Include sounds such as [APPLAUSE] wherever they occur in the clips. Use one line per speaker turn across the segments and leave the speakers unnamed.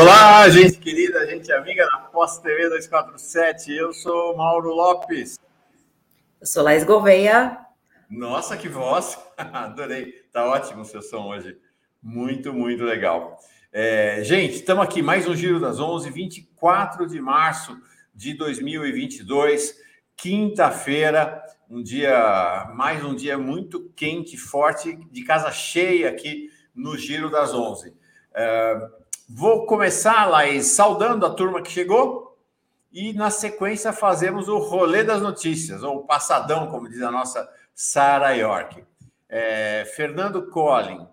Olá, gente querida, gente amiga da Pós TV 247. Eu sou Mauro Lopes.
Eu sou Laís Gouveia.
Nossa, que voz! [LAUGHS] Adorei. Tá ótimo o seu som hoje. Muito, muito legal. É, gente, estamos aqui mais um Giro das 11, 24 de março de 2022, quinta-feira, um dia, mais um dia muito quente, forte, de casa cheia aqui no Giro das 11. É, vou começar, Laís, saudando a turma que chegou e, na sequência, fazemos o rolê das notícias, ou passadão, como diz a nossa Sara York. É, Fernando Collin,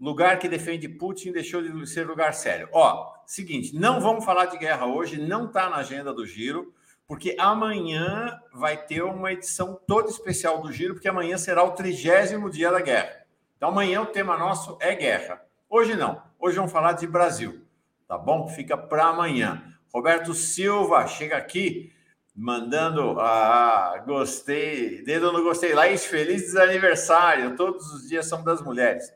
lugar que defende Putin deixou de ser lugar sério. Ó, seguinte, não vamos falar de guerra hoje, não está na agenda do Giro, porque amanhã vai ter uma edição toda especial do Giro, porque amanhã será o trigésimo dia da guerra. Então amanhã o tema nosso é guerra. Hoje não. Hoje vamos falar de Brasil, tá bom? Fica para amanhã. Roberto Silva chega aqui mandando ah, gostei, dedo no gostei. Laís, feliz aniversário. Todos os dias são das mulheres.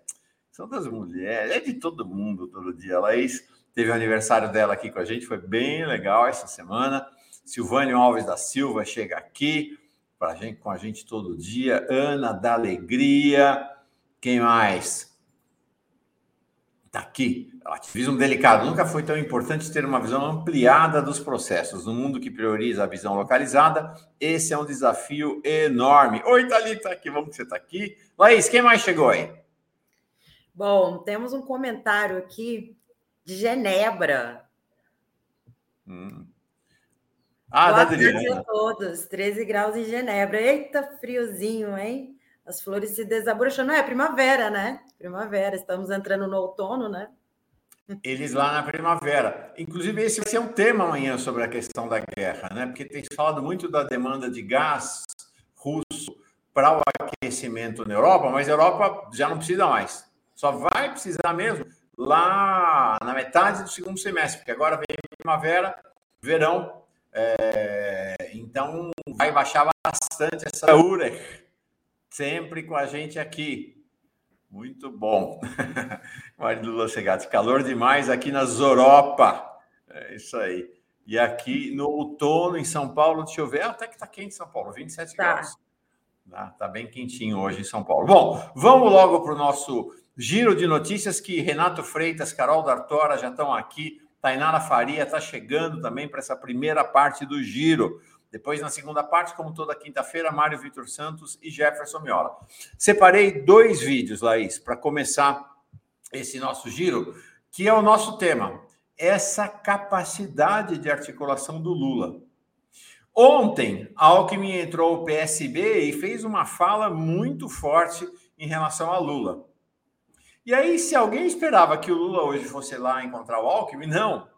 São das mulheres, é de todo mundo todo dia. Laís teve o aniversário dela aqui com a gente, foi bem legal essa semana. Silvânio Alves da Silva chega aqui pra gente, com a gente todo dia. Ana da Alegria. Quem mais? Está aqui. Ativismo delicado. Nunca foi tão importante ter uma visão ampliada dos processos. No mundo que prioriza a visão localizada, esse é um desafio enorme. Oi, Thalita, aqui. Vamos que você está aqui. Laís, quem mais chegou aí?
Bom, temos um comentário aqui de Genebra.
Hum.
Ah, Boa da Adriana. a todos. 13 graus em Genebra. Eita, friozinho, hein? As flores se desabrochando. Não, é primavera, né? Primavera. Estamos entrando no outono, né?
Eles lá na primavera. Inclusive, esse vai ser um tema amanhã sobre a questão da guerra, né? Porque tem falado muito da demanda de gás russo para o aquecimento na Europa, mas a Europa já não precisa mais. Só vai precisar mesmo lá na metade do segundo semestre, porque agora vem primavera, verão, é... então vai baixar bastante essa URE sempre com a gente aqui. Muito bom. [LAUGHS] Marido Lula Segatti, calor demais aqui na Zoropa. É isso aí. E aqui no outono, em São Paulo, deixa eu ver, até que tá quente em São Paulo, 27 tá. graus. Tá, tá bem quentinho hoje em São Paulo. Bom, vamos logo para o nosso giro de notícias que Renato Freitas, Carol D'Artora já estão aqui, Tainara Faria está chegando também para essa primeira parte do giro. Depois, na segunda parte, como toda quinta-feira, Mário Vitor Santos e Jefferson Miola. Separei dois vídeos, Laís, para começar esse nosso giro, que é o nosso tema. Essa capacidade de articulação do Lula. Ontem, Alckmin entrou o PSB e fez uma fala muito forte em relação a Lula. E aí, se alguém esperava que o Lula hoje fosse lá encontrar o Alckmin, não.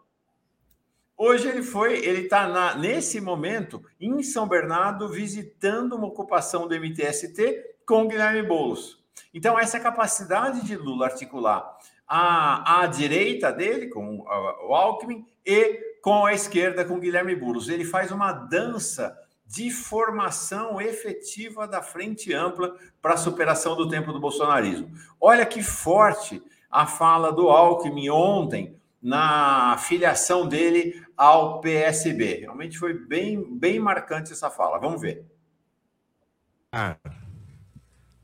Hoje ele foi, ele está nesse momento em São Bernardo visitando uma ocupação do MTST com Guilherme Boulos. Então, essa capacidade de Lula articular a, a direita dele, com o Alckmin, e com a esquerda, com Guilherme Boulos. Ele faz uma dança de formação efetiva da frente ampla para a superação do tempo do bolsonarismo. Olha que forte a fala do Alckmin ontem na filiação dele ao PSB. Realmente foi bem, bem marcante essa fala. Vamos ver.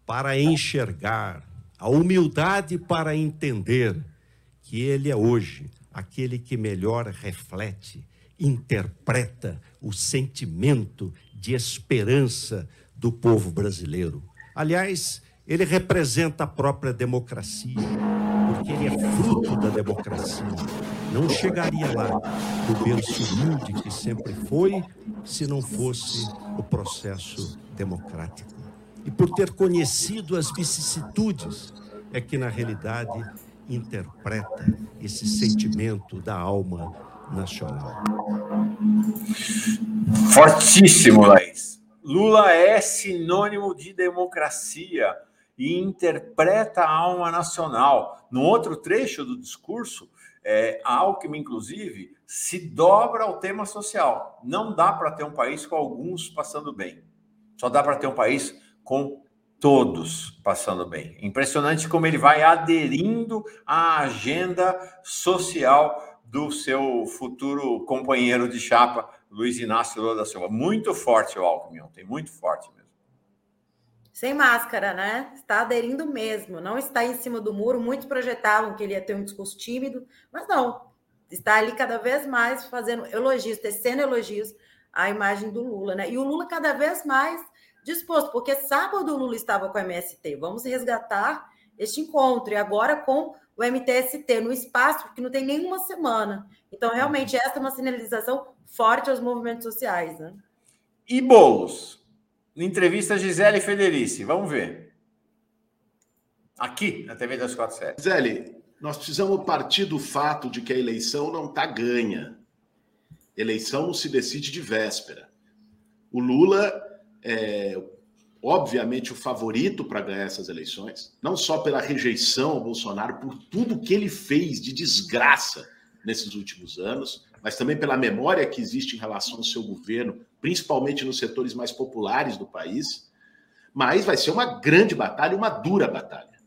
Para enxergar, a humildade para entender que ele é hoje aquele que melhor reflete, interpreta o sentimento de esperança do povo brasileiro. Aliás, ele representa a própria democracia, porque ele é fruto da democracia. Não chegaria lá do berço humilde que sempre foi, se não fosse o processo democrático. E por ter conhecido as vicissitudes, é que na realidade interpreta esse sentimento da alma nacional.
Fortíssimo, Laís. Lula é sinônimo de democracia e interpreta a alma nacional. No outro trecho do discurso, é, a Alckmin, inclusive, se dobra ao tema social. Não dá para ter um país com alguns passando bem. Só dá para ter um país com todos passando bem. Impressionante como ele vai aderindo à agenda social do seu futuro companheiro de chapa, Luiz Inácio Lula da Silva. Muito forte o Alckmin ontem, muito forte mesmo.
Sem máscara, né? Está aderindo mesmo, não está em cima do muro. Muitos projetavam que ele ia ter um discurso tímido, mas não. Está ali cada vez mais fazendo elogios, tecendo elogios à imagem do Lula, né? E o Lula cada vez mais disposto, porque sábado o Lula estava com a MST. Vamos resgatar este encontro. E agora com o MTST no espaço, que não tem nenhuma semana. Então, realmente, essa é uma sinalização forte aos movimentos sociais. Né?
E bolos? Entrevista Gisele Federici, vamos ver. Aqui, na TV das 47.
Gisele, nós precisamos partir do fato de que a eleição não está ganha. Eleição não se decide de véspera. O Lula é, obviamente, o favorito para ganhar essas eleições, não só pela rejeição ao Bolsonaro, por tudo que ele fez de desgraça nesses últimos anos, mas também pela memória que existe em relação ao seu governo, principalmente nos setores mais populares do país. Mas vai ser uma grande batalha, uma dura batalha.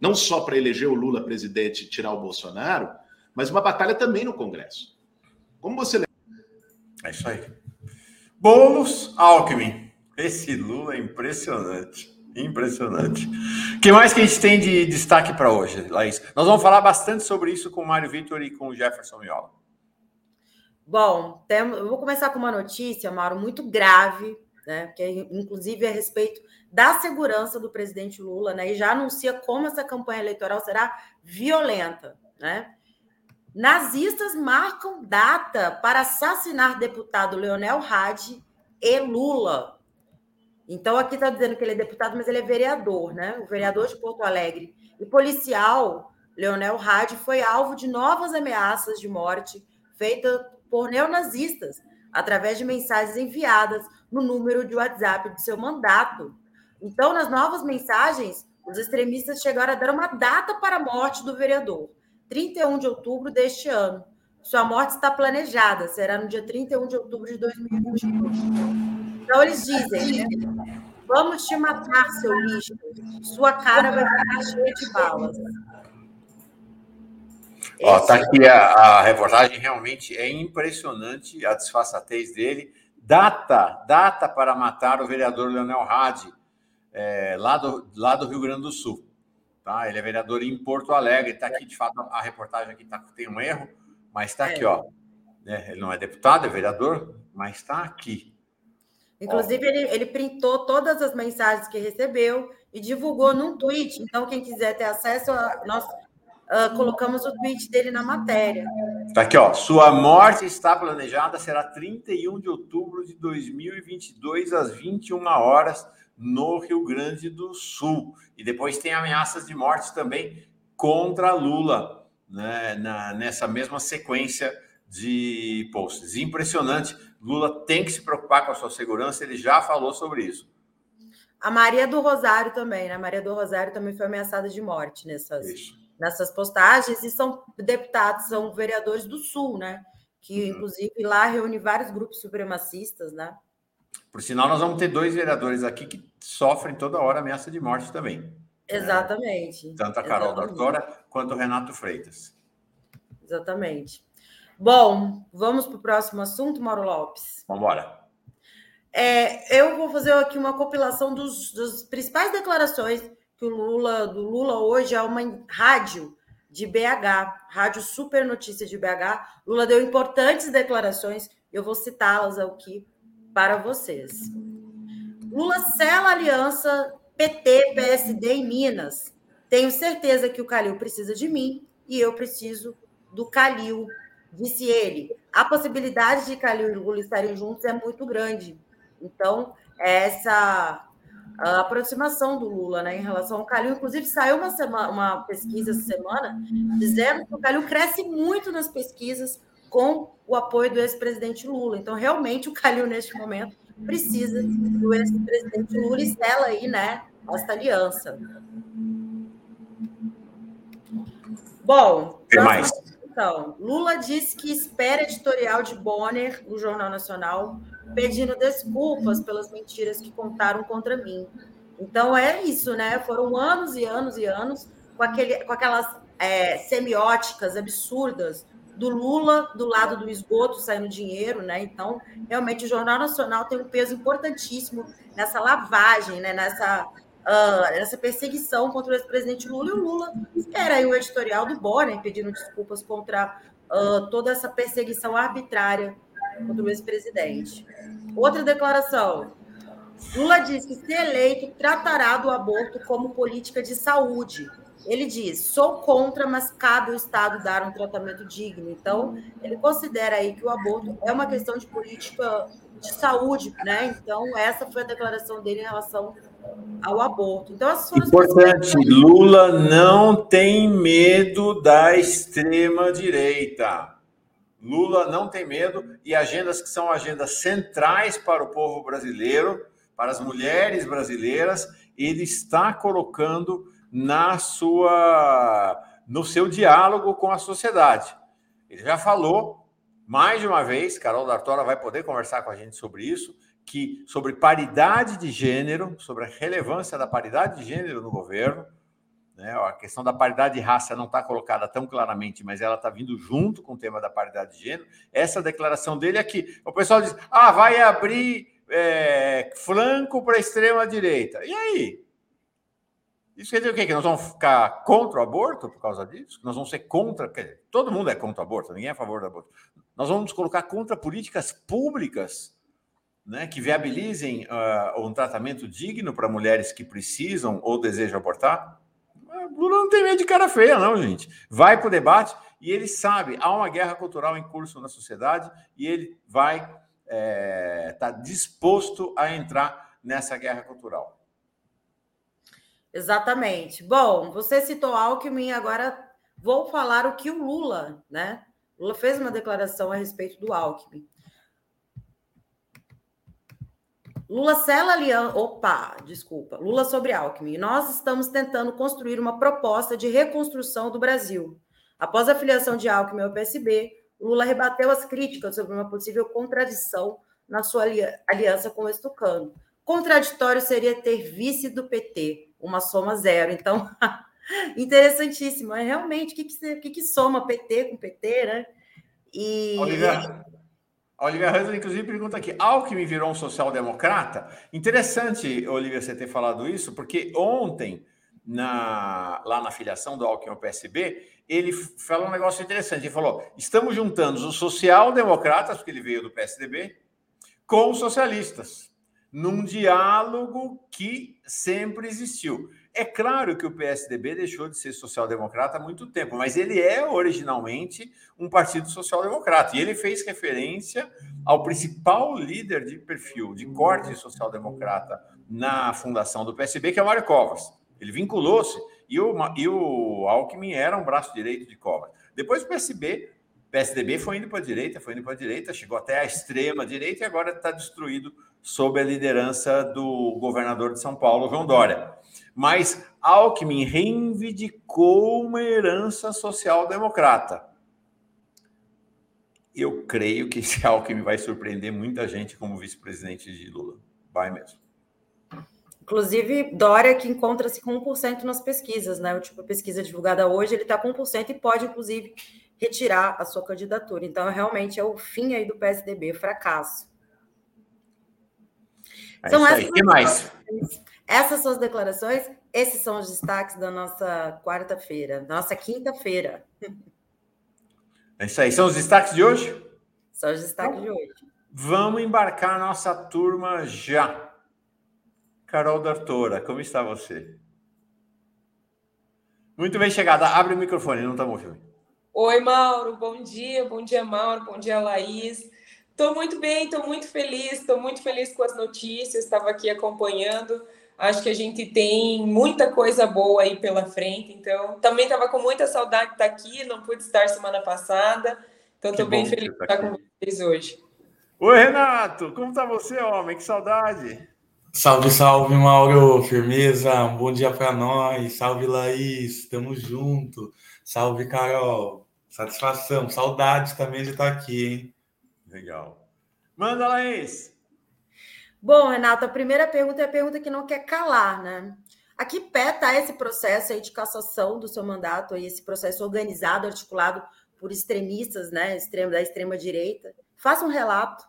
Não só para eleger o Lula presidente e tirar o Bolsonaro, mas uma batalha também no Congresso. Como você lembra?
É isso aí. Boulos, Alckmin. Esse Lula é impressionante. Impressionante. O que mais que a gente tem de destaque para hoje, Laís? Nós vamos falar bastante sobre isso com o Mário Vitor e com o Jefferson Miola.
Bom, tem, eu vou começar com uma notícia, Mário, muito grave, né? Que é, inclusive é a respeito da segurança do presidente Lula, né? E já anuncia como essa campanha eleitoral será violenta, né? Nazistas marcam data para assassinar deputado Leonel Hadi e Lula. Então, aqui está dizendo que ele é deputado, mas ele é vereador, né? O vereador de Porto Alegre. E policial, Leonel Hadi, foi alvo de novas ameaças de morte feitas por neonazistas, através de mensagens enviadas no número de WhatsApp de seu mandato. Então, nas novas mensagens, os extremistas chegaram a dar uma data para a morte do vereador, 31 de outubro deste ano. Sua morte está planejada, será no dia 31 de outubro de 2021. Então eles dizem, né? Vamos te matar, seu lixo. Sua cara vai ficar cheia de balas.
Ó, tá aqui a, a, reportagem, realmente é impressionante a disfarçatez dele. Data, data para matar o vereador Leonel Hadi, é, lá, do, lá do Rio Grande do Sul. Tá? Ele é vereador em Porto Alegre. Está aqui, de fato, a reportagem aqui tá, tem um erro, mas está aqui, é. ó. É, ele não é deputado, é vereador, mas está aqui.
Inclusive, ele, ele printou todas as mensagens que recebeu e divulgou num tweet. Então, quem quiser ter acesso, nós uh, colocamos o tweet dele na matéria.
Tá aqui, ó. Sua morte está planejada, será 31 de outubro de 2022, às 21 horas, no Rio Grande do Sul. E depois tem ameaças de morte também contra Lula, né, na, nessa mesma sequência de posts. Impressionante. Lula tem que se preocupar com a sua segurança, ele já falou sobre isso.
A Maria do Rosário também, né? A Maria do Rosário também foi ameaçada de morte nessas, nessas postagens, e são deputados, são vereadores do Sul, né? Que, uhum. inclusive, lá reúne vários grupos supremacistas, né?
Por sinal, nós vamos ter dois vereadores aqui que sofrem toda hora ameaça de morte também. Né?
Exatamente.
Tanto a Carol Exatamente. quanto o Renato Freitas.
Exatamente. Bom, vamos para o próximo assunto, Mauro Lopes.
Vamos embora.
É, eu vou fazer aqui uma compilação dos, das principais declarações que o Lula, do Lula hoje é uma rádio de BH, rádio Super Notícia de BH. Lula deu importantes declarações, eu vou citá-las aqui para vocês. Lula sela aliança PT, PSD em Minas. Tenho certeza que o Calil precisa de mim e eu preciso do Calil Disse ele, a possibilidade de Calil e Lula estarem juntos é muito grande. Então, essa aproximação do Lula né, em relação ao Calil. Inclusive, saiu uma, semana, uma pesquisa essa semana dizendo que o Calil cresce muito nas pesquisas com o apoio do ex-presidente Lula. Então, realmente, o Calil, neste momento, precisa do ex-presidente Lula e sela aí, né, esta aliança. Bom,
mais?
Então, Lula disse que espera editorial de Bonner no Jornal Nacional pedindo desculpas pelas mentiras que contaram contra mim. Então é isso, né? Foram anos e anos e anos com, aquele, com aquelas é, semióticas absurdas do Lula do lado do esgoto saindo dinheiro, né? Então, realmente o Jornal Nacional tem um peso importantíssimo nessa lavagem, né? Nessa uh, perseguição contra o ex-presidente Lula e o Lula era aí o editorial do Boren pedindo desculpas contra uh, toda essa perseguição arbitrária contra o ex-presidente. Outra declaração. Lula diz que, se eleito, tratará do aborto como política de saúde. Ele diz: sou contra, mas cabe ao Estado dar um tratamento digno. Então, ele considera aí que o aborto é uma questão de política de saúde, né? Então, essa foi a declaração dele em relação ao aborto. Então,
Importante, Lula não tem medo da extrema direita. Lula não tem medo e agendas que são agendas centrais para o povo brasileiro, para as mulheres brasileiras, ele está colocando na sua no seu diálogo com a sociedade. Ele já falou mais de uma vez, Carol D'Artora vai poder conversar com a gente sobre isso, que sobre paridade de gênero, sobre a relevância da paridade de gênero no governo, né? A questão da paridade de raça não está colocada tão claramente, mas ela está vindo junto com o tema da paridade de gênero. Essa declaração dele aqui, o pessoal diz: ah, vai abrir é, flanco para a extrema direita. E aí? Isso quer dizer o quê? Que nós vamos ficar contra o aborto por causa disso? Que nós vamos ser contra. Quer dizer, todo mundo é contra o aborto, ninguém é a favor do aborto. Nós vamos colocar contra políticas públicas né, que viabilizem uh, um tratamento digno para mulheres que precisam ou desejam abortar? Lula não tem medo de cara feia, não, gente. Vai para o debate e ele sabe, há uma guerra cultural em curso na sociedade e ele vai estar é, tá disposto a entrar nessa guerra cultural.
Exatamente. Bom, você citou Alckmin, agora vou falar o que o Lula, né? Lula fez uma declaração a respeito do Alckmin. Lula sela aliança. Opa, desculpa. Lula sobre Alckmin. Nós estamos tentando construir uma proposta de reconstrução do Brasil. Após a filiação de Alckmin ao PSB, Lula rebateu as críticas sobre uma possível contradição na sua aliança com o Estucano. Contraditório seria ter vice do PT, uma soma zero. Então, [LAUGHS] interessantíssimo. É realmente o que, que, que, soma PT com PT, né?
E. Olivia, a Olivia Hansen, inclusive, pergunta aqui: Alckmin virou um social-democrata? Interessante, Olivia, você ter falado isso, porque ontem, na, lá na filiação do Alckmin ao PSB, ele falou um negócio interessante. Ele falou: estamos juntando os social-democratas, porque ele veio do PSDB, com os socialistas, num diálogo que sempre existiu. É claro que o PSDB deixou de ser social-democrata há muito tempo, mas ele é originalmente um partido social-democrata. E ele fez referência ao principal líder de perfil, de corte social-democrata na fundação do PSB, que é o Mário Covas. Ele vinculou-se e o, e o Alckmin era um braço direito de Covas. Depois o PSB, PSDB foi indo para a direita, foi indo para a direita, chegou até a extrema direita e agora está destruído sob a liderança do governador de São Paulo, João Dória. Mas Alckmin reivindicou uma herança social-democrata. Eu creio que esse Alckmin vai surpreender muita gente como vice-presidente de Lula. Vai mesmo.
Inclusive, Dória, que encontra-se com 1% nas pesquisas, né? O tipo de pesquisa divulgada hoje, ele está com 1% e pode, inclusive, retirar a sua candidatura. Então, realmente é o fim aí do PSDB, fracasso.
É São essas que mais?
Essas são as declarações, esses são os destaques da nossa quarta-feira, nossa quinta-feira.
É isso aí. São os destaques de hoje?
São os destaques de hoje.
Vamos embarcar nossa turma já. Carol D'Artora, como está você? Muito bem chegada. Abre o microfone, não está ouvindo.
Oi, Mauro. Bom dia. Bom dia, Mauro. Bom dia, Laís. Estou muito bem, estou muito feliz. Estou muito feliz com as notícias. Estava aqui acompanhando. Acho que a gente tem muita coisa boa aí pela frente. Então, também estava com muita saudade de estar aqui, não pude estar semana passada. Então, estou bem feliz de estar com vocês hoje.
Oi, Renato, como está você, homem? Que saudade!
Salve, salve, Mauro, firmeza, um bom dia para nós. Salve, Laís, tamo junto. Salve, Carol, satisfação, saudades também de estar aqui, hein?
Legal. Manda, Laís!
Bom, Renato, a primeira pergunta é a pergunta que não quer calar, né? A que pé está esse processo aí de cassação do seu mandato, aí, esse processo organizado, articulado por extremistas, né, extrema, da extrema direita. Faça um relato.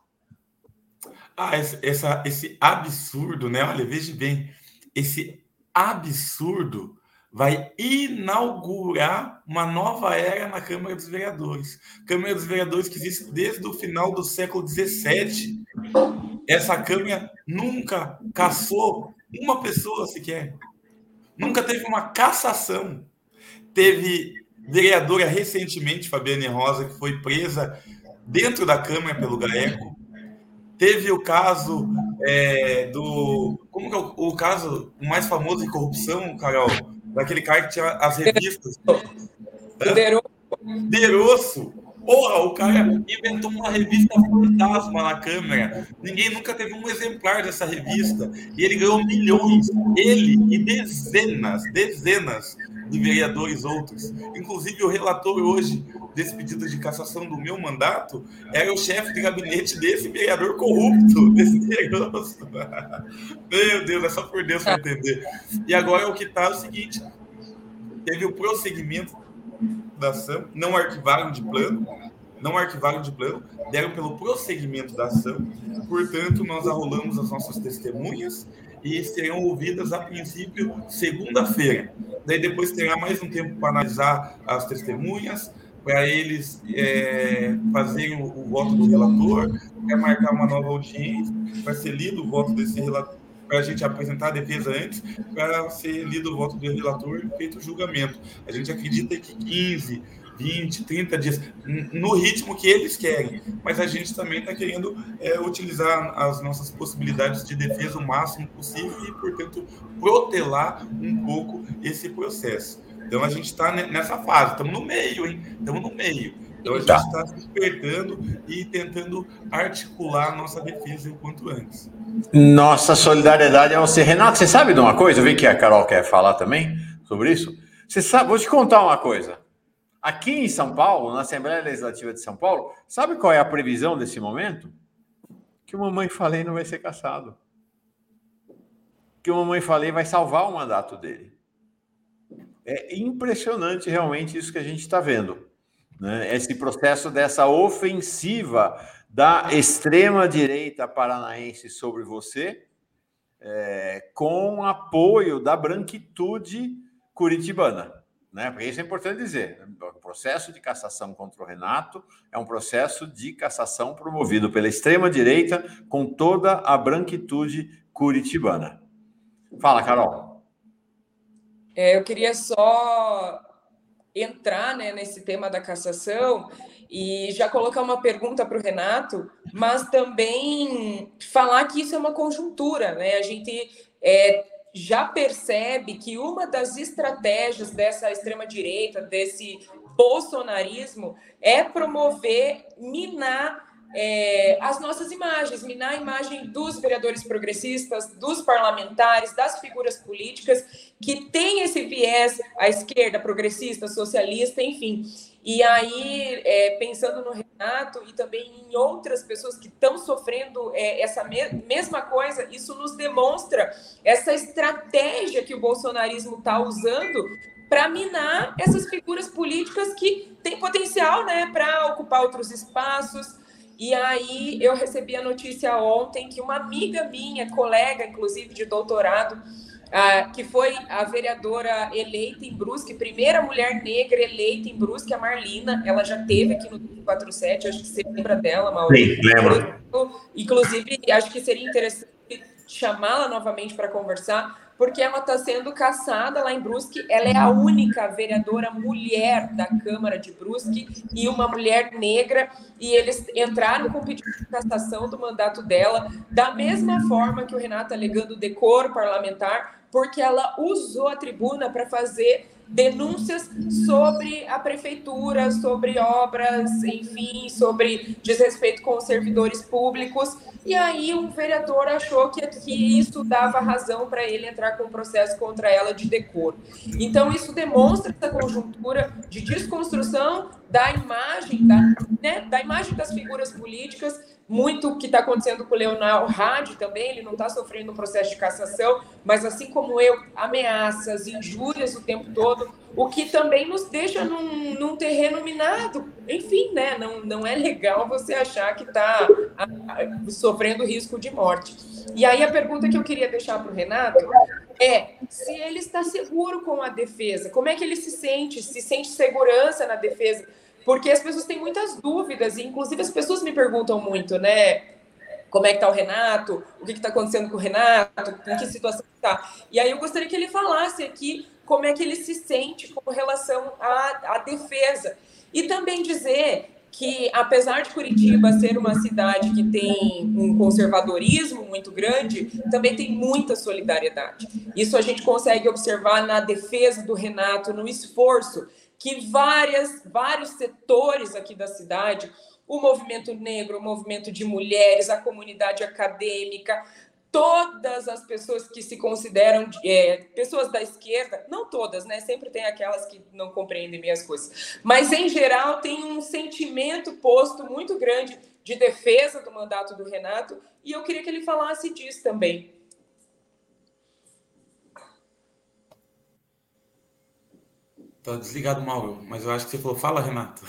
Ah, essa, esse absurdo, né? Olha, veja bem, esse absurdo vai inaugurar uma nova era na Câmara dos Vereadores. Câmara dos Vereadores que existe desde o final do século XVII. Essa Câmara nunca caçou uma pessoa sequer. Nunca teve uma cassação. Teve vereadora recentemente, Fabiane Rosa, que foi presa dentro da Câmara pelo GAECO. Teve o caso é, do. Como que é o, o caso mais famoso de corrupção, Carol? Daquele cara que tinha as revistas. Derosso. Porra, o cara inventou uma revista fantasma na câmera. Ninguém nunca teve um exemplar dessa revista. E ele ganhou milhões. Ele e dezenas, dezenas de vereadores outros. Inclusive, o relator hoje desse pedido de cassação do meu mandato era o chefe de gabinete desse vereador corrupto, [LAUGHS] desse negócio. Meu Deus, é só por Deus para entender. E agora o que está é o seguinte: teve o prosseguimento da ação, não arquivaram de plano, não arquivaram de plano, deram pelo prosseguimento da ação. Portanto, nós arrolamos as nossas testemunhas e serão ouvidas a princípio segunda-feira. Daí depois terá mais um tempo para analisar as testemunhas, para eles é, fazerem o, o, voto do relator, para marcar uma nova audiência, para ser lido o voto desse relator, para a gente apresentar a defesa antes, para ser lido o voto do relator e feito o julgamento. A gente acredita que 15, 20, 30 dias, no ritmo que eles querem. Mas a gente também está querendo é, utilizar as nossas possibilidades de defesa o máximo possível e, portanto, protelar um pouco esse processo. Então a gente está nessa fase, estamos no meio, hein? Estamos no meio. Então a gente está tá se despertando e tentando articular a nossa defesa o quanto antes.
Nossa solidariedade a você. Renato, você sabe de uma coisa? Eu vi que a Carol quer falar também sobre isso. Você sabe, vou te contar uma coisa. Aqui em São Paulo, na Assembleia Legislativa de São Paulo, sabe qual é a previsão desse momento? Que o Mamãe Falei não vai ser caçado. Que o Mamãe Falei vai salvar o mandato dele. É impressionante realmente isso que a gente está vendo. Né? Esse processo dessa ofensiva da extrema-direita paranaense sobre você, é, com apoio da branquitude curitibana né? Porque isso é importante dizer. O processo de cassação contra o Renato é um processo de cassação promovido pela extrema-direita com toda a branquitude curitibana. Fala, Carol.
É, eu queria só entrar né, nesse tema da cassação e já colocar uma pergunta para o Renato, mas também falar que isso é uma conjuntura, né? A gente é, já percebe que uma das estratégias dessa extrema-direita, desse bolsonarismo, é promover, minar é, as nossas imagens, minar a imagem dos vereadores progressistas, dos parlamentares, das figuras políticas que têm esse viés à esquerda, progressista, socialista, enfim. E aí, é, pensando no Renato e também em outras pessoas que estão sofrendo é, essa me mesma coisa, isso nos demonstra essa estratégia que o bolsonarismo está usando para minar essas figuras políticas que têm potencial né, para ocupar outros espaços. E aí eu recebi a notícia ontem que uma amiga minha, colega, inclusive de doutorado, ah, que foi a vereadora eleita em Brusque, primeira mulher negra eleita em Brusque, a Marlina. Ela já teve aqui no 47, acho que você lembra dela, Maurício.
Sim, lembro.
Inclusive, acho que seria interessante chamá-la novamente para conversar, porque ela está sendo caçada lá em Brusque. Ela é a única vereadora mulher da Câmara de Brusque e uma mulher negra, e eles entraram com pedido de cassação do mandato dela, da mesma forma que o Renato alegando decoro parlamentar, porque ela usou a tribuna para fazer denúncias sobre a prefeitura, sobre obras, enfim, sobre desrespeito com os servidores públicos. E aí um vereador achou que, que isso dava razão para ele entrar com processo contra ela de decoro. Então isso demonstra essa conjuntura de desconstrução da imagem, da, né, da imagem das figuras políticas muito o que está acontecendo com o Leonardo Hadi também, ele não está sofrendo um processo de cassação, mas assim como eu, ameaças, injúrias o tempo todo, o que também nos deixa num, num terreno minado. Enfim, né? Não, não é legal você achar que está sofrendo risco de morte. E aí a pergunta que eu queria deixar para o Renato é se ele está seguro com a defesa, como é que ele se sente, se sente segurança na defesa porque as pessoas têm muitas dúvidas, e inclusive as pessoas me perguntam muito, né? Como é que tá o Renato? O que está acontecendo com o Renato? Em que situação está? E aí eu gostaria que ele falasse aqui como é que ele se sente com relação à, à defesa. E também dizer que, apesar de Curitiba ser uma cidade que tem um conservadorismo muito grande, também tem muita solidariedade. Isso a gente consegue observar na defesa do Renato, no esforço que várias, vários setores aqui da cidade, o movimento negro, o movimento de mulheres, a comunidade acadêmica, todas as pessoas que se consideram é, pessoas da esquerda, não todas, né? Sempre tem aquelas que não compreendem bem as coisas, mas em geral tem um sentimento posto muito grande de defesa do mandato do Renato e eu queria que ele falasse disso também.
Tá desligado, Mauro, mas eu acho que você falou, fala, Renato.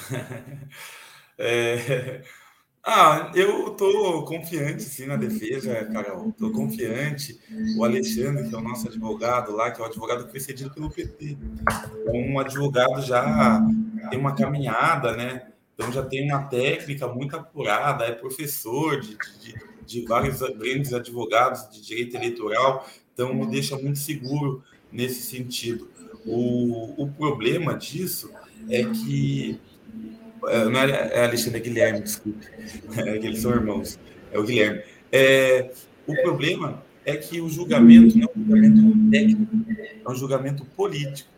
[LAUGHS] é... [LAUGHS] Ah, eu tô confiante, sim, na defesa, Carol. Tô confiante. O Alexandre, que é o nosso advogado lá, que é o advogado que foi cedido pelo PT. É um advogado já tem uma caminhada, né? Então já tem uma técnica muito apurada, é professor de, de, de vários grandes advogados de direito eleitoral, então me deixa muito seguro nesse sentido. O, o problema disso é que. É, não é, é Alexandre, é Guilherme, desculpe. [LAUGHS] É que eles são irmãos. É o Guilherme. É, o problema é que o julgamento não é um julgamento técnico, é um julgamento político.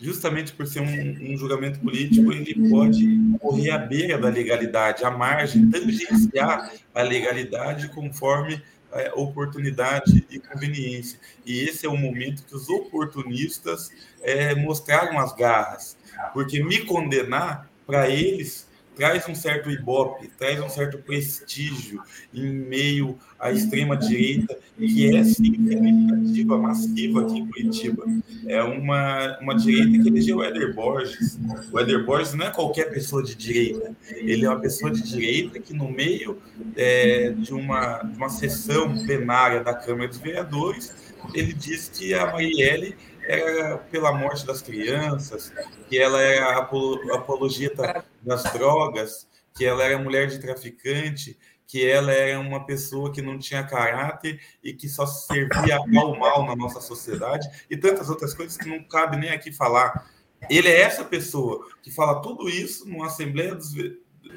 Justamente por ser um, um julgamento político, ele pode correr à beira da legalidade, à margem, tangenciar a legalidade conforme é, oportunidade e conveniência. E esse é o momento que os oportunistas é, mostraram as garras, porque me condenar para eles traz um certo ibope, traz um certo prestígio em meio à extrema-direita, que é significativa, massiva aqui em Curitiba. É uma, uma direita que elegeu o Éder Borges. O Éder Borges não é qualquer pessoa de direita, ele é uma pessoa de direita que, no meio é, de, uma, de uma sessão plenária da Câmara dos Vereadores, ele diz que a Marielle era pela morte das crianças, que ela era apologeta das drogas, que ela era mulher de traficante, que ela era uma pessoa que não tinha caráter e que só servia ao mal na nossa sociedade e tantas outras coisas que não cabe nem aqui falar. Ele é essa pessoa que fala tudo isso numa Assembleia dos,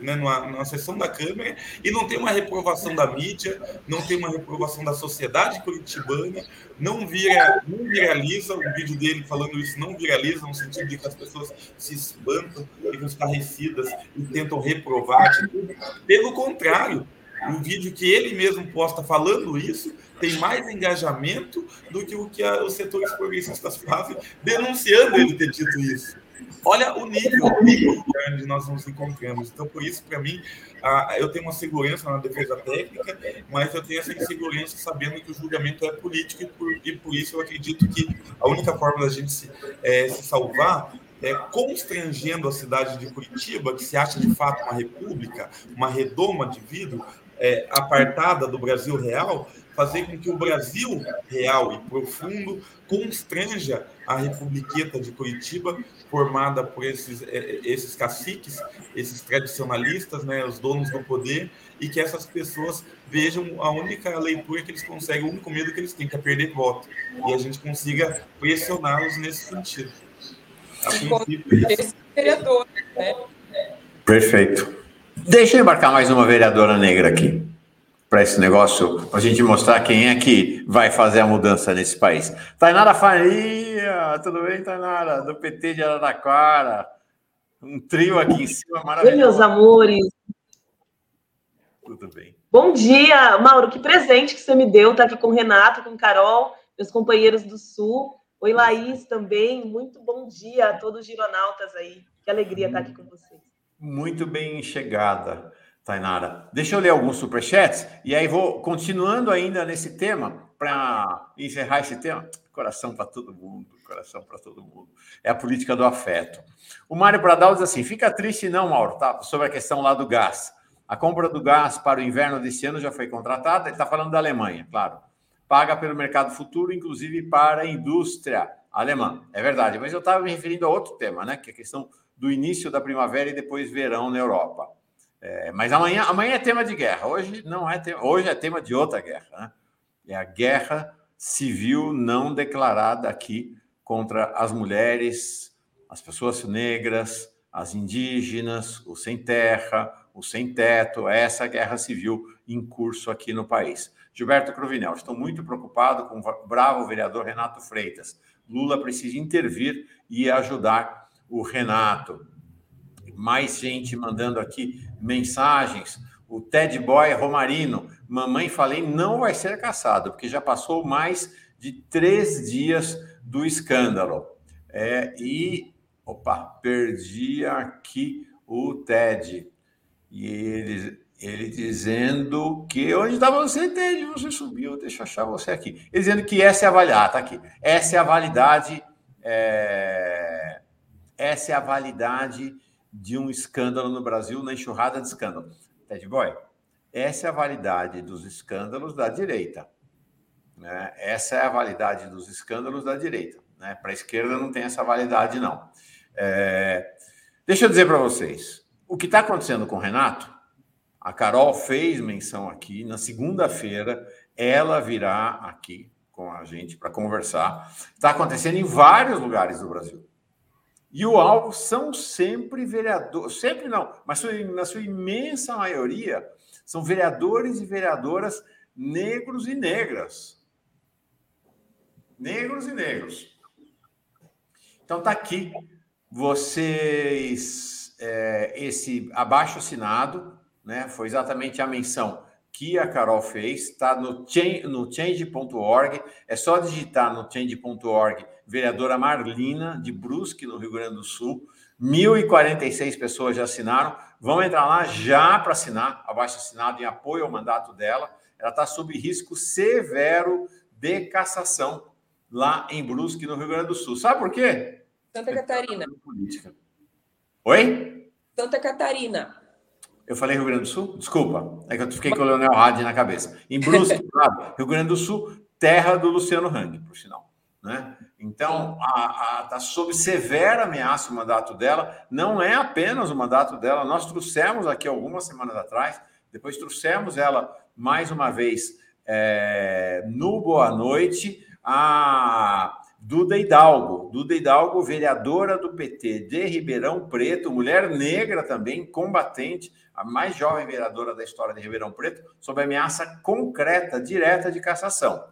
né, numa, numa sessão da Câmara e não tem uma reprovação da mídia, não tem uma reprovação da sociedade curitibana, não, vira, não viraliza, o vídeo dele falando isso não viraliza, no sentido de que as pessoas se espantam, ficam estarrecidas e tentam reprovar. Pelo contrário, o vídeo que ele mesmo posta falando isso tem mais engajamento do que o que a, os setores progressistas fazem denunciando ele ter dito isso. Olha o nível, onde nós nos encontramos. Então, por isso, para mim, eu tenho uma segurança na defesa técnica, mas eu tenho essa insegurança sabendo que o julgamento é político e por, e por isso eu acredito que a única forma da gente se, é, se salvar é, constrangendo a cidade de Curitiba, que se acha de fato uma república, uma redoma de vidro, é, apartada do Brasil real, fazer com que o Brasil real e profundo constranja a Republiqueta de Curitiba, formada por esses, é, esses caciques, esses tradicionalistas, né, os donos do poder, e que essas pessoas vejam a única leitura que eles conseguem, o único medo que eles têm, que é perder voto. E a gente consiga pressioná-los nesse sentido. A princípio,
esse vereador, né? Perfeito. Deixa eu embarcar mais uma vereadora negra aqui para esse negócio, para a gente mostrar quem é que vai fazer a mudança nesse país. Tainara Faria, tudo bem, Tainara? Do PT de Araraquara. Um trio aqui em cima
maravilhoso. Oi, meus amores.
Tudo bem.
Bom dia, Mauro. Que presente que você me deu. Tá aqui com o Renato, com Carol, meus companheiros do Sul. Oi, Laís também. Muito bom dia a todos os gironautas aí. Que alegria estar aqui com vocês.
Muito bem chegada. Tainara. Deixa eu ler alguns superchats e aí vou continuando ainda nesse tema para encerrar esse tema. Coração para todo mundo, coração para todo mundo. É a política do afeto. O Mário Pradal diz assim: fica triste, não, Mauro, tá? Sobre a questão lá do gás. A compra do gás para o inverno desse ano já foi contratada. Ele está falando da Alemanha, claro. Paga pelo mercado futuro, inclusive para a indústria alemã. É verdade, mas eu estava me referindo a outro tema, né? Que é a questão do início da primavera e depois verão na Europa. É, mas amanhã, amanhã é tema de guerra. Hoje não é tema, hoje é tema de outra guerra, né? É a guerra civil não declarada aqui contra as mulheres, as pessoas negras, as indígenas, os sem terra, os sem teto, é essa guerra civil em curso aqui no país. Gilberto Cruvinel, estou muito preocupado com o bravo vereador Renato Freitas. Lula precisa intervir e ajudar o Renato. Mais gente mandando aqui mensagens. O Ted Boy Romarino, mamãe falei, não vai ser caçado, porque já passou mais de três dias do escândalo. É, e, opa, perdi aqui o Ted. E ele, ele dizendo que. Onde estava você, Ted? Você subiu, deixa eu achar você aqui. Ele dizendo que essa é a validade. Tá aqui. Essa é a validade. É, essa é a validade de um escândalo no Brasil, na enxurrada de escândalo. Ted Boy, essa é a validade dos escândalos da direita. Né? Essa é a validade dos escândalos da direita. Né? Para a esquerda não tem essa validade, não. É... Deixa eu dizer para vocês: o que está acontecendo com o Renato, a Carol fez menção aqui, na segunda-feira, ela virá aqui com a gente para conversar. Está acontecendo em vários lugares do Brasil. E o alvo são sempre vereadores, sempre não, mas na sua imensa maioria, são vereadores e vereadoras negros e negras. Negros e negros. Então tá aqui vocês é, esse abaixo assinado, né? Foi exatamente a menção que a Carol fez, está no, no change.org. É só digitar no change.org vereadora Marlina, de Brusque, no Rio Grande do Sul. 1.046 pessoas já assinaram. Vão entrar lá já para assinar, abaixo assinado em apoio ao mandato dela. Ela está sob risco severo de cassação lá em Brusque, no Rio Grande do Sul. Sabe por quê?
Santa Catarina.
Oi?
Santa Catarina.
Eu falei Rio Grande do Sul? Desculpa, é que eu fiquei com o Leonel Hadi na cabeça. Em Brusque, [LAUGHS] Rio Grande do Sul, terra do Luciano Hang, por sinal. Né? Então, está sob severa ameaça o mandato dela. Não é apenas o mandato dela, nós trouxemos aqui algumas semanas atrás, depois trouxemos ela mais uma vez é, no Boa Noite, a Duda Hidalgo. Duda Hidalgo, vereadora do PT de Ribeirão Preto, mulher negra também, combatente, a mais jovem vereadora da história de Ribeirão Preto, sob ameaça concreta, direta de cassação.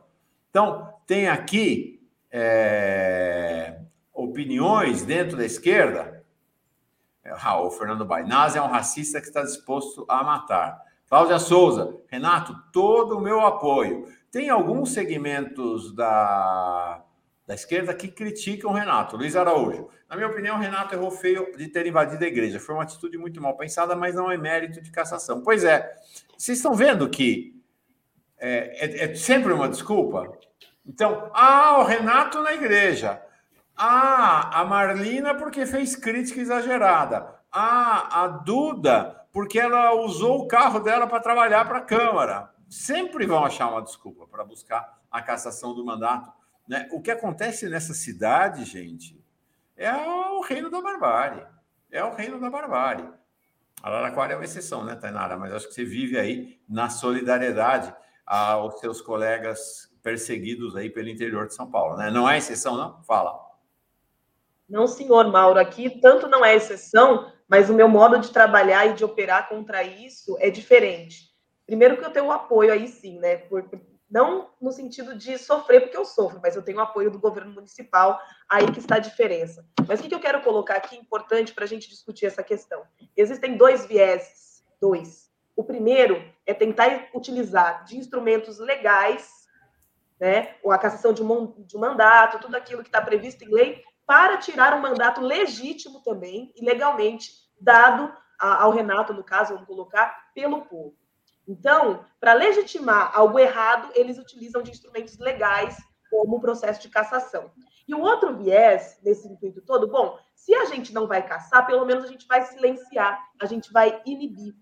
Então, tem aqui é, opiniões dentro da esquerda, ah, o Fernando Bainaz é um racista que está disposto a matar. Cláudia Souza, Renato, todo o meu apoio. Tem alguns segmentos da, da esquerda que criticam o Renato. Luiz Araújo. Na minha opinião, o Renato errou feio de ter invadido a igreja. Foi uma atitude muito mal pensada, mas não é mérito de cassação. Pois é, vocês estão vendo que é, é, é sempre uma desculpa? Então, ah, o Renato na igreja. Ah, a Marlina porque fez crítica exagerada. Ah, a Duda porque ela usou o carro dela para trabalhar para a Câmara. Sempre vão achar uma desculpa para buscar a cassação do mandato. Né? O que acontece nessa cidade, gente, é o reino da barbárie. É o reino da barbárie. Araraquara é uma exceção, né, Tainara? Mas acho que você vive aí na solidariedade aos seus colegas perseguidos aí pelo interior de São Paulo, né? Não é exceção, não? Fala.
Não, senhor Mauro, aqui tanto não é exceção, mas o meu modo de trabalhar e de operar contra isso é diferente. Primeiro que eu tenho o apoio aí sim, né? Por, não no sentido de sofrer, porque eu sofro, mas eu tenho o apoio do governo municipal, aí que está a diferença. Mas o que eu quero colocar aqui importante para a gente discutir essa questão? Existem dois vieses, dois. O primeiro é tentar utilizar de instrumentos legais né, ou a cassação de um, de mandato, tudo aquilo que está previsto em lei, para tirar um mandato legítimo também e legalmente dado a, ao Renato, no caso, vamos colocar, pelo povo. Então, para legitimar algo errado, eles utilizam de instrumentos legais, como o processo de cassação. E o outro viés desse intuito todo, bom, se a gente não vai caçar, pelo menos a gente vai silenciar, a gente vai inibir.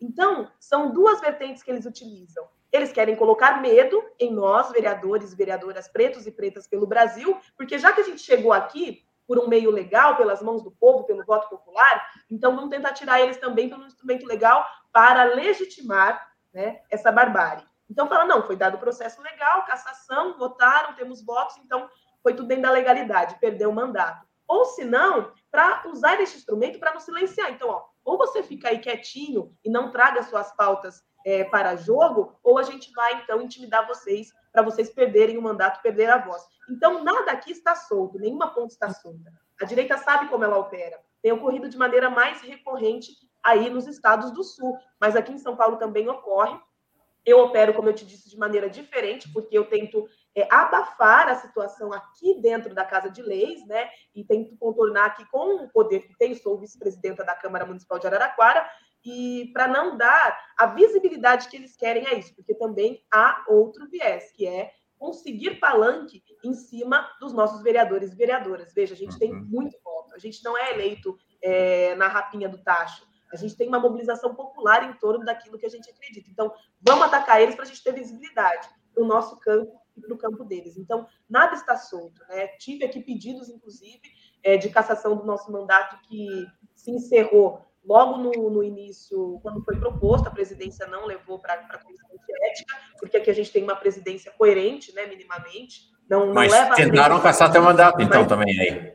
Então, são duas vertentes que eles utilizam. Eles querem colocar medo em nós, vereadores e vereadoras pretos e pretas pelo Brasil, porque já que a gente chegou aqui por um meio legal, pelas mãos do povo, pelo voto popular, então vamos tentar tirar eles também pelo instrumento legal para legitimar né, essa barbárie. Então fala, não, foi dado o processo legal, cassação, votaram, temos votos, então foi tudo dentro da legalidade, perdeu o mandato. Ou se não, para usar esse instrumento para nos silenciar. Então, ó, ou você fica aí quietinho e não traga suas pautas é, para jogo, ou a gente vai, então, intimidar vocês para vocês perderem o mandato, perder a voz. Então, nada aqui está solto, nenhuma ponta está solta. A direita sabe como ela opera. Tem ocorrido de maneira mais recorrente aí nos estados do Sul, mas aqui em São Paulo também ocorre. Eu opero, como eu te disse, de maneira diferente, porque eu tento é, abafar a situação aqui dentro da Casa de Leis, né? E tento contornar aqui com o poder que tenho, sou vice-presidenta da Câmara Municipal de Araraquara, e para não dar a visibilidade que eles querem a isso, porque também há outro viés, que é conseguir palanque em cima dos nossos vereadores e vereadoras. Veja, a gente tem uhum. muito voto, a gente não é eleito é, na rapinha do tacho, a gente tem uma mobilização popular em torno daquilo que a gente acredita. Então, vamos atacar eles para a gente ter visibilidade no nosso campo e para o campo deles. Então, nada está solto. Né? Tive aqui pedidos, inclusive, é, de cassação do nosso mandato que se encerrou logo no, no início, quando foi proposto, a presidência não levou para a comissão de ética, porque aqui a gente tem uma presidência coerente, né, minimamente. Não,
Mas tentaram caçar teu mandato, então, mas... também aí.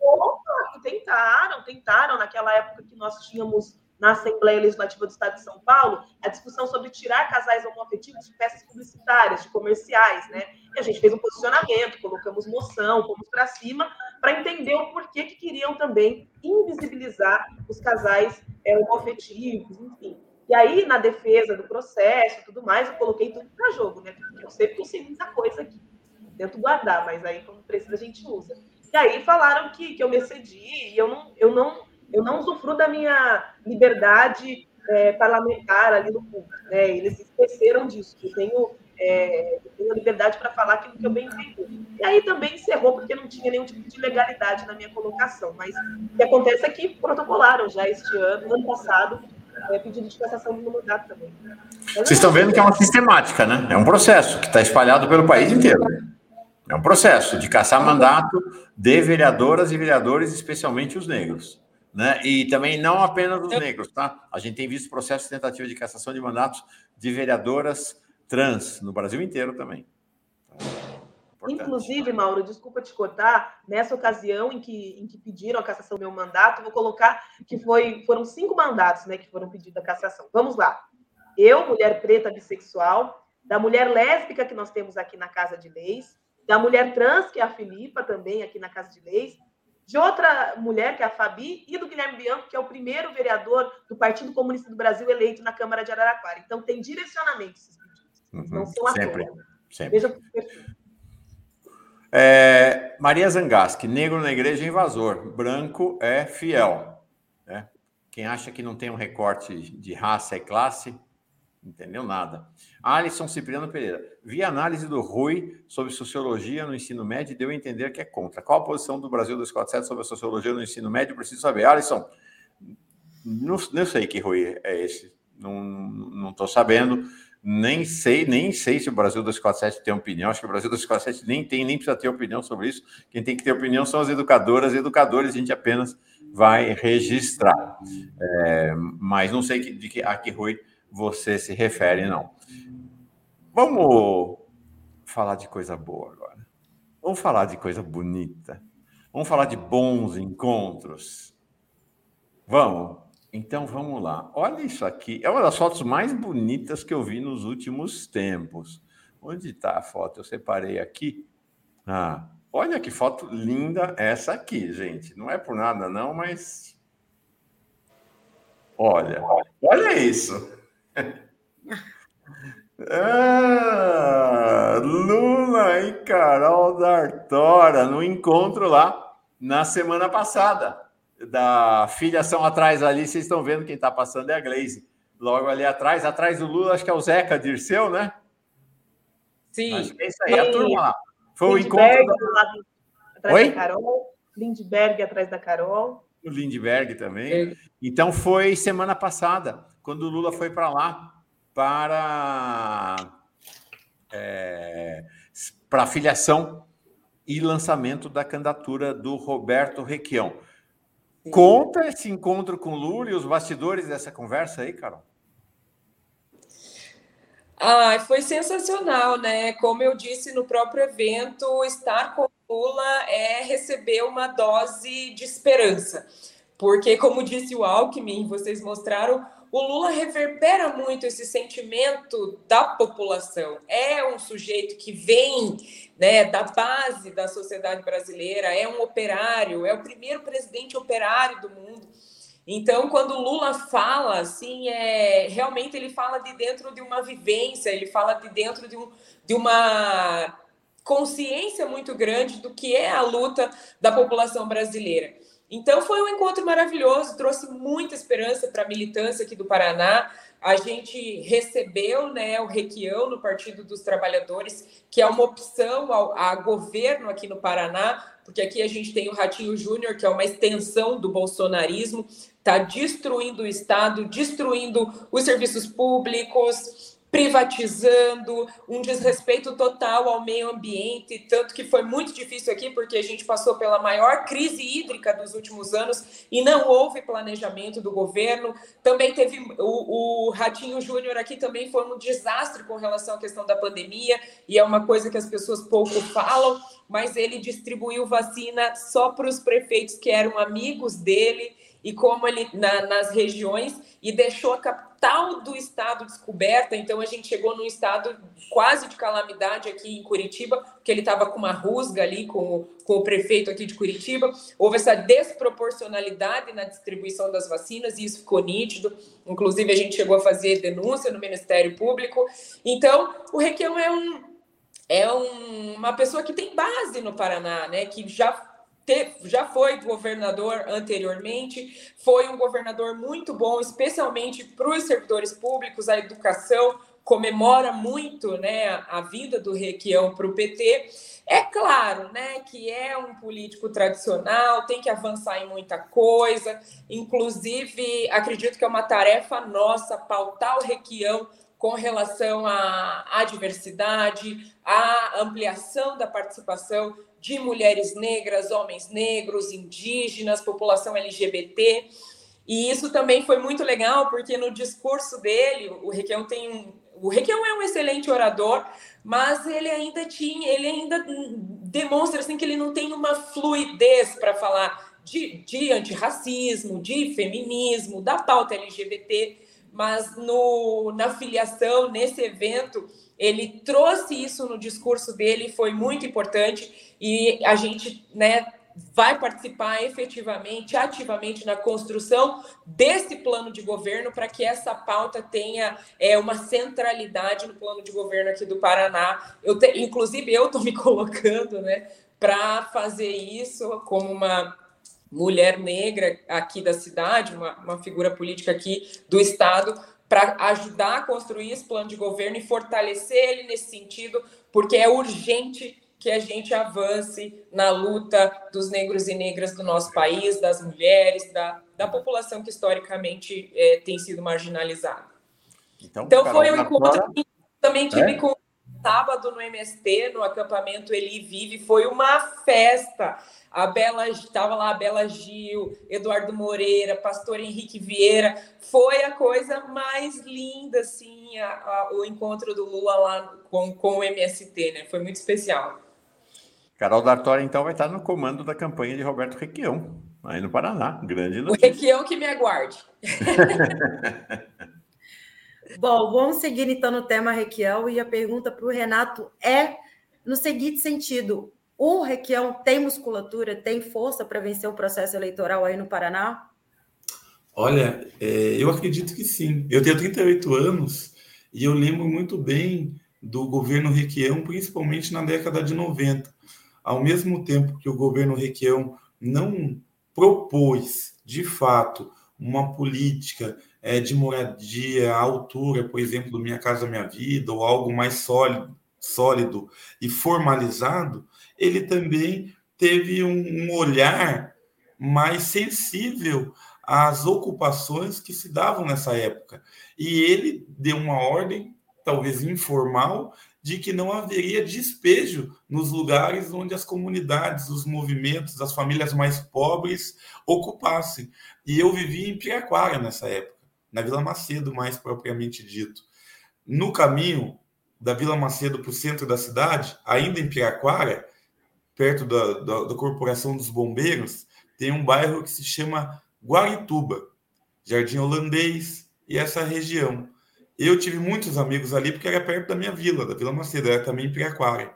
Opa, tentaram, tentaram. Naquela época que nós tínhamos na Assembleia Legislativa do Estado de São Paulo a discussão sobre tirar casais homoafetivos de peças publicitárias, de comerciais, né? E a gente fez um posicionamento, colocamos moção, fomos para cima, para entender o porquê que queriam também invisibilizar os casais é, enfim. E aí, na defesa do processo tudo mais, eu coloquei tudo para jogo, né? Porque eu que eu sei muita coisa aqui. Tento guardar, mas aí, quando precisa, a gente usa. E aí falaram que, que eu me excedi, e eu não, eu não eu não usufruo da minha liberdade é, parlamentar ali no público. Né? Eles esqueceram disso. Eu tenho, é, eu tenho liberdade para falar aquilo que eu bem entendo. E aí também encerrou, porque não tinha nenhum tipo de legalidade na minha colocação. Mas o que acontece é que protocolaram já este ano, ano passado, é, pedido de cassação do mandato também.
Vocês estão vendo que é uma sistemática, né? É um processo que está espalhado pelo país inteiro. É um processo de caçar mandato de vereadoras e vereadores, especialmente os negros. Né? E também não apenas dos negros, tá? A gente tem visto processos de tentativa de cassação de mandatos de vereadoras trans no Brasil inteiro também.
Importante. Inclusive, Mauro, desculpa te cortar, nessa ocasião em que, em que pediram a cassação do meu mandato, vou colocar que foi, foram cinco mandatos né, que foram pedidos a cassação. Vamos lá. Eu, mulher preta bissexual, da mulher lésbica que nós temos aqui na Casa de Leis, da mulher trans, que é a Filipa, também aqui na Casa de Leis, de outra mulher, que é a Fabi, e do Guilherme Bianco, que é o primeiro vereador do Partido Comunista do Brasil eleito na Câmara de Araraquara. Então, tem direcionamento esses. Uhum, não são
sempre, sempre. Veja... É, Maria Zangaschi, negro na igreja é invasor, branco é fiel. Né? Quem acha que não tem um recorte de raça e classe, entendeu nada. Alisson Cipriano Pereira. Vi a análise do Rui sobre sociologia no ensino médio e deu a entender que é contra. Qual a posição do Brasil 247 sobre a sociologia no ensino médio? Preciso saber. Alisson, não, não sei que Rui é esse. Não estou sabendo. Nem sei, nem sei se o Brasil 247 tem opinião. Acho que o Brasil 247 nem tem, nem precisa ter opinião sobre isso. Quem tem que ter opinião são as educadoras e educadores. A gente apenas vai registrar. É, mas não sei de que, a que Rui você se refere, não. Vamos falar de coisa boa agora. Vamos falar de coisa bonita. Vamos falar de bons encontros. Vamos? Então vamos lá. Olha isso aqui. É uma das fotos mais bonitas que eu vi nos últimos tempos. Onde está a foto? Eu separei aqui. Ah, olha que foto linda essa aqui, gente. Não é por nada, não, mas. Olha, olha isso. [LAUGHS] Ah, Lula e Carol D'Artora no encontro lá na semana passada. Da filiação atrás ali, vocês estão vendo quem está passando é a Glaze. logo ali atrás. Atrás do Lula, acho que é o Zeca Dirceu, né?
Sim.
Acho que é isso aí, a turma lá. Foi o encontro
lá atrás
Oi?
da Carol. Lindbergh atrás da Carol.
do Lindbergh também. Então foi semana passada, quando o Lula foi para lá para é, para filiação e lançamento da candidatura do Roberto Requião. Conta esse encontro com o Lula e os bastidores dessa conversa aí, Carol.
Ah, foi sensacional, né? Como eu disse no próprio evento, estar com o Lula é receber uma dose de esperança. Porque, como disse o Alckmin, vocês mostraram, o Lula reverbera muito esse sentimento da população. É um sujeito que vem né, da base da sociedade brasileira, é um operário, é o primeiro presidente operário do mundo. Então, quando o Lula fala, assim, é realmente ele fala de dentro de uma vivência, ele fala de dentro de, um, de uma consciência muito grande do que é a luta da população brasileira. Então, foi um encontro maravilhoso, trouxe muita esperança para a militância aqui do Paraná. A gente recebeu né, o Requião no Partido dos Trabalhadores, que é uma opção ao, a governo aqui no Paraná, porque aqui a gente tem o Ratinho Júnior, que é uma extensão do bolsonarismo, está destruindo o Estado, destruindo os serviços públicos, privatizando, um desrespeito total ao meio ambiente, tanto que foi muito difícil aqui, porque a gente passou pela maior crise hídrica dos últimos anos e não houve planejamento do governo. Também teve o, o Ratinho Júnior aqui também foi um desastre com relação à questão da pandemia, e é uma coisa que as pessoas pouco falam, mas ele distribuiu vacina só para os prefeitos que eram amigos dele e como ele na, nas regiões e deixou a capital do estado descoberta. Então a gente chegou num estado quase de calamidade aqui em Curitiba, porque ele estava com uma rusga ali com, com o prefeito aqui de Curitiba. Houve essa desproporcionalidade na distribuição das vacinas e isso ficou nítido. Inclusive a gente chegou a fazer denúncia no Ministério Público. Então o Requião é um é um, uma pessoa que tem base no Paraná, né? Que já já foi governador anteriormente, foi um governador muito bom, especialmente para os servidores públicos, a educação comemora muito né, a vinda do Requião para o PT. É claro né, que é um político tradicional, tem que avançar em muita coisa, inclusive acredito que é uma tarefa nossa pautar o Requião com relação à, à diversidade, à ampliação da participação de mulheres negras, homens negros, indígenas, população LGBT. E isso também foi muito legal, porque no discurso dele, o Requião tem um. O Requião é um excelente orador, mas ele ainda tinha, ele ainda demonstra assim que ele não tem uma fluidez para falar de, de antirracismo, de feminismo, da pauta LGBT, mas no, na filiação, nesse evento, ele trouxe isso no discurso dele, foi muito importante, e a gente né, vai participar efetivamente, ativamente na construção desse plano de governo para que essa pauta tenha é, uma centralidade no plano de governo aqui do Paraná. Eu te, inclusive, eu estou me [LAUGHS] colocando né, para fazer isso como uma mulher negra aqui da cidade, uma, uma figura política aqui do Estado, para ajudar a construir esse plano de governo e fortalecer ele nesse sentido, porque é urgente que a gente avance na luta dos negros e negras do nosso país, das mulheres, da, da população que historicamente é, tem sido marginalizada. Então, então foi um encontro que também tive é? com sábado no MST, no acampamento Eli Vive, foi uma festa. A Bela estava lá, a Bela Gil, Eduardo Moreira, Pastor Henrique Vieira. Foi a coisa mais linda, assim, a, a, o encontro do Lula lá com, com o MST, né? Foi muito especial.
Carol D'Artori, então, vai estar no comando da campanha de Roberto Requião, aí no Paraná. Grande
notícia. O Requião que me aguarde. [LAUGHS]
Bom, vamos seguir então no tema Requião e a pergunta para o Renato é no seguinte sentido: o Requião tem musculatura, tem força para vencer o processo eleitoral aí no Paraná?
Olha, é, eu acredito que sim. Eu tenho 38 anos e eu lembro muito bem do governo Requião, principalmente na década de 90. Ao mesmo tempo que o governo Requião não propôs, de fato, uma política é, de moradia à altura, por exemplo, do Minha Casa Minha Vida, ou algo mais sólido, sólido e formalizado, ele também teve um, um olhar mais sensível às ocupações que se davam nessa época. E ele deu uma ordem, talvez informal, de que não haveria despejo nos lugares onde as comunidades, os movimentos, as famílias mais pobres ocupassem. E eu vivi em Piraquara nessa época, na Vila Macedo, mais propriamente dito. No caminho da Vila Macedo para o centro da cidade, ainda em Piraquara, perto da, da, da Corporação dos Bombeiros, tem um bairro que se chama Guarituba, Jardim Holandês e essa região. Eu tive muitos amigos ali porque era perto da minha vila, da Vila Macedo, era também em Piraquara.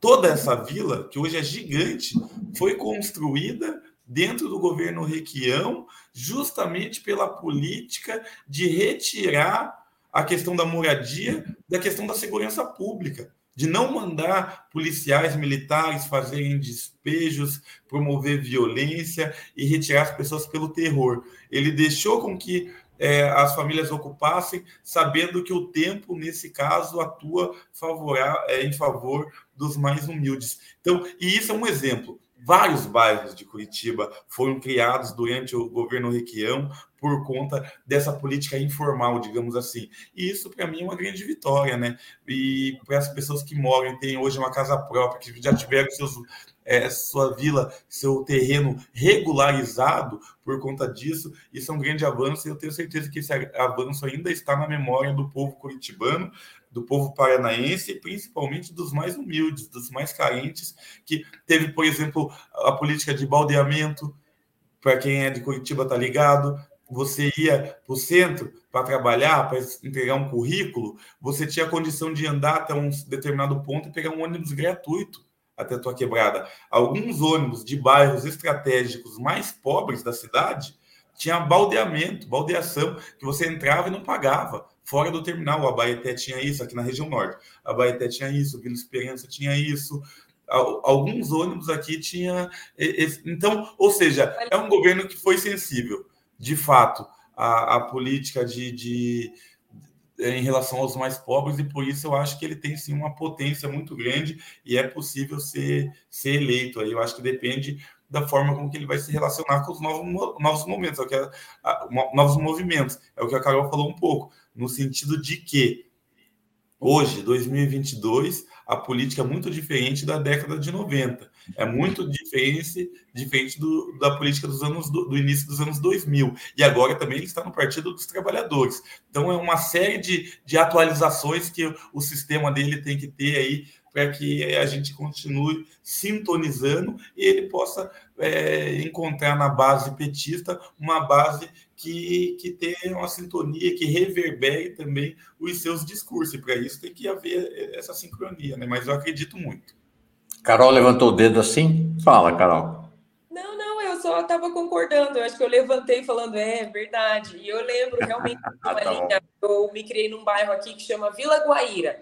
Toda essa vila, que hoje é gigante, foi construída dentro do governo Requião, justamente pela política de retirar a questão da moradia da questão da segurança pública de não mandar policiais militares fazerem despejos, promover violência e retirar as pessoas pelo terror. Ele deixou com que é, as famílias ocupassem, sabendo que o tempo, nesse caso, atua favorável, é, em favor dos mais humildes. Então, e isso é um exemplo. Vários bairros de Curitiba foram criados durante o governo Requião por conta dessa política informal, digamos assim. E isso, para mim, é uma grande vitória, né? E para as pessoas que moram e têm hoje uma casa própria, que já tiveram seus, é, sua vila, seu terreno regularizado por conta disso, isso é um grande avanço e eu tenho certeza que esse avanço ainda está na memória do povo curitibano do povo paranaense, principalmente dos mais humildes, dos mais carentes, que teve, por exemplo, a política de baldeamento, para quem é de Curitiba tá ligado, você ia para o centro para trabalhar, para entregar um currículo, você tinha a condição de andar até um determinado ponto e pegar um ônibus gratuito até a tua quebrada. Alguns ônibus de bairros estratégicos mais pobres da cidade tinha baldeamento, baldeação, que você entrava e não pagava fora do terminal. O Abaeté tinha isso, aqui na região norte. A Abaeté tinha isso, Vila Esperança tinha isso. Alguns ônibus aqui tinha. Então, ou seja, é um governo que foi sensível, de fato, à, à política de, de em relação aos mais pobres, e por isso eu acho que ele tem sim uma potência muito grande e é possível ser, ser eleito. Aí eu acho que depende da forma como que ele vai se relacionar com os novos, novos momentos, é o que a, a, novos movimentos. É o que a Carol falou um pouco no sentido de que hoje, 2022, a política é muito diferente da década de 90. É muito diferente, diferente do, da política dos anos do, do, início dos anos 2000. E agora também ele está no Partido dos Trabalhadores. Então é uma série de, de atualizações que o sistema dele tem que ter aí para que a gente continue sintonizando e ele possa é, encontrar na base petista uma base que, que tenha uma sintonia, que reverbere também os seus discursos. E para isso tem que haver essa sincronia, né? Mas eu acredito muito.
Carol levantou o dedo assim? Fala, Carol.
Não, não, eu só estava concordando. Eu acho que eu levantei falando, é verdade. E eu lembro realmente [LAUGHS] uma tá linha. Eu me criei num bairro aqui que chama Vila Guaíra.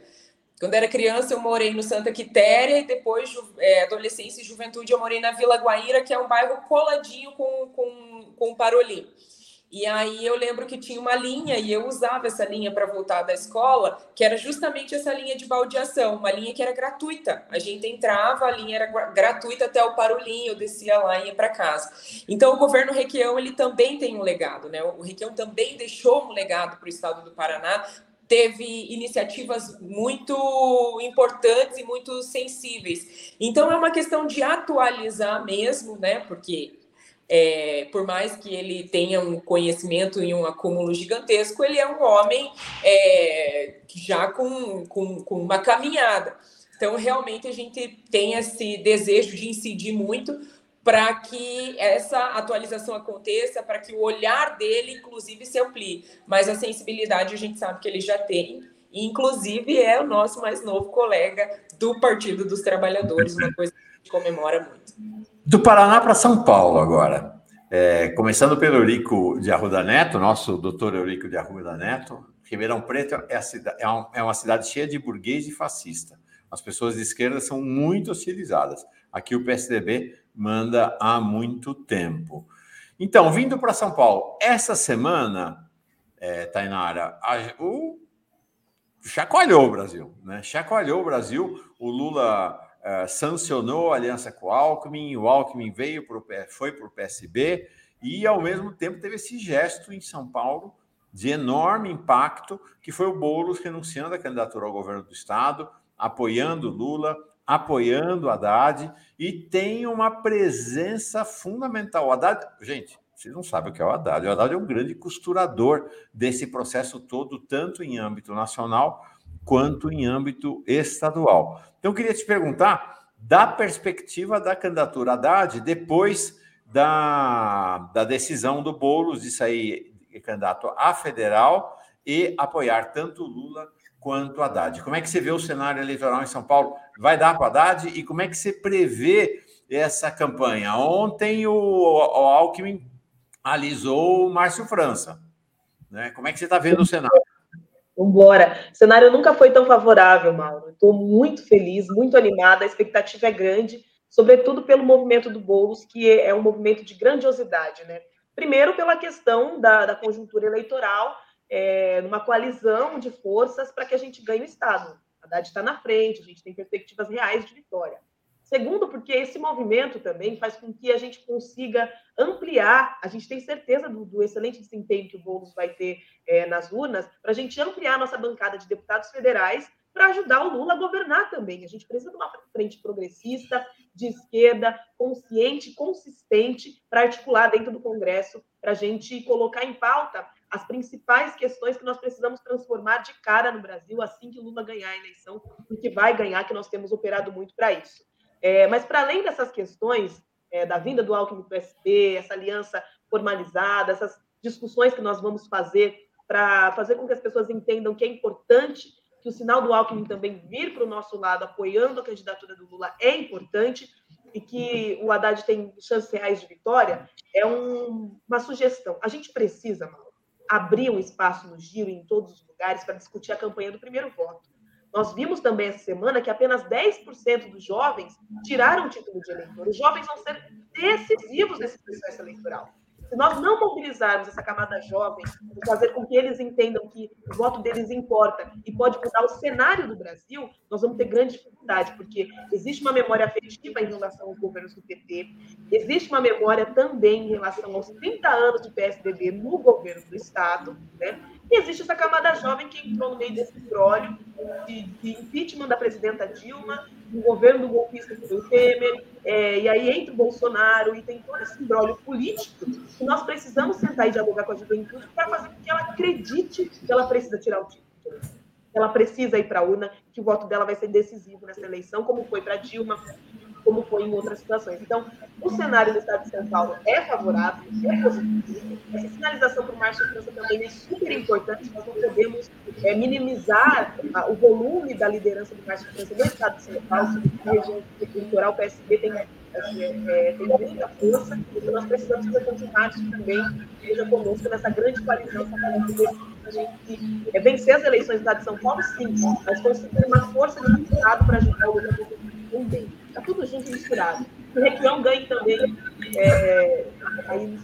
Quando era criança, eu morei no Santa Quitéria e depois, é, adolescência e juventude, eu morei na Vila Guaíra, que é um bairro coladinho com, com, com Parolim. E aí eu lembro que tinha uma linha, e eu usava essa linha para voltar da escola, que era justamente essa linha de baldeação, uma linha que era gratuita. A gente entrava, a linha era gratuita até o Parolim, eu descia lá e ia para casa. Então o governo Requião, ele também tem um legado, né? O Requião também deixou um legado para o estado do Paraná, teve iniciativas muito importantes e muito sensíveis. Então é uma questão de atualizar mesmo, né? Porque é, por mais que ele tenha um conhecimento e um acúmulo gigantesco, ele é um homem é, já com, com, com uma caminhada. Então, realmente, a gente tem esse desejo de incidir muito para que essa atualização aconteça, para que o olhar dele, inclusive, se amplie. Mas a sensibilidade a gente sabe que ele já tem, e, inclusive é o nosso mais novo colega do Partido dos Trabalhadores, uma coisa que a gente comemora muito.
Do Paraná para São Paulo agora. É, começando pelo Eurico de Arruda Neto, nosso doutor Eurico de Arruda Neto, Ribeirão Preto é, é, um, é uma cidade cheia de burguês e fascista. As pessoas de esquerda são muito hostilizadas. Aqui o PSDB manda há muito tempo. Então, vindo para São Paulo, essa semana, é, Tainara, a, o chacoalhou o Brasil, né? Chacoalhou o Brasil. O Lula é, sancionou a aliança com o Alckmin, o Alckmin veio pro, foi para o PSB e, ao mesmo tempo, teve esse gesto em São Paulo de enorme impacto, que foi o Boulos renunciando à candidatura ao governo do Estado, apoiando Lula, apoiando Haddad, e tem uma presença fundamental. O Haddad, gente, vocês não sabem o que é o Haddad. O Haddad é um grande costurador desse processo todo, tanto em âmbito nacional quanto em âmbito estadual. Então, eu queria te perguntar, da perspectiva da candidatura Haddad, depois da, da decisão do Boulos de sair candidato a federal e apoiar tanto Lula quanto Haddad. Como é que você vê o cenário eleitoral em São Paulo? Vai dar para Haddad? E como é que você prevê essa campanha? Ontem o, o Alckmin alisou o Márcio França. Né? Como é que você está vendo o cenário?
Vambora. O cenário nunca foi tão favorável, Mauro. Estou muito feliz, muito animada, a expectativa é grande, sobretudo pelo movimento do Boulos, que é um movimento de grandiosidade, né? Primeiro, pela questão da, da conjuntura eleitoral é, numa coalizão de forças para que a gente ganhe o Estado. A Haddad está na frente, a gente tem perspectivas reais de vitória. Segundo, porque esse movimento também faz com que a gente consiga ampliar, a gente tem certeza do, do excelente desempenho que o Boulos vai ter é, nas urnas, para a gente ampliar a nossa bancada de deputados federais para ajudar o Lula a governar também. A gente precisa de uma frente progressista, de esquerda, consciente, consistente, para articular dentro do Congresso, para a gente colocar em pauta as principais questões que nós precisamos transformar de cara no Brasil assim que Lula ganhar a eleição, porque vai ganhar, que nós temos operado muito para isso. É, mas, para além dessas questões, é, da vinda do Alckmin para o PSB, essa aliança formalizada, essas discussões que nós vamos fazer para fazer com que as pessoas entendam que é importante que o sinal do Alckmin também vir para o nosso lado, apoiando a candidatura do Lula, é importante e que o Haddad tem chances reais de vitória, é um, uma sugestão. A gente precisa, Mauro, abrir um espaço no giro em todos os lugares para discutir a campanha do primeiro voto. Nós vimos também essa semana que apenas 10% dos jovens tiraram o título de eleitor. Os jovens vão ser decisivos nesse processo eleitoral. Se nós não mobilizarmos essa camada jovem, fazer com que eles entendam que o voto deles importa e pode mudar o cenário do Brasil, nós vamos ter grande dificuldade, porque existe uma memória afetiva em relação aos governos do PT, existe uma memória também em relação aos 30 anos de PSDB no governo do Estado, né? E existe essa camada jovem que entrou no meio desse brolho de, de impeachment da presidenta Dilma, do governo do golpista que foi o Temer, é, e aí entra o Bolsonaro, e tem todo esse brolho político que nós precisamos sentar e dialogar com a juventude para fazer com que ela acredite que ela precisa tirar o título. Ela precisa ir para a urna, que o voto dela vai ser decisivo nessa eleição, como foi para Dilma, como foi em outras situações. Então, o cenário do Estado de São Paulo é favorável, é positivo. Essa sinalização para o Márcio França também é super importante. Nós não podemos é, minimizar a, o volume da liderança do Márcio França no Estado de São Paulo, na região eleitoral, PSB tem, assim, é, tem muita força, então nós precisamos que o Márcio também esteja conosco nessa grande coalizão a gente é, vencer as eleições do Estado de São Paulo, sim, mas conseguir uma força de Estado para ajudar o governo também. Está tudo junto misturado. O Requião ganha também é, aí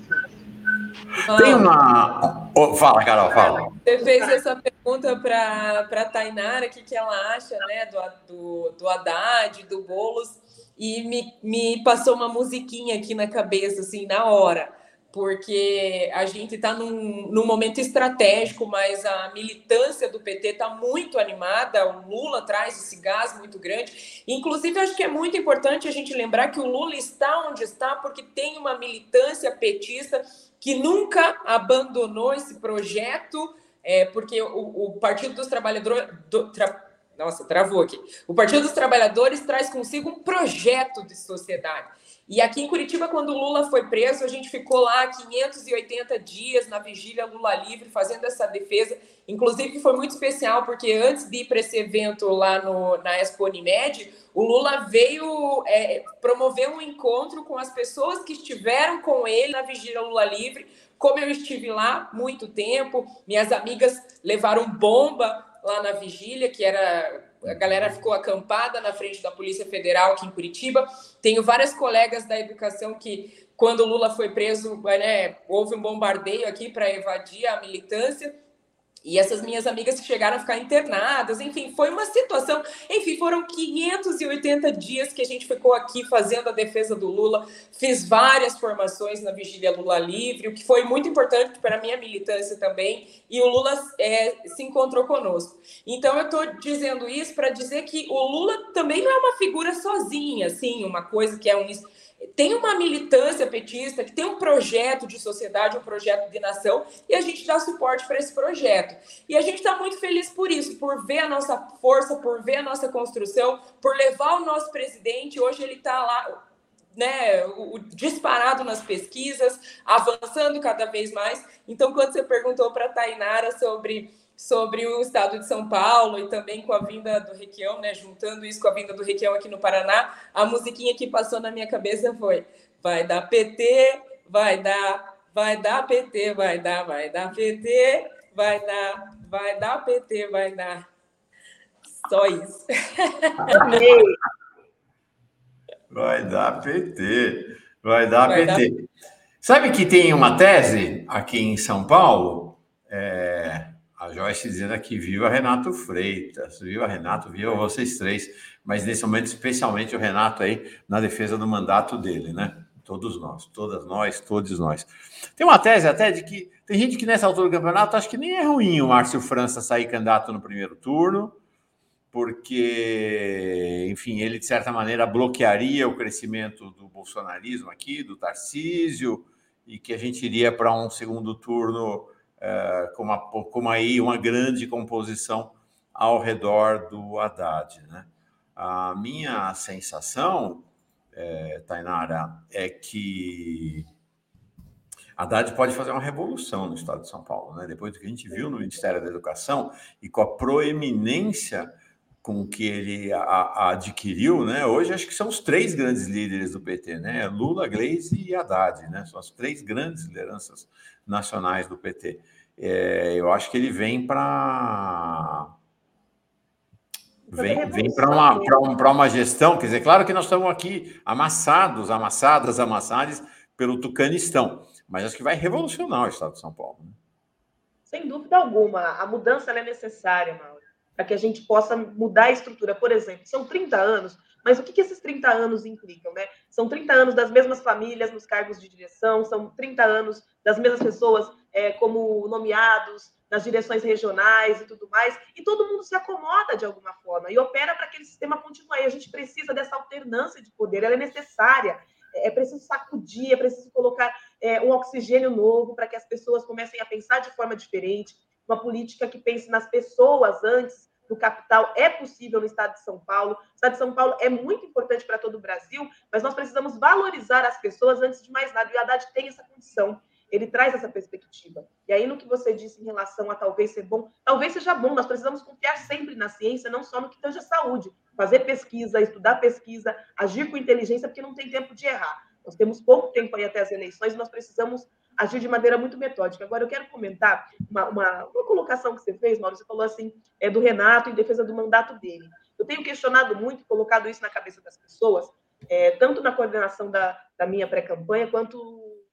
Tem uma. Oh, fala, Carol, fala.
Você fez essa pergunta para a Tainara, o que, que ela acha né, do, do, do Haddad, do Boulos, e me, me passou uma musiquinha aqui na cabeça, assim, na hora porque a gente está num, num, momento estratégico, mas a militância do PT está muito animada, o Lula traz esse gás muito grande. Inclusive, acho que é muito importante a gente lembrar que o Lula está onde está porque tem uma militância petista que nunca abandonou esse projeto, é, porque o, o Partido dos Trabalhadores. Do, tra, nossa, travou aqui. O Partido dos Trabalhadores traz consigo um projeto de sociedade. E aqui em Curitiba, quando o Lula foi preso, a gente ficou lá 580 dias na vigília Lula livre, fazendo essa defesa. Inclusive, foi muito especial, porque antes de ir para esse evento lá no, na Expo Unimed, o Lula veio é, promover um encontro com as pessoas que estiveram com ele na vigília Lula livre. Como eu estive lá muito tempo, minhas amigas levaram bomba lá na vigília, que era a galera ficou acampada na frente da Polícia Federal aqui em Curitiba. Tenho várias colegas da educação que, quando o Lula foi preso, né, houve um bombardeio aqui para evadir a militância. E essas minhas amigas que chegaram a ficar internadas, enfim, foi uma situação. Enfim, foram 580 dias que a gente ficou aqui fazendo a defesa do Lula. Fiz várias formações na Vigília Lula Livre, o que foi muito importante para a minha militância também. E o Lula é, se encontrou conosco. Então, eu estou dizendo isso para dizer que o Lula também não é uma figura sozinha, assim, uma coisa que é um tem uma militância petista que tem um projeto de sociedade, um projeto de nação, e a gente dá suporte para esse projeto. E a gente está muito feliz por isso, por ver a nossa força, por ver a nossa construção, por levar o nosso presidente. Hoje ele está lá, né, o, disparado nas pesquisas, avançando cada vez mais. Então, quando você perguntou para a Tainara sobre sobre o estado de São Paulo e também com a vinda do Requião, né, juntando isso com a vinda do Requião aqui no Paraná, a musiquinha que passou na minha cabeça foi vai dar PT, vai dar, vai dar PT, vai dar, vai dar PT, vai dar, vai dar PT, vai dar. Só isso.
Vai dar PT, vai dar vai PT. Dar... Sabe que tem uma tese aqui em São Paulo? É a Joyce dizendo aqui, viva Renato Freitas, viva Renato, viva vocês três, mas nesse momento, especialmente o Renato aí, na defesa do mandato dele, né? Todos nós, todas nós, todos nós. Tem uma tese até de que tem gente que nessa altura do campeonato acha que nem é ruim o Márcio França sair candidato no primeiro turno, porque, enfim, ele de certa maneira bloquearia o crescimento do bolsonarismo aqui, do Tarcísio, e que a gente iria para um segundo turno é, com, uma, aí uma grande composição ao redor do Haddad. Né? A minha sensação, é, Tainara, é que Haddad pode fazer uma revolução no estado de São Paulo, né? Depois do que a gente viu no Ministério da Educação e com a proeminência com que ele a, a adquiriu, né? Hoje acho que são os três grandes líderes do PT, né? Lula, Gleisi e Haddad, né? São as três grandes lideranças nacionais do PT. É, eu acho que ele vem para vem, vem para uma, um, uma gestão, quer dizer, claro que nós estamos aqui amassados, amassadas, amassadas pelo Tucanistão, mas acho que vai revolucionar o Estado de São Paulo. Né?
Sem dúvida alguma, a mudança é necessária, Mauro, para que a gente possa mudar a estrutura. Por exemplo, são 30 anos, mas o que, que esses 30 anos implicam? Né? São 30 anos das mesmas famílias nos cargos de direção, são 30 anos das mesmas pessoas é, como nomeados nas direções regionais e tudo mais, e todo mundo se acomoda de alguma forma e opera para que aquele sistema continue. A gente precisa dessa alternância de poder, ela é necessária. É, é preciso sacudir, é preciso colocar é, um oxigênio novo para que as pessoas comecem a pensar de forma diferente, uma política que pense nas pessoas antes do capital é possível no estado de São Paulo. O estado de São Paulo é muito importante para todo o Brasil, mas nós precisamos valorizar as pessoas antes de mais nada. E o Haddad tem essa condição. Ele traz essa perspectiva. E aí, no que você disse em relação a talvez ser bom, talvez seja bom, nós precisamos confiar sempre na ciência, não só no que tange a saúde. Fazer pesquisa, estudar pesquisa, agir com inteligência, porque não tem tempo de errar. Nós temos pouco tempo aí até as eleições, nós precisamos agir de maneira muito metódica. Agora, eu quero comentar uma, uma, uma colocação que você fez, Mauro. Você falou assim, é do Renato em defesa do mandato dele. Eu tenho questionado muito, colocado isso na cabeça das pessoas, é, tanto na coordenação da, da minha pré-campanha, quanto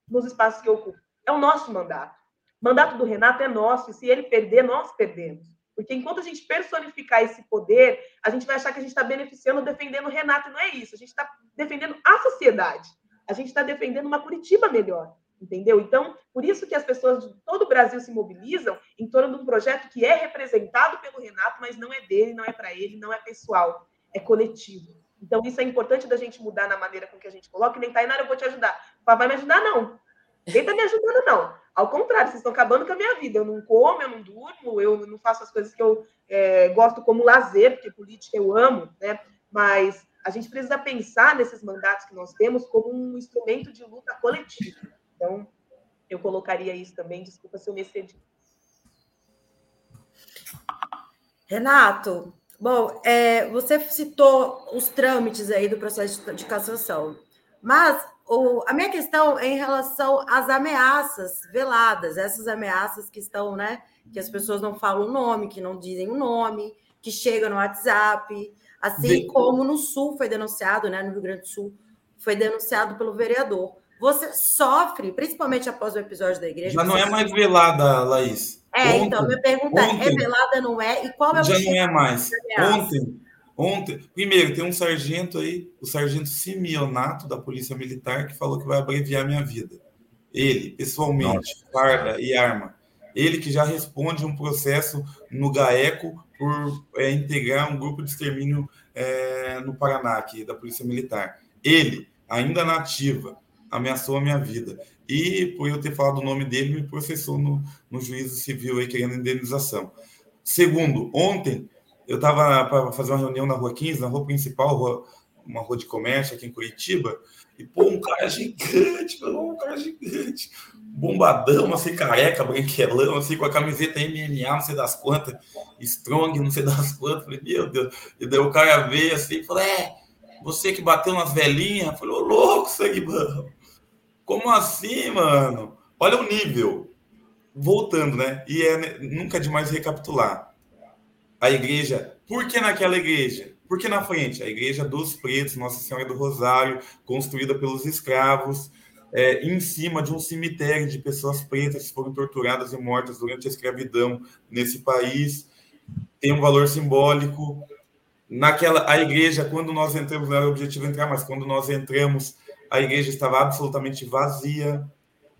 nos espaços que eu ocupo. É o nosso mandato. O mandato do Renato é nosso, e se ele perder, nós perdemos. Porque enquanto a gente personificar esse poder, a gente vai achar que a gente está beneficiando, defendendo o Renato, não é isso. A gente está defendendo a sociedade. A gente está defendendo uma Curitiba melhor entendeu? Então, por isso que as pessoas de todo o Brasil se mobilizam em torno de um projeto que é representado pelo Renato, mas não é dele, não é para ele, não é pessoal, é coletivo. Então, isso é importante da gente mudar na maneira com que a gente coloca. E nem Tainara, eu vou te ajudar. Vai me ajudar, não. Ninguém está me ajudando, não. Ao contrário, vocês estão acabando com a minha vida. Eu não como, eu não durmo, eu não faço as coisas que eu é, gosto como lazer, porque política eu amo, né? Mas a gente precisa pensar nesses mandatos que nós temos como um instrumento de luta coletiva. Então, eu colocaria isso também. Desculpa se eu me excedi.
Renato, bom, é, você citou os trâmites aí do processo de cassação, mas o, a minha questão é em relação às ameaças veladas, essas ameaças que estão, né, que as pessoas não falam o nome, que não dizem o nome, que chega no WhatsApp, assim como no Sul foi denunciado, né, no Rio Grande do Sul, foi denunciado pelo vereador. Você sofre, principalmente após o episódio da igreja.
Já não é mais velada, Laís.
É, ontem, então, minha pergunta ontem, é: é velada, não é? E qual é o
Já não é mais. Ontem, ontem, primeiro, tem um sargento aí, o sargento Simeonato, da Polícia Militar, que falou que vai abreviar minha vida. Ele, pessoalmente, farda e arma. Ele que já responde um processo no GAECO por é, integrar um grupo de extermínio é, no Paraná, aqui, da Polícia Militar. Ele, ainda na ativa, ameaçou a minha vida. E por eu ter falado o nome dele, me processou no, no juízo civil aí querendo indenização. Segundo, ontem eu estava para fazer uma reunião na Rua 15, na rua principal, rua, uma rua de comércio aqui em Curitiba, e pô, um cara gigante, um cara gigante, bombadão, assim, careca, branquelão, assim, com a camiseta MMA, não sei das quantas, strong, não sei das quantas. Falei, meu Deus. E daí o cara veio assim falou: É, você que bateu nas velhinhas? Falei, ô louco, sangue bom. Como assim, mano? Olha o nível. Voltando, né? E é nunca demais recapitular. A igreja, por que naquela igreja? Por que na frente? A igreja dos pretos, Nossa Senhora do Rosário, construída pelos escravos, é, em cima de um cemitério de pessoas pretas que foram torturadas e mortas durante a escravidão nesse país. Tem um valor simbólico. Naquela, a igreja, quando nós entramos, não era o objetivo entrar, mas quando nós entramos, a igreja estava absolutamente vazia,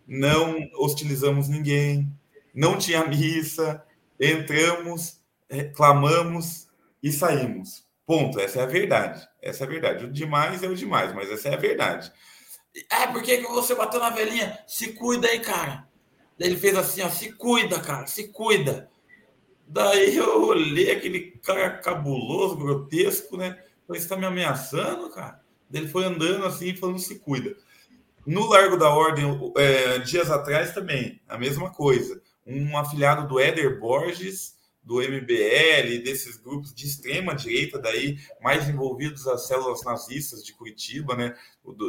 não hostilizamos ninguém, não tinha missa, entramos, clamamos e saímos. Ponto. Essa é a verdade. Essa é a verdade. O demais é o demais, mas essa é a verdade. É, por que, que você bateu na velhinha? Se cuida aí, cara. Daí ele fez assim, ó, se cuida, cara, se cuida. Daí eu olhei aquele cara cabuloso, grotesco, né? Falei, você tá me ameaçando, cara? Ele foi andando assim, falando se cuida. No Largo da Ordem, é, dias atrás também, a mesma coisa. Um afiliado do Éder Borges, do MBL, desses grupos de extrema direita, daí mais envolvidos as células nazistas de Curitiba, né?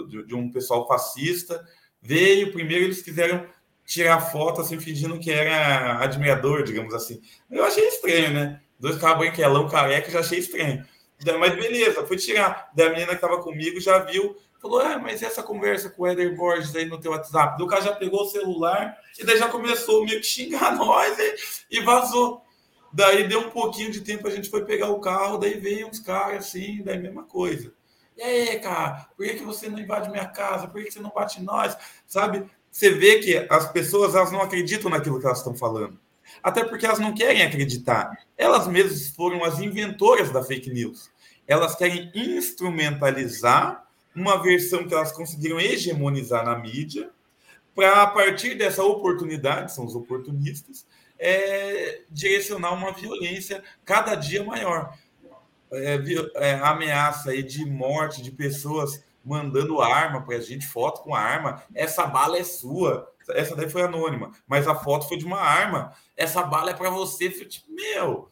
De, de um pessoal fascista, veio. Primeiro eles quiseram tirar foto assim, fingindo que era admirador, digamos assim. Eu achei estranho, né? Dois caras branquelão careca, já achei estranho. Mas beleza, fui tirar. Da menina que estava comigo já viu, falou: ah, mas essa conversa com o Éder Borges aí no teu WhatsApp? O cara já pegou o celular e daí já começou meio que xingar [LAUGHS] nós hein? e vazou. Daí deu um pouquinho de tempo, a gente foi pegar o carro, daí veio uns caras assim, daí mesma coisa. E aí, cara, por que, que você não invade minha casa? Por que, que você não bate nós? Sabe? Você vê que as pessoas elas não acreditam naquilo que elas estão falando. Até porque elas não querem acreditar. Elas mesmas foram as inventoras da fake news. Elas querem instrumentalizar uma versão que elas conseguiram hegemonizar na mídia, para, a partir dessa oportunidade, são os oportunistas, é, direcionar uma violência cada dia maior. É, é, ameaça aí de morte de pessoas mandando arma para a gente, foto com arma. Essa bala é sua. Essa daí foi anônima, mas a foto foi de uma arma. Essa bala é para você. Tipo, meu,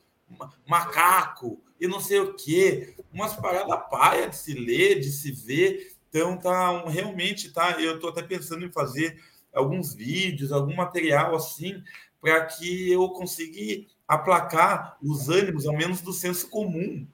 macaco e não sei o quê. Umas paradas paia de se ler, de se ver. Então, tá um, realmente, tá. Eu estou até pensando em fazer alguns vídeos, algum material assim, para que eu consiga aplacar os ânimos, ao menos do senso comum.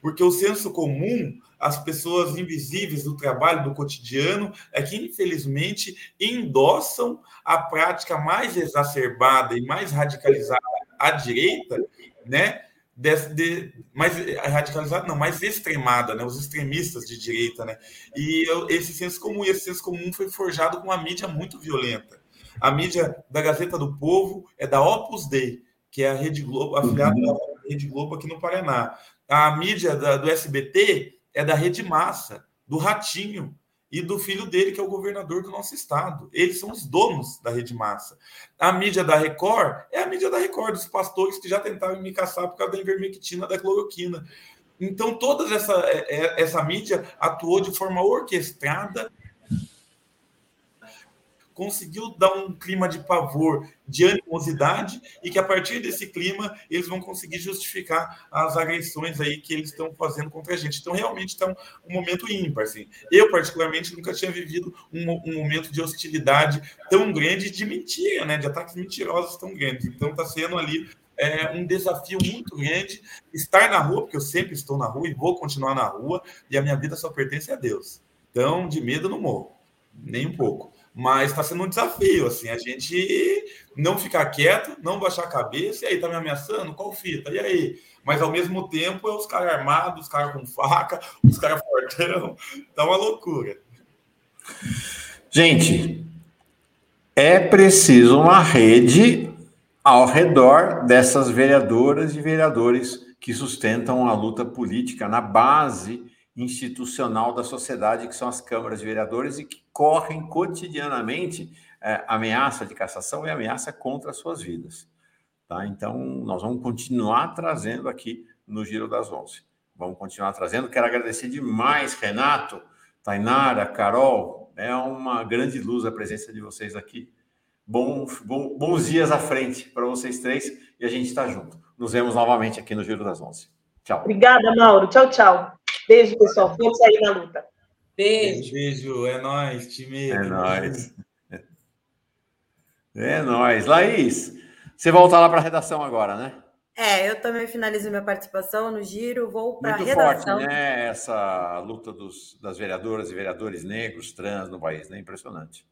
Porque o senso comum, as pessoas invisíveis do trabalho, do cotidiano, é que, infelizmente, endossam a prática mais exacerbada e mais radicalizada à direita, né? De, de, mais radicalizada, não, mais extremada, né? Os extremistas de direita, né? E eu, esse senso comum, esse senso comum foi forjado com uma mídia muito violenta. A mídia da Gazeta do Povo é da Opus Dei, que é a Rede Globo, afiliada uhum. da Rede Globo aqui no Paraná. A mídia da, do SBT é da Rede Massa, do Ratinho e do filho dele, que é o governador do nosso estado. Eles são os donos da Rede Massa. A mídia da Record é a mídia da Record, dos pastores que já tentaram me caçar por causa da ivermectina, da cloroquina. Então, toda essa, é, é, essa mídia atuou de forma orquestrada conseguiu dar um clima de pavor, de animosidade, e que a partir desse clima eles vão conseguir justificar as agressões aí que eles estão fazendo contra a gente. Então, realmente está um, momento ímpar. Assim. Eu, particularmente, nunca tinha vivido um, um, momento de hostilidade tão grande de mentira, né? de ataques mentirosos tão grandes. Então, está sendo ali é um desafio muito grande estar na rua, porque eu sempre estou na rua e vou continuar na rua, e a minha vida só pertence a Deus. Então, de medo não morro, nem um pouco. Mas está sendo um desafio, assim, a gente não ficar quieto, não baixar a cabeça, e aí, tá me ameaçando? Qual fita? E aí? Mas ao mesmo tempo é os caras armados, os caras com faca, [LAUGHS] os caras fortão, tá uma loucura.
Gente, é preciso uma rede ao redor dessas vereadoras e vereadores que sustentam a luta política na base institucional da sociedade, que são as câmaras de vereadores e que correm cotidianamente é, ameaça de cassação e ameaça contra as suas vidas. Tá? Então, nós vamos continuar trazendo aqui no Giro das Onze. Vamos continuar trazendo. Quero agradecer demais, Renato, Tainara, Carol. É uma grande luz a presença de vocês aqui Bons, bom, bons dias à frente para vocês três e a gente está junto. Nos vemos novamente aqui no Giro das Onze. Tchau.
Obrigada, Mauro. Tchau, tchau. Beijo, pessoal. Força aí na luta.
Beijo. Beijo. É nóis, time.
É nóis. É nóis. Laís, você volta lá para a redação agora, né?
É, eu também finalizo minha participação no giro, vou para a
redação. Muito forte, né? Essa luta dos, das vereadoras e vereadores negros, trans no país, né? Impressionante.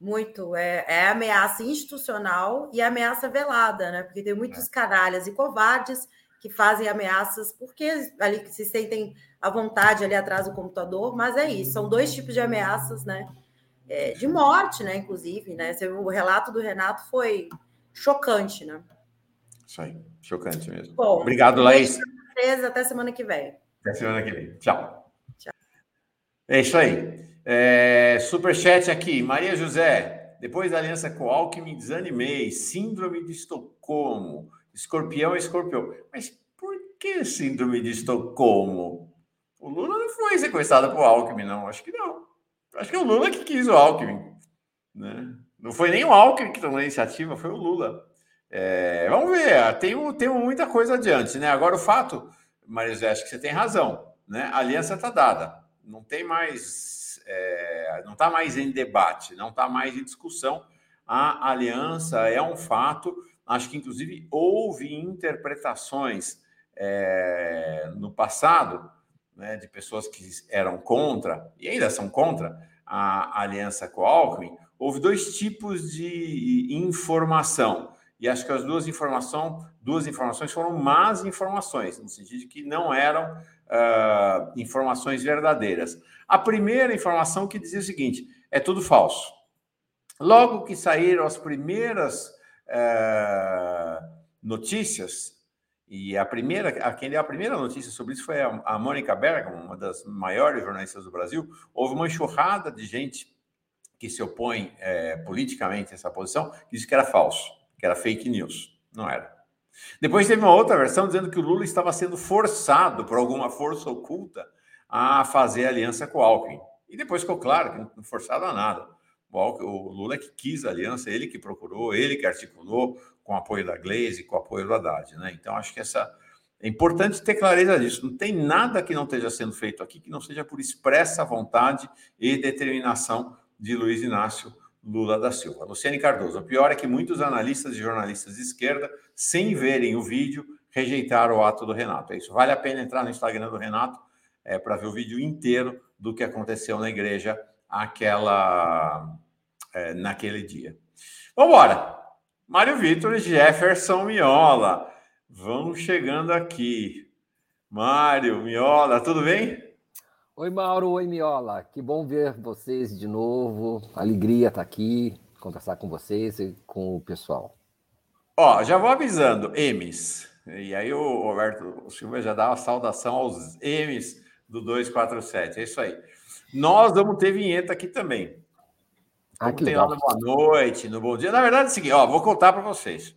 Muito. É, é ameaça institucional e ameaça velada, né? Porque tem muitos é. canalhas e covardes que fazem ameaças porque ali se sentem à vontade ali atrás do computador, mas é isso, são dois tipos de ameaças, né? É, de morte, né? Inclusive, né? O relato do Renato foi chocante, né?
Isso aí, chocante mesmo. Bom, Obrigado, Laís.
Até semana que vem.
Até semana que vem. Tchau. Tchau. É isso aí. É, superchat aqui, Maria José. Depois da aliança com Alckmin, desanimei. Síndrome de Estocolmo. Escorpião é escorpião. Mas por que síndrome de Estocolmo? O Lula não foi sequestrado por Alckmin, não. Acho que não. Acho que é o Lula que quis o Alckmin. Né? Não foi nem o Alckmin que tomou a iniciativa, foi o Lula. É, vamos ver, tem, tem muita coisa adiante, né? Agora o fato, Maria José, acho que você tem razão, né? A aliança está dada. Não tem mais é, não está mais em debate, não está mais em discussão. A aliança é um fato. Acho que, inclusive, houve interpretações é, no passado né, de pessoas que eram contra, e ainda são contra, a aliança com a Alckmin. Houve dois tipos de informação. E acho que as duas, informação, duas informações foram más informações, no sentido de que não eram uh, informações verdadeiras. A primeira informação que dizia o seguinte: é tudo falso. Logo que saíram as primeiras uh, notícias, e a primeira, quem deu a primeira notícia sobre isso foi a, a Mônica Bergman, uma das maiores jornalistas do Brasil. Houve uma enxurrada de gente que se opõe é, politicamente a essa posição, que disse que era falso, que era fake news. Não era. Depois teve uma outra versão dizendo que o Lula estava sendo forçado por alguma força oculta a fazer aliança com o Alckmin. E depois ficou claro que não forçado a nada. O, Lula é que quis a aliança, ele que procurou, ele que articulou com o apoio da Gleisi, com o apoio do Haddad. Né? Então, acho que essa é importante ter clareza disso. Não tem nada que não esteja sendo feito aqui que não seja por expressa vontade e determinação de Luiz Inácio Lula da Silva. Luciane Cardoso. O pior é que muitos analistas e jornalistas de esquerda, sem verem o vídeo, rejeitaram o ato do Renato. É isso. Vale a pena entrar no Instagram do Renato é, para ver o vídeo inteiro do que aconteceu na igreja aquela é, naquele dia. Vamos embora. Mário Vitor e Jefferson Miola vão chegando aqui. Mário, Miola, tudo bem?
Oi, Mauro. Oi, Miola. Que bom ver vocês de novo. Alegria estar aqui, conversar com vocês e com o pessoal.
Ó, já vou avisando, M's. E aí o Roberto Silva já dá uma saudação aos M's do 247. É isso aí. Nós vamos ter vinheta aqui também. Ah, tem lá no boa noite, no bom dia. Na verdade, é o seguinte, ó, vou contar para vocês.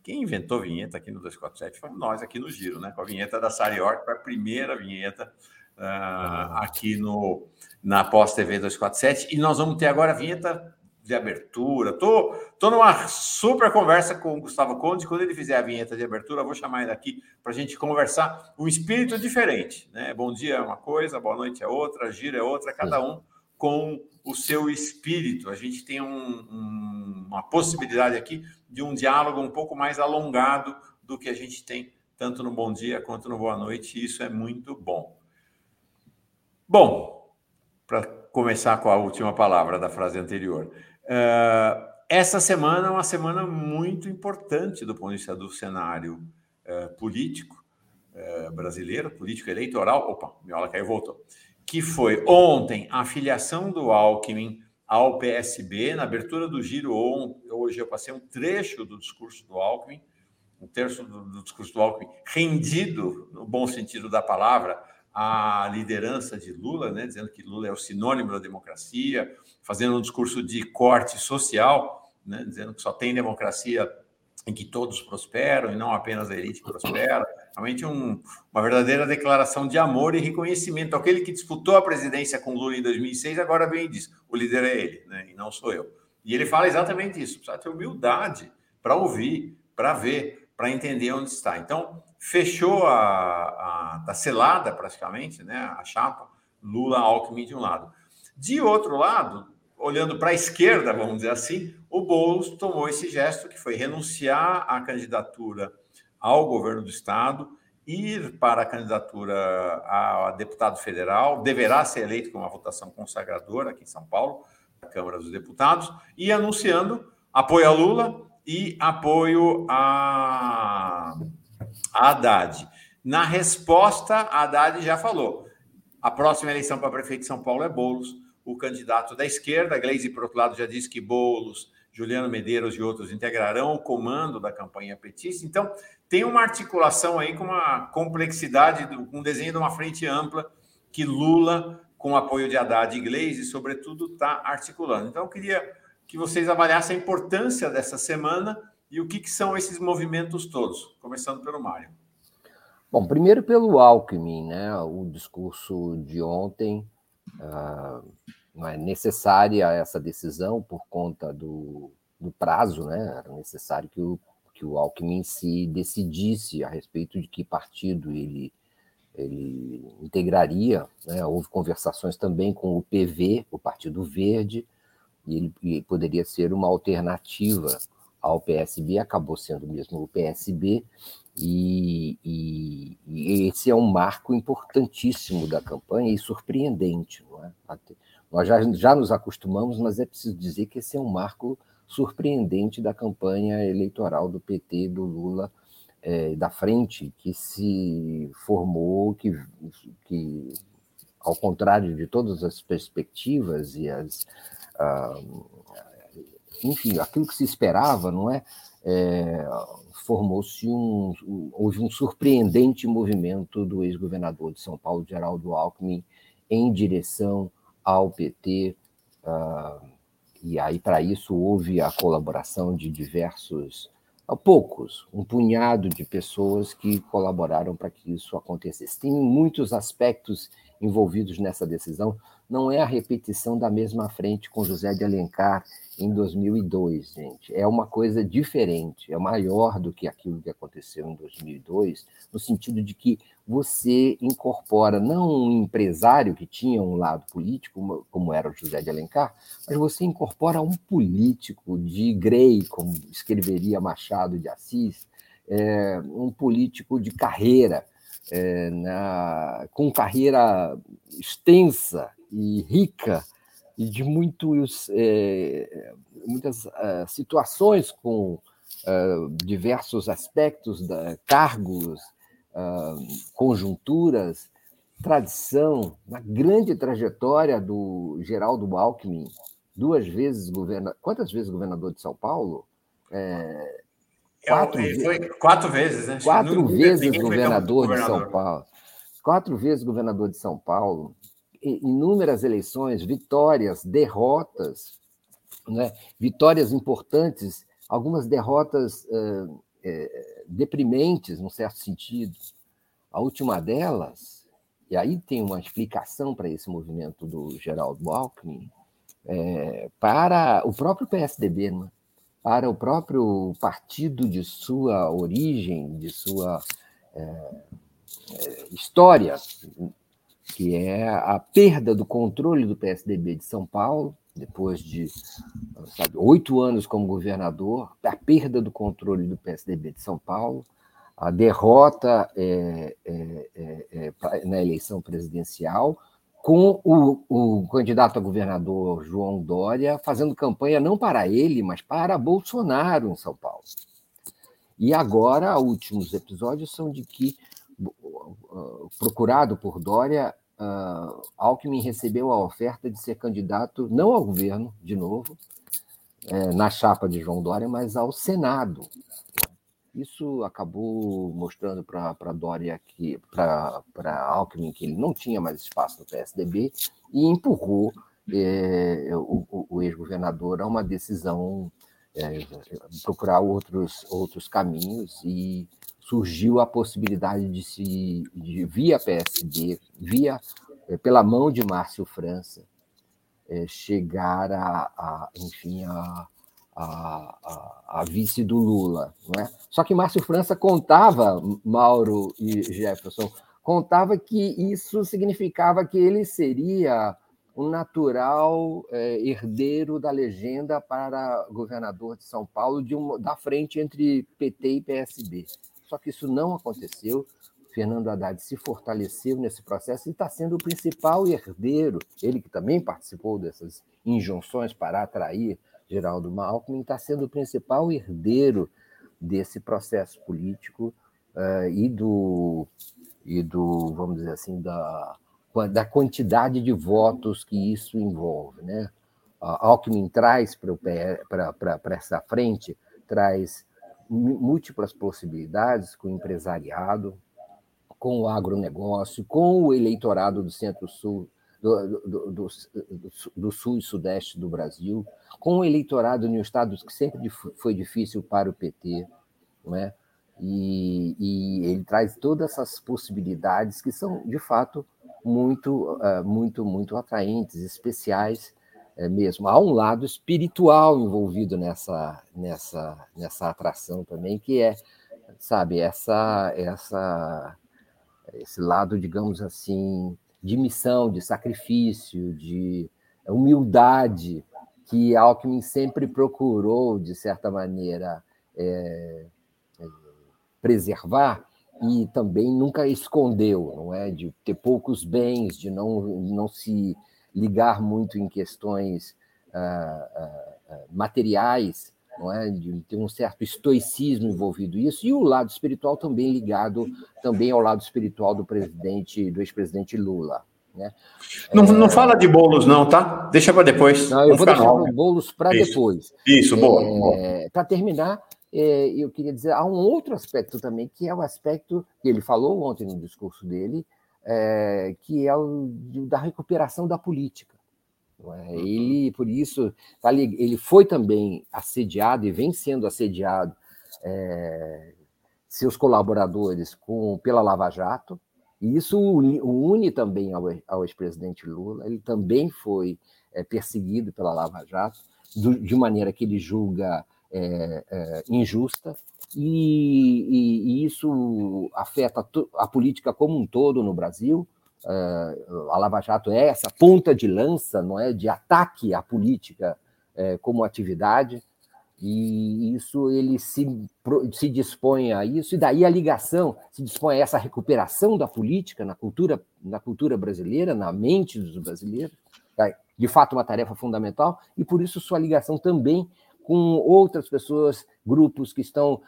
Quem inventou vinheta aqui no 247 foi nós aqui no Giro, né? Com a vinheta da Sari York, foi a primeira vinheta uh, aqui no, na Pós TV 247. E nós vamos ter agora a vinheta de abertura. Tô, tô numa super conversa com o Gustavo Conde. Quando ele fizer a vinheta de abertura, vou chamar ele aqui para a gente conversar um espírito diferente. Né? Bom dia é uma coisa, boa noite é outra, gira é outra, cada um com o seu espírito. A gente tem um, um, uma possibilidade aqui de um diálogo um pouco mais alongado do que a gente tem tanto no bom dia quanto no boa noite, e isso é muito bom. Bom, para começar com a última palavra da frase anterior, uh, essa semana é uma semana muito importante do ponto de vista do cenário uh, político uh, brasileiro, político eleitoral. Opa, minha aula caiu voltou. Que foi ontem a filiação do Alckmin ao PSB, na abertura do giro, hoje eu passei um trecho do discurso do Alckmin, um terço do, do discurso do Alckmin, rendido, no bom sentido da palavra, à liderança de Lula, né, dizendo que Lula é o sinônimo da democracia, fazendo um discurso de corte social, né, dizendo que só tem democracia em que todos prosperam e não apenas a elite prospera. Realmente um, uma verdadeira declaração de amor e reconhecimento. Aquele que disputou a presidência com Lula em 2006 agora vem e diz: o líder é ele, né, e não sou eu. E ele fala exatamente isso: precisa ter humildade para ouvir, para ver, para entender onde está. Então, fechou a, a tá selada praticamente, né, a chapa Lula Alckmin de um lado. De outro lado, olhando para a esquerda, vamos dizer assim, o Boulos tomou esse gesto que foi renunciar à candidatura ao governo do estado, ir para a candidatura a deputado federal, deverá ser eleito com uma votação consagradora aqui em São Paulo, na Câmara dos Deputados, e anunciando apoio a Lula, e apoio a, a Haddad. Na resposta, a Haddad já falou: a próxima eleição para prefeito de São Paulo é Bolos, o candidato da esquerda. Gleisi, por outro lado, já disse que Bolos, Juliano Medeiros e outros integrarão o comando da campanha petista. Então, tem uma articulação aí com uma complexidade, com um desenho de uma frente ampla que Lula, com apoio de Haddad e Gleisi, sobretudo, está articulando. Então, eu queria que vocês avaliassem a importância dessa semana e o que, que são esses movimentos todos, começando pelo Mário.
Bom, primeiro pelo Alckmin, né? O discurso de ontem não é necessária essa decisão por conta do, do prazo, né? Era necessário que o, que o Alckmin se decidisse a respeito de que partido ele ele integraria. Né? Houve conversações também com o PV, o Partido Verde, e ele poderia ser uma alternativa ao PSB, acabou sendo mesmo o PSB, e, e, e, esse é um marco importantíssimo da campanha e surpreendente. Não é? Nós já, já nos acostumamos, mas é preciso dizer que esse é um marco surpreendente da campanha eleitoral do PT, do Lula, é, da frente, que se formou, que, que, ao contrário de todas as perspectivas e as ah, enfim, aquilo que se esperava, não é? é Formou-se um, houve um surpreendente movimento do ex-governador de São Paulo, Geraldo Alckmin, em direção ao PT. Ah, e aí, para isso, houve a colaboração de diversos, poucos, um punhado de pessoas que colaboraram para que isso acontecesse. Tem muitos aspectos envolvidos nessa decisão, não é a repetição da mesma frente com José de Alencar em 2002, gente. É uma coisa diferente, é maior do que aquilo que aconteceu em 2002, no sentido de que você incorpora não um empresário que tinha um lado político, como era o José de Alencar, mas você incorpora um político de Grey, como escreveria Machado de Assis, é, um político de carreira, é, na, com carreira extensa e rica e de muitos, é, muitas uh, situações com uh, diversos aspectos, da, cargos, uh, conjunturas, tradição, uma grande trajetória do Geraldo Alckmin, duas vezes governador. Quantas vezes governador de São Paulo?
É, quatro, é, foi quatro vezes, né?
Quatro vezes governador, governador de São Paulo. Quatro vezes governador de São Paulo, inúmeras eleições, vitórias, derrotas, né? vitórias importantes, algumas derrotas é, deprimentes, num certo sentido. A última delas, e aí tem uma explicação para esse movimento do Geraldo Alckmin, é, para o próprio PSDB, né? para o próprio partido de sua origem, de sua história, que é a perda do controle do PSDB de São Paulo, depois de oito anos como governador, a perda do controle do PSDB de São Paulo, a derrota é, é, é, é na eleição presidencial, com o, o, candidato a governador João Dória fazendo campanha não para ele, mas para Bolsonaro em São Paulo. E agora, últimos episódios são de que, procurado por Dória, uh, Alckmin recebeu a oferta de ser candidato não ao governo, de novo, é, na chapa de João Dória, mas ao Senado. Isso acabou mostrando para Dória para Alckmin que ele não tinha mais espaço no PSDB e empurrou é, o, o ex-governador a uma decisão é, procurar outros outros caminhos e surgiu a possibilidade de se de, via PSD via é, pela mão de Márcio França é, chegar a, a enfim a a, a, vice do Lula. Não é? Só que Márcio França contava, Mauro e Jefferson, contava que isso significava que ele seria um natural é, herdeiro da legenda para governador de São Paulo de uma, da frente entre PT e PSB. Só que isso não aconteceu. Fernando Haddad se fortaleceu nesse processo e está sendo o principal herdeiro, ele que também participou dessas injunções para atrair Geraldo Alckmin está sendo o principal herdeiro desse processo político uh, e do e do vamos dizer assim da da quantidade de votos que isso envolve, né? A Alckmin traz para essa frente traz múltiplas possibilidades com o empresariado, com o agronegócio, com o eleitorado do Centro-Sul do, do, do, do, sul e sudeste do Brasil, com o eleitorado em estados que sempre foi difícil para o PT, não é? E, e, ele traz todas essas possibilidades que são, de fato, muito, uh, muito, muito atraentes, especiais é, mesmo. Há um lado espiritual envolvido nessa, nessa, nessa atração também, que é, sabe, essa, essa, esse lado, digamos assim, de missão, de sacrifício, de humildade que Alckmin sempre procurou, de certa maneira, é, é, preservar e também nunca escondeu, não é? De ter poucos bens, de não, não se ligar muito em questões ah, ah materiais, não é? De ter um certo estoicismo envolvido isso e o lado espiritual também ligado também ao lado espiritual do presidente, do ex-presidente Lula. Né?
Não, é... não fala de bolos, não, tá? Deixa para depois.
Não, eu vou deixar os bolos para depois.
Isso, boa. É,
para terminar, é, eu queria dizer, há um outro aspecto também, que é o aspecto que ele falou ontem no discurso dele, é, que é o da recuperação da política. É? Ele, por isso, tá ele foi também assediado e vem sendo assediado é, seus colaboradores com, pela Lava Jato, e isso o une também ao, ao ex-presidente Lula. Ele também foi é, perseguido pela Lava Jato, do, de maneira que ele julga é, é, injusta, e, e, e, isso afeta a política como um todo no Brasil. É, a Lava Jato é essa ponta de lança, não é, de ataque à política é, como atividade. E isso ele se, se dispõe a isso, e daí a ligação se dispõe a essa recuperação da política na cultura, na cultura brasileira, na mente dos brasileiros, é, de fato uma tarefa fundamental, e por isso sua ligação também com outras pessoas, grupos que estão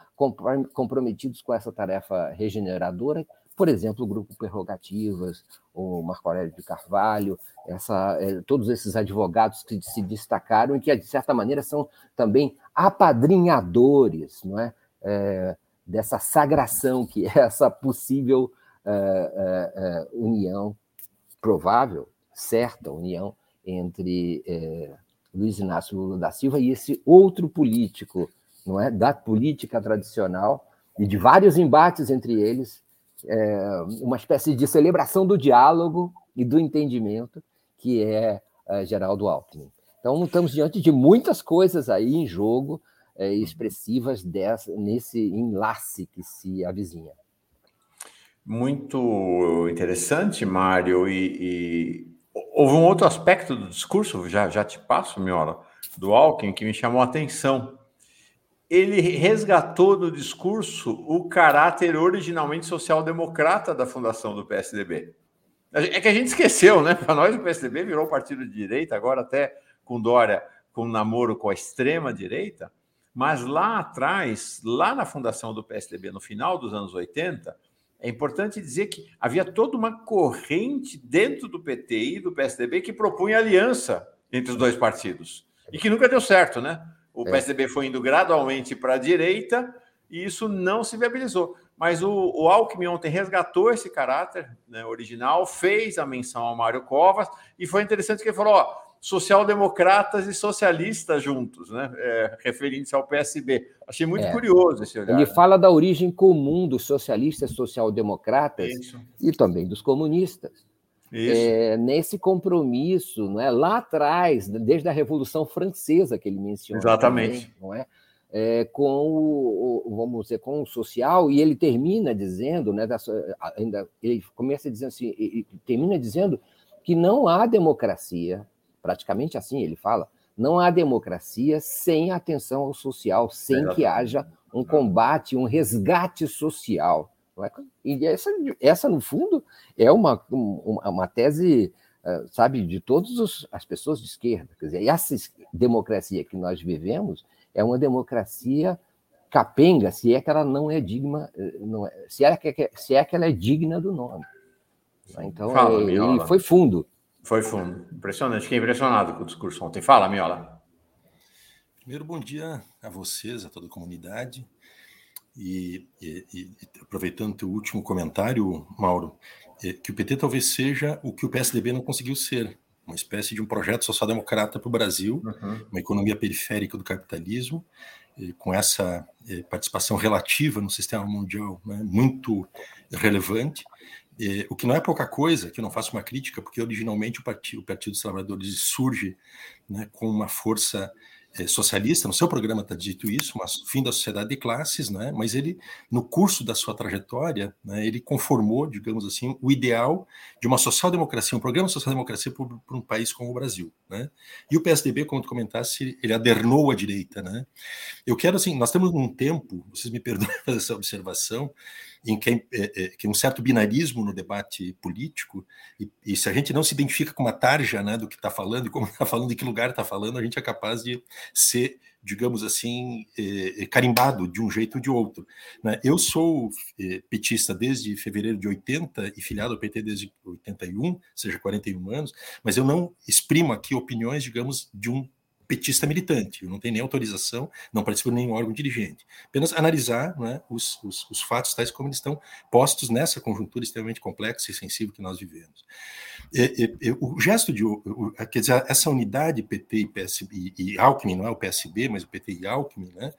comprometidos com essa tarefa regeneradora, por exemplo, o Grupo Prerrogativas, o Marco Aurélio de Carvalho, essa, é, todos esses advogados que se destacaram e que, de certa maneira, são também apadrinhadores não é? é dessa sagração que é essa possível é, é, união, provável, certa união, entre Luiz Inácio Lula da Silva e esse outro político, não é, da política tradicional e de vários embates entre eles, é, uma espécie de celebração do diálogo e do entendimento, que é, é Geraldo Alckmin. Então, estamos diante de muitas coisas aí em jogo, é, expressivas dessa, nesse enlace que se avizinha.
Muito interessante, Mário. E, e, houve um outro aspecto do discurso, já, já te passo, Miola, do Alckmin, que me chamou a atenção. ele resgatou no discurso o caráter originalmente social-democrata da fundação do PSDB. É que a gente esqueceu, né? Para nós, o PSDB virou partido de direita, agora até com Dória, com namoro com a extrema-direita. Mas lá atrás, lá na fundação do PSDB, no final dos anos 80, é importante dizer que havia toda uma corrente dentro do PT e do PSDB que propunha aliança entre os dois partidos. E que nunca deu certo, né? O é. PSDB foi indo gradualmente para a direita e isso não se viabilizou. Mas o, o Alckmin ontem resgatou esse caráter né, original, fez a menção ao Mário Covas e foi interessante que ele falou: ó, social-democratas e socialistas juntos, né? É, referindo-se ao PSB. Achei muito é. curioso esse olhar.
Ele fala da origem comum dos socialistas social-democratas e também dos comunistas. É, nesse compromisso, não é? lá atrás, desde a Revolução Francesa que ele menciona.
Exatamente.
Também, não é? É, com o, vamos dizer, com o social, e ele termina dizendo, né, da, ainda, ele começa dizendo assim, termina dizendo que não há democracia praticamente assim ele fala, não há democracia sem atenção ao social, sem que haja um combate, um resgate social. É? E essa, essa, no fundo, é uma, uma tese, eh, sabe, de todas as pessoas de esquerda. Quer dizer, essa democracia que nós vivemos é uma democracia capenga, se é que ela não é digna, eh, não é, se, é que, se é que ela é digna do nome. Então, Fala, ele foi fundo.
Foi fundo. Impressionante. Fiquei impressionado com o discurso ontem. Fala, Miola.
Primeiro, bom dia a vocês, a toda a comunidade. E, e, e aproveitando o teu último comentário, Mauro, é, que o PT talvez seja o que o PSDB não conseguiu ser, uma espécie de um projeto social-democrata para o Brasil, uhum. uma economia periférica do capitalismo, com essa é, participação relativa no sistema mundial né, muito relevante, é, o que não é pouca coisa, que eu não faço uma crítica, porque originalmente o Partido, o partido dos Trabalhadores surge né, com uma força é, socialista, no seu programa está dito isso, mas fim da sociedade de classes, né? mas ele, no curso da sua trajetória, né, ele conformou, digamos assim, o ideal de uma social-democracia, um programa de social-democracia para um país como o Brasil. Né? E o PSDB, como tu comentasse, ele adernou à direita. Né? Eu quero, assim, nós temos um tempo, vocês me perdoem [LAUGHS] fazer essa observação, em que, é, é, que um certo binarismo no debate político, e, e, se a gente não se identifica com uma tarja né, do que está falando e como está falando, em que lugar está falando, a gente é capaz de ser, digamos assim, é, carimbado de um jeito ou de outro. Né? Eu sou petista desde fevereiro de 80 e filiado ao PT desde 81, ou seja, 41 anos, mas eu não exprimo aqui opiniões, digamos, de um petista militante, não tenho nem autorização, não participo de nenhum órgão dirigente. Apenas analisar né, os, os, os, fatos tais como eles estão postos nessa conjuntura extremamente complexa e sensível que nós vivemos. E, e, o gesto de, o, quer dizer, essa unidade PT e, PSB, e, e Alckmin, não é o PSB, mas o PT e Alckmin, né,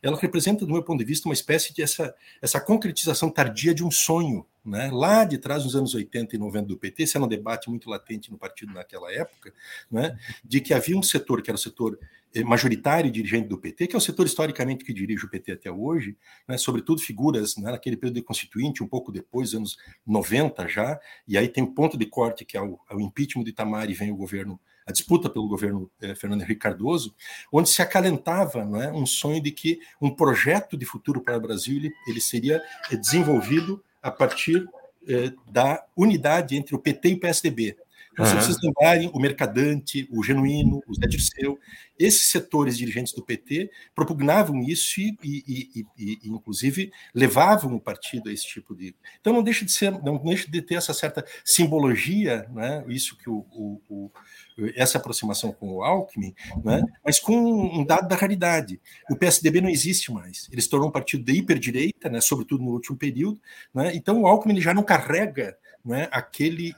ela representa, do meu ponto de vista, uma espécie de essa, essa concretização tardia de um sonho né, lá de trás, nos anos 80 e 90 do PT, esse era um debate muito latente no partido naquela época, né, de que havia um setor que era o setor eh, majoritário e dirigente do PT, que é o setor historicamente que dirige o PT até hoje, né, sobretudo figuras né, naquele período de constituinte, um pouco depois, anos 90 já, e aí tem um ponto de corte que é o, é o impeachment de Itamar e vem o governo a disputa pelo governo eh, Fernando Henrique Cardoso, onde se acalentava é, um sonho de que um projeto de futuro para o Brasil ele, ele seria eh, desenvolvido a partir eh, da unidade entre o PT e o PSDB. Então, uhum. se vocês lembrarem, o Mercadante, o Genuíno, o Zé Dirceu, esses setores dirigentes do PT propugnavam isso e, e, e, e, inclusive, levavam o partido a esse tipo de. Então, não deixa de ser, não deixa de ter essa certa simbologia, né? isso que o, o, o essa aproximação com o Alckmin, né? mas com um dado da realidade. O PSDB não existe mais. Ele se tornou um partido de hiperdireita, né? sobretudo no último período. Né? Então, o Alckmin já não carrega né, aquele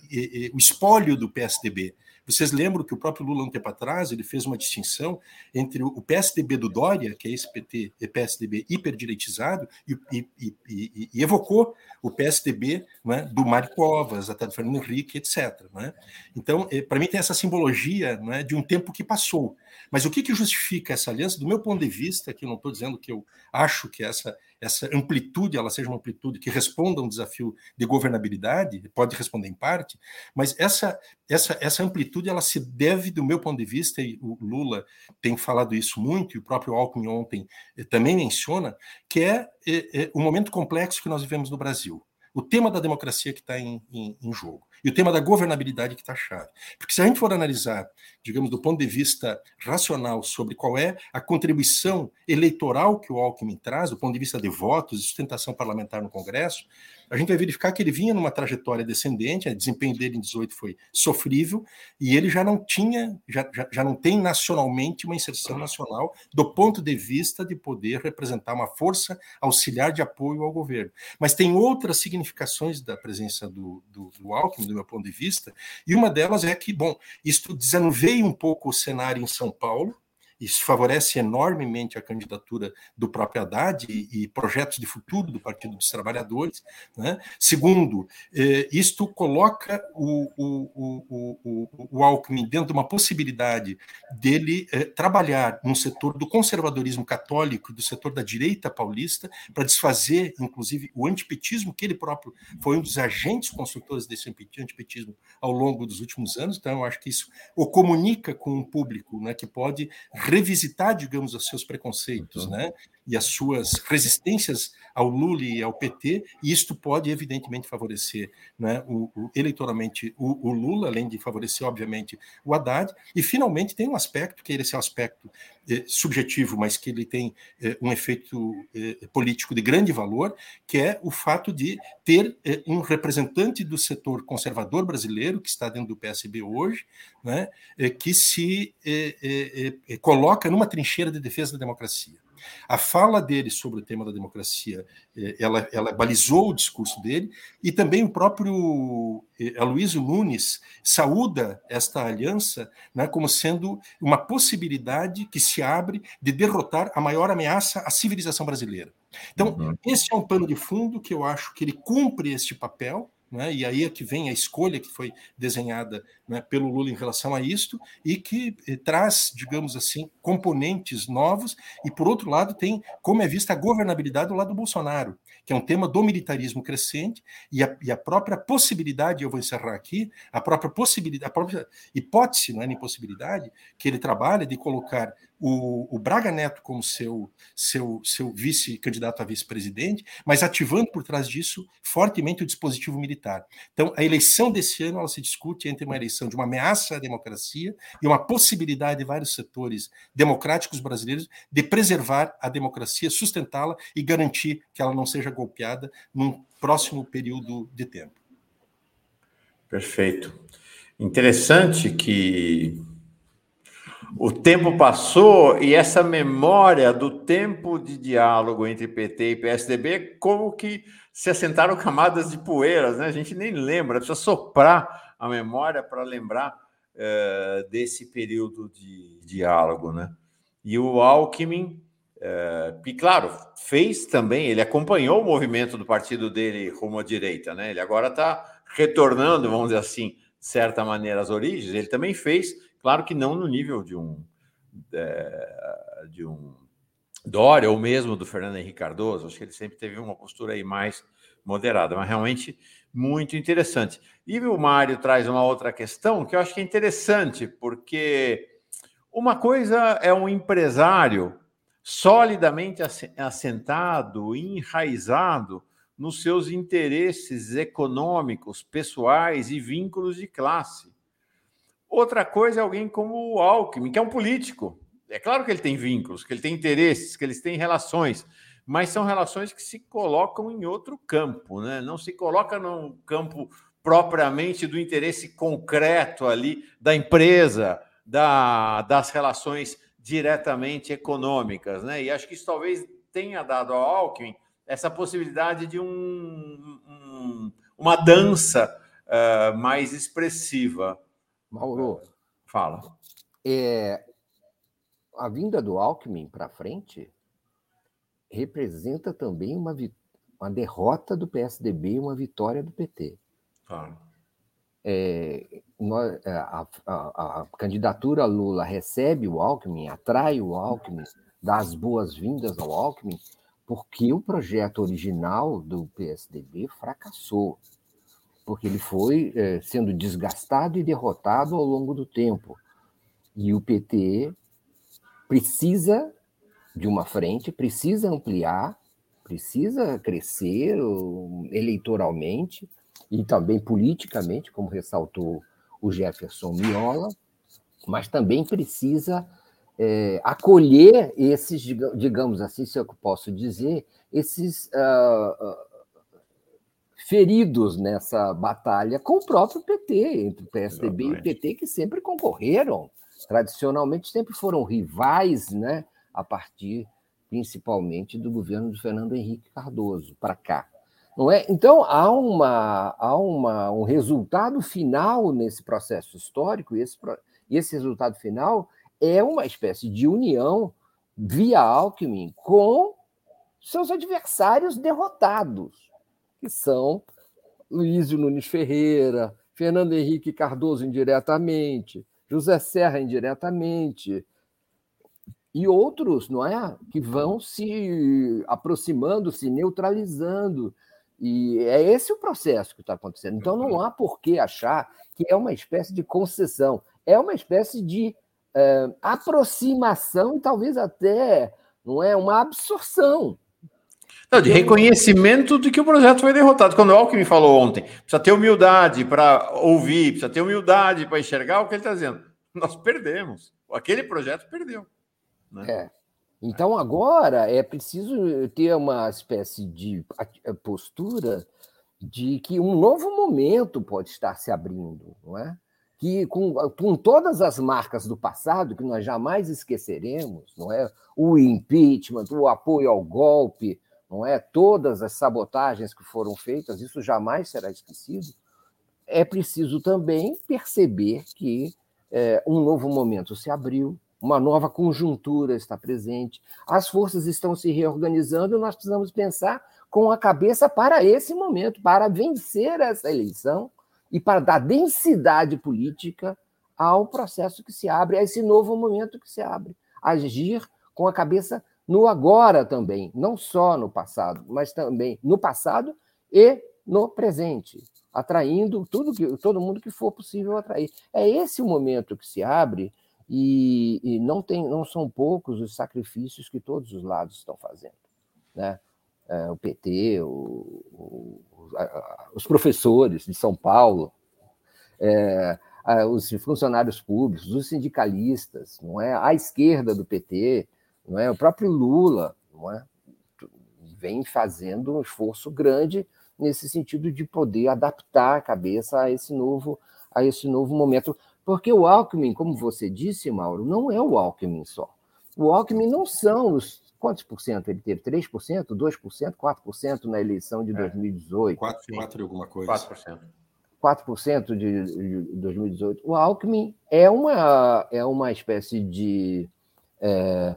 o espólio do PSDB. Vocês lembram que o próprio Lula, um tempo atrás, ele fez uma distinção entre o PSDB do Dória, que é esse PT, é PSDB hiperdireitizado, e, e, e, e, evocou o PSDB né, do Mário Covas, até do Fernando Henrique, etc. Né? Então, é, para mim, tem essa simbologia né, de um tempo que passou. Mas o que, que justifica essa aliança? Do meu ponto de vista, que eu não estou dizendo que eu acho que essa essa amplitude ela seja uma amplitude que responda a um desafio de governabilidade, pode responder em parte, mas essa, essa, essa amplitude ela se deve, do meu ponto de vista, e o Lula tem falado isso muito, e o próprio Alckmin ontem eh, também menciona, que é, é, é o momento complexo que nós vivemos no Brasil. O tema da democracia que está em, em, em jogo e o tema da governabilidade que está chave. Porque se a gente for analisar, digamos, do ponto de vista racional sobre qual é a contribuição eleitoral que o Alckmin traz, do ponto de vista de votos e sustentação parlamentar no Congresso, a gente vai verificar que ele vinha numa trajetória descendente, o desempenho dele em 18 foi sofrível, e ele já não tinha, já, já, já não tem nacionalmente uma inserção nacional do ponto de vista de poder representar uma força auxiliar de apoio ao governo. Mas tem outras significações da presença do, do, do Alckmin, do meu ponto de vista, e uma delas é que, bom, isto desanuveia um pouco o cenário em São Paulo, isso favorece enormemente a candidatura do próprio Haddad e, e projetos de futuro do Partido dos Trabalhadores. Né? Segundo, eh, isto coloca o, o, o, o, Alckmin dentro de uma possibilidade dele eh, trabalhar num setor do conservadorismo católico, do setor da direita paulista, para desfazer, inclusive, o antipetismo, que ele próprio foi um dos agentes construtores desse antipetismo ao longo dos últimos anos. Então, eu acho que isso o comunica com um público né, que pode revisitar, digamos, os seus preconceitos, uhum. né? E as suas resistências ao Lula e ao PT, e isto pode, evidentemente, favorecer né, o, o eleitoralmente o, o, Lula, além de favorecer, obviamente, o Haddad. E, finalmente, tem um aspecto, que é esse aspecto eh, subjetivo, mas que ele tem eh, um efeito eh, político de grande valor, que é o fato de ter um representante do setor conservador brasileiro, que está dentro do PSB hoje, né, que se coloca numa trincheira de defesa da democracia. A fala dele sobre o tema da democracia, eh, ela, ela balizou o discurso dele, e também o próprio eh, Aloysio Nunes saúda esta aliança né, como sendo uma possibilidade que se abre de derrotar a maior ameaça à civilização brasileira. Então, uhum. esse é um pano de fundo que eu acho que ele cumpre este papel, né? e aí é que vem a escolha que foi desenhada né, pelo Lula em relação a isto, e que eh, traz, digamos assim, componentes novos, e por outro lado tem como é vista a governabilidade do lado do Bolsonaro, que é um tema do militarismo crescente, e a, e a própria possibilidade, eu vou encerrar aqui, a própria possibilidade, a própria hipótese, não é nem possibilidade, que ele trabalha de colocar o, o Braga Neto como seu, seu, seu vice-candidato a vice-presidente, mas ativando por trás disso fortemente o dispositivo militar. Então, a eleição desse ano ela se discute entre uma eleição de uma ameaça à democracia e uma possibilidade de vários setores democráticos brasileiros de preservar a democracia, sustentá-la e garantir que ela não seja golpeada num próximo período de tempo.
Perfeito. Interessante que o tempo passou e essa memória do tempo de diálogo entre PT e PSDB, como que se assentaram [LAUGHS] camadas de poeiras, né? A gente nem lembra, precisa soprar a memória para lembrar uh, desse período de diálogo, né? E o Alckmin, uh, e claro, fez também, ele acompanhou o movimento do partido dele rumo à direita, né? Ele agora está retornando, vamos dizer assim, de certa maneira, às origens. Ele também fez Claro que não no nível de um é, de um Dória ou mesmo do Fernando Henrique Cardoso. Acho que ele sempre teve uma postura aí mais moderada, mas realmente muito interessante. E o Mário traz uma outra questão que eu acho que é interessante, porque uma coisa é um empresário solidamente assentado, enraizado nos seus interesses econômicos, pessoais e vínculos de classe. Outra coisa é alguém como o Alckmin, que é um político. É claro que ele tem vínculos, que ele tem interesses, que eles têm relações, mas são relações que se colocam em outro campo, né? Não se coloca no campo propriamente do interesse concreto ali da empresa, da, das relações diretamente econômicas, né? E acho que isso talvez tenha dado ao Alckmin essa possibilidade de um, um, uma dança uh, mais expressiva.
Mauro,
fala.
É, a vinda do Alckmin para frente representa também uma, uma derrota do PSDB e uma vitória do PT. Claro. É, é, a, a, a, candidatura Lula recebe o Alckmin, atrai o Alckmin, dá as boas-vindas ao Alckmin, porque o projeto original do PSDB fracassou, porque ele foi é, sendo desgastado e derrotado ao longo do tempo. E o PT precisa de uma frente, precisa ampliar, precisa crescer eleitoralmente e também politicamente, como ressaltou o Jefferson Miola, mas também precisa é, acolher esses, digamos assim, se eu posso dizer, esses uh, feridos nessa batalha com o próprio PT, entre o PSDB Exatamente. e o PT, que sempre concorreram, tradicionalmente sempre foram rivais, né, a partir principalmente do governo de Fernando Henrique Cardoso para cá. Não é? Então há, uma, há uma, um resultado final nesse processo histórico, e esse, esse resultado final é uma espécie de união via Alckmin com seus adversários derrotados, que são Luiz Nunes Ferreira, Fernando Henrique Cardoso indiretamente, José Serra indiretamente, e outros, não é? Que vão se aproximando, se neutralizando. E é esse o processo que está acontecendo. Então não há por que achar que é uma espécie de concessão, é uma espécie de é, aproximação, talvez até não é uma absorção.
Não, de reconhecimento de que o projeto foi derrotado. Quando o Alckmin falou ontem, precisa ter humildade para ouvir, precisa ter humildade para enxergar o que ele está dizendo. Nós perdemos. Aquele projeto perdeu. Né?
É. Então agora é preciso ter uma espécie de postura de que um novo momento pode estar se abrindo, não é? que com, com todas as marcas do passado, que nós jamais esqueceremos, não é? O impeachment, o apoio ao golpe, não é? Todas as sabotagens que foram feitas, isso jamais será esquecido. É preciso também perceber que é, um novo momento se abriu, uma nova conjuntura está presente, as forças estão se reorganizando e nós precisamos pensar com a cabeça para esse momento, para vencer essa eleição e para dar densidade política ao processo que se abre, a esse novo momento que se abre. Agir com a cabeça no agora também, não só no passado, mas também no passado e no presente, atraindo tudo que todo mundo que for possível atrair. É esse o momento que se abre e, e não tem, não são poucos os sacrifícios que todos os lados estão fazendo, né? É, o PT, o, o, os professores de São Paulo, é, os funcionários públicos, os sindicalistas, não é? A esquerda do PT, não é? O próprio Lula, não é? Vem fazendo um esforço grande nesse sentido de poder adaptar a cabeça a esse novo a esse novo momento, porque o Alckmin, como você disse, Mauro, não é o Alckmin só. O Alckmin não são os quantos por cento ele teve? 3%, 2%, 4% na eleição de 2018?
4, 4 alguma coisa.
4%.
4% de, de 2018. O Alckmin é uma, é uma espécie de é,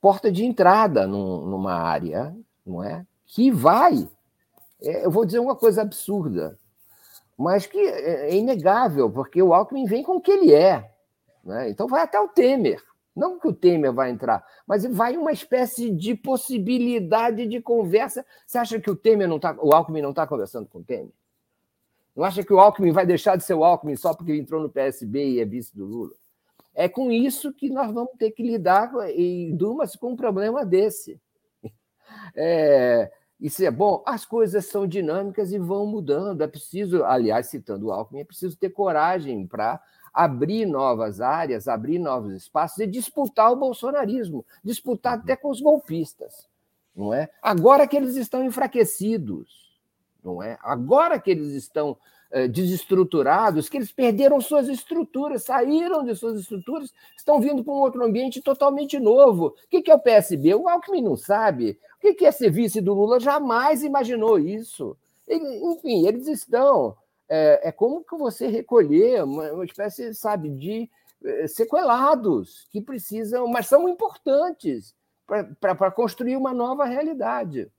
porta de entrada num, numa área, não é? Que vai. É, eu vou dizer uma coisa absurda, mas que é, é inegável, porque o Alckmin vem com o que ele é. Né? Então vai até o Temer. Não que o Temer vai entrar, mas vai uma espécie de possibilidade de conversa. Você acha que o Temer não está, o Alckmin não está conversando com o Temer? Não acha que o Alckmin vai deixar de ser o Alckmin só porque entrou no PSB e é vice do Lula? É com isso que nós vamos ter que lidar em Dumas com um problema desse. É, isso é bom. As coisas são dinâmicas e vão mudando. É preciso, aliás, citando o Alckmin, é preciso ter coragem para abrir novas áreas, abrir novos espaços e disputar o bolsonarismo, disputar até com os golpistas, não é? Agora que eles estão enfraquecidos, não é? Agora que eles estão desestruturados, que eles perderam suas estruturas, saíram de suas estruturas, estão vindo para um outro ambiente totalmente novo. O que é o PSB? O Alckmin não sabe. O que é ser vice do Lula? Jamais imaginou isso. Enfim, eles estão é, é como que você recolher uma, uma espécie, sabe, de é, sequelados que precisam, mas são importantes para construir uma nova realidade.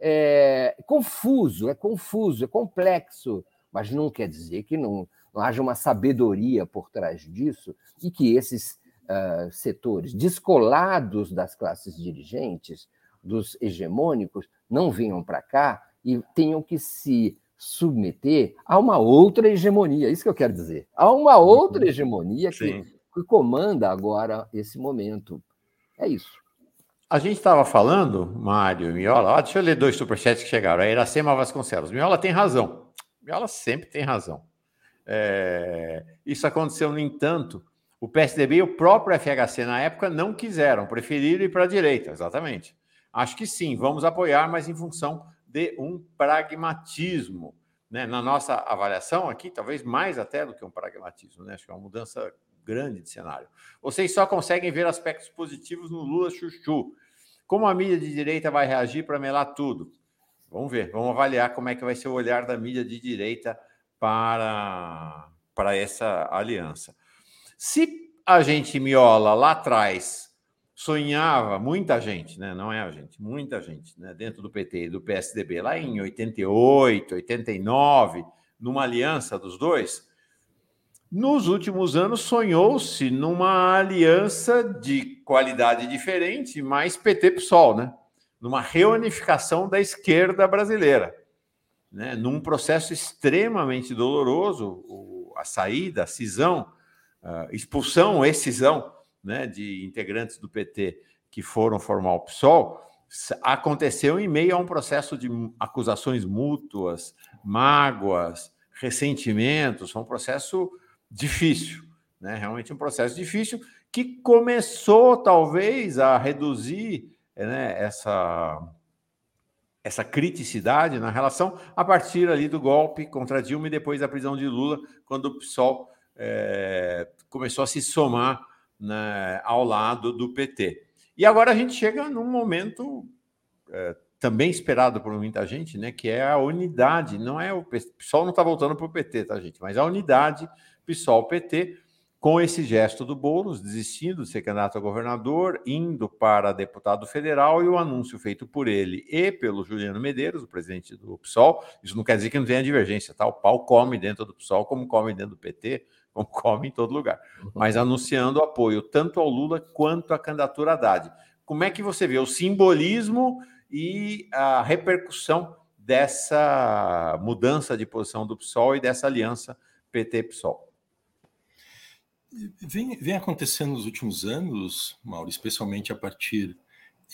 É confuso, é confuso, é complexo, mas não quer dizer que não, não haja uma sabedoria por trás disso e que esses uh, setores descolados das classes dirigentes dos hegemônicos não venham para cá e tenham que se submeter a uma outra hegemonia. Isso que eu quero dizer. A uma outra uhum. hegemonia que, que comanda agora esse momento. É isso.
A gente estava falando, Mário Miola, deixa eu ler dois superchats que chegaram. A Iracema Vasconcelos. Miola tem razão. Miola sempre tem razão. É... Isso aconteceu, no entanto, o PSDB e o próprio FHC na época não quiseram, preferiram ir para a direita, exatamente. Acho que sim, vamos apoiar, mas em função de um pragmatismo. Né? Na nossa avaliação aqui, talvez mais até do que um pragmatismo, né? acho que é uma mudança grande de cenário. Vocês só conseguem ver aspectos positivos no Lula Chuchu. Como a mídia de direita vai reagir para melar tudo? Vamos ver, vamos avaliar como é que vai ser o olhar da mídia de direita para, para essa aliança. Se a gente miola lá atrás sonhava, muita gente, né? não é a gente, muita gente, né? dentro do PT e do PSDB, lá em 88, 89, numa aliança dos dois, nos últimos anos sonhou-se numa aliança de qualidade diferente, mais PT-PSOL, né? Numa reunificação da esquerda brasileira, né? num processo extremamente doloroso, a saída, a cisão, a expulsão, excisão né, de integrantes do PT que foram formar o PSOL, aconteceu em meio a um processo de acusações mútuas, mágoas, ressentimentos, foi um processo difícil, né? realmente um processo difícil que começou talvez a reduzir né, essa, essa criticidade na relação a partir ali do golpe contra Dilma e depois da prisão de Lula, quando o PSOL é, começou a se somar né, ao lado do PT. E agora a gente chega num momento é, também esperado por muita gente, né, que é a unidade. Não é o PSOL não está voltando para o PT, tá, gente? Mas a unidade PSOL-PT com esse gesto do Boulos, desistindo de ser candidato a governador, indo para deputado federal e o anúncio feito por ele e pelo Juliano Medeiros, o presidente do PSOL. Isso não quer dizer que não tenha divergência, tá? O pau come dentro do PSOL, como come dentro do PT, como [LAUGHS] come em todo lugar. Mas anunciando apoio tanto ao Lula quanto à candidatura Haddad. Como é que você vê o simbolismo e a repercussão dessa mudança de posição do PSOL e dessa aliança PT-PSOL?
Vem, vem acontecendo nos últimos anos, Mauro, especialmente a partir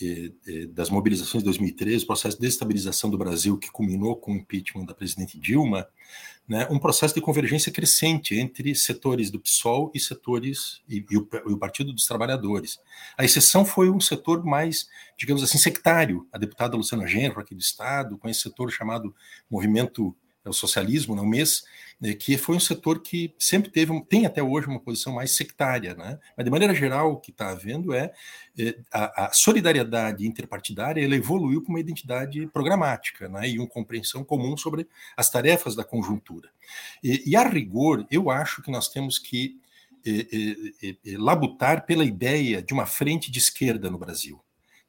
eh, eh, das mobilizações de 2013, o processo de desestabilização do Brasil que culminou com o impeachment da presidente Dilma, né, um processo de convergência crescente entre setores do PSOL e setores e, e, o, e, o, Partido dos Trabalhadores. A exceção foi um setor mais, digamos assim, sectário. A deputada Luciana Genro, aqui do Estado, com esse setor chamado Movimento o socialismo, no né, mês, né, que foi um setor que sempre teve, tem até hoje uma posição mais sectária, né? Mas de maneira geral, o que está havendo é, é a, a, solidariedade interpartidária, ela evoluiu para uma identidade programática, né? E uma compreensão comum sobre as tarefas da conjuntura. E, e a rigor, eu acho que nós temos que é, é, labutar pela ideia de uma frente de esquerda no Brasil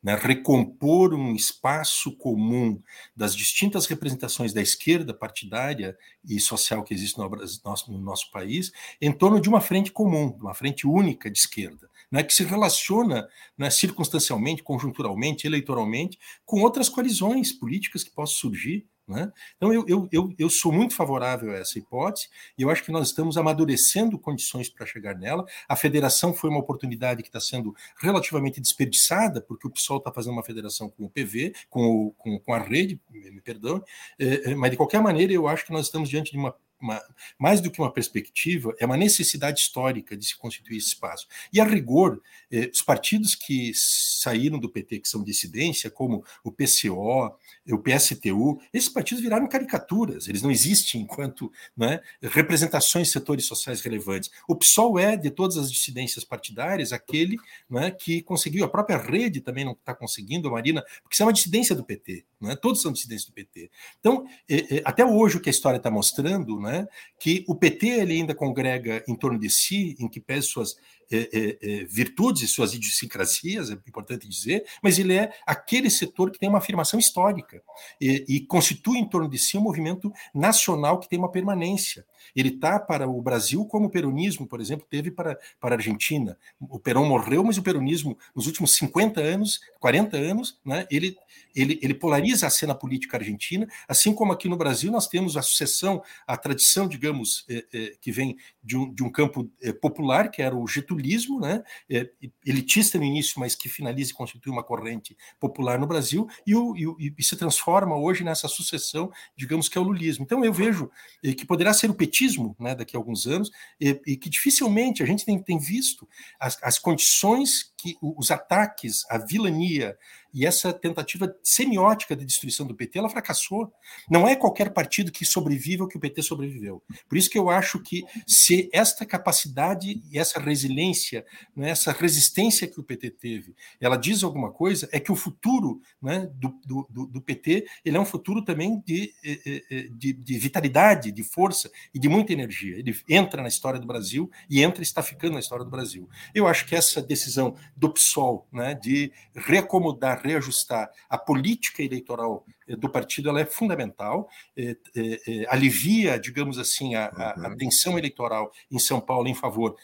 né, recompor um espaço comum das distintas representações da esquerda partidária e social que existe no nosso, no nosso país, em torno de uma frente comum, uma frente única de esquerda, né, que se relaciona né, circunstancialmente, conjunturalmente, eleitoralmente, com outras coalizões políticas que possam surgir né? Então, eu, eu, eu, eu, sou muito favorável a essa hipótese e eu acho que nós estamos amadurecendo condições para chegar nela. A federação foi uma oportunidade que está sendo relativamente desperdiçada, porque o PSOL está fazendo uma federação com o PV, com, o, com, com a rede, me perdoe, é, é, mas de qualquer maneira, eu acho que nós estamos diante de uma uma, mais do que uma perspectiva, é uma necessidade histórica de se constituir esse espaço. E, a rigor, eh, os partidos que saíram do PT, que são dissidência, como o PCO, o PSTU, esses partidos viraram caricaturas, eles não existem enquanto né, representações de setores sociais relevantes. O PSOL é, de todas as dissidências partidárias, aquele né, que conseguiu, a própria rede também não está conseguindo, a Marina, porque isso é uma dissidência do PT, né, todos são dissidências do PT. Então, eh, eh, até hoje o que a história está mostrando, né, que o PT ele ainda congrega em torno de si, em que pese suas é, é, virtudes e suas idiosincrasias, é importante dizer, mas ele é aquele setor que tem uma afirmação histórica e, e constitui em torno de si um movimento nacional que tem uma permanência. Ele está para o Brasil como o peronismo, por exemplo, teve para, para a Argentina. O Perón morreu, mas o peronismo, nos últimos 50 anos, 40 anos, né, ele, ele, ele polariza a cena política argentina, assim como aqui no Brasil nós temos a sucessão, a tradição, digamos, é, é, que vem de um, de um campo é, popular, que era o getulismo, né, é, elitista no início, mas que finaliza e constitui uma corrente popular no Brasil, e, o, e, e se transforma hoje nessa sucessão, digamos que é o lulismo. Então eu vejo é, que poderá ser o petismo né, daqui a alguns anos, e, e que dificilmente a gente tem, tem visto as, as condições que os ataques, a vilania, e essa tentativa semiótica de destruição do PT, ela fracassou. Não é qualquer partido que sobrevive ao que o PT sobreviveu. Por isso que eu acho que se esta capacidade e essa resiliência, né, essa resistência que o PT teve, ela diz alguma coisa, é que o futuro né, do, do, do PT ele é um futuro também de, eh, eh, eh, de, de, vitalidade, de força e de muita energia. Ele entra na história do Brasil e entra está ficando na história do Brasil. Eu acho que essa decisão do PSOL né, de reacomodar reajustar a política eleitoral eh, do partido ela é fundamental, é, é, alivia, digamos assim, a, a, a, uhum. tensão eleitoral em São Paulo em favor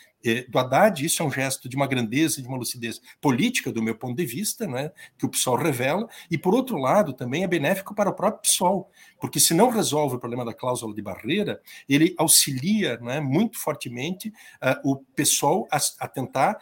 do Haddad. Isso é um gesto de uma grandeza, de uma lucidez política, do meu ponto de vista, né, que o PSOL revela, e, por outro lado, também é benéfico para o próprio PSOL, porque se não resolve o problema da cláusula de barreira, ele auxilia né, muito fortemente uh, o PSOL a, a tentar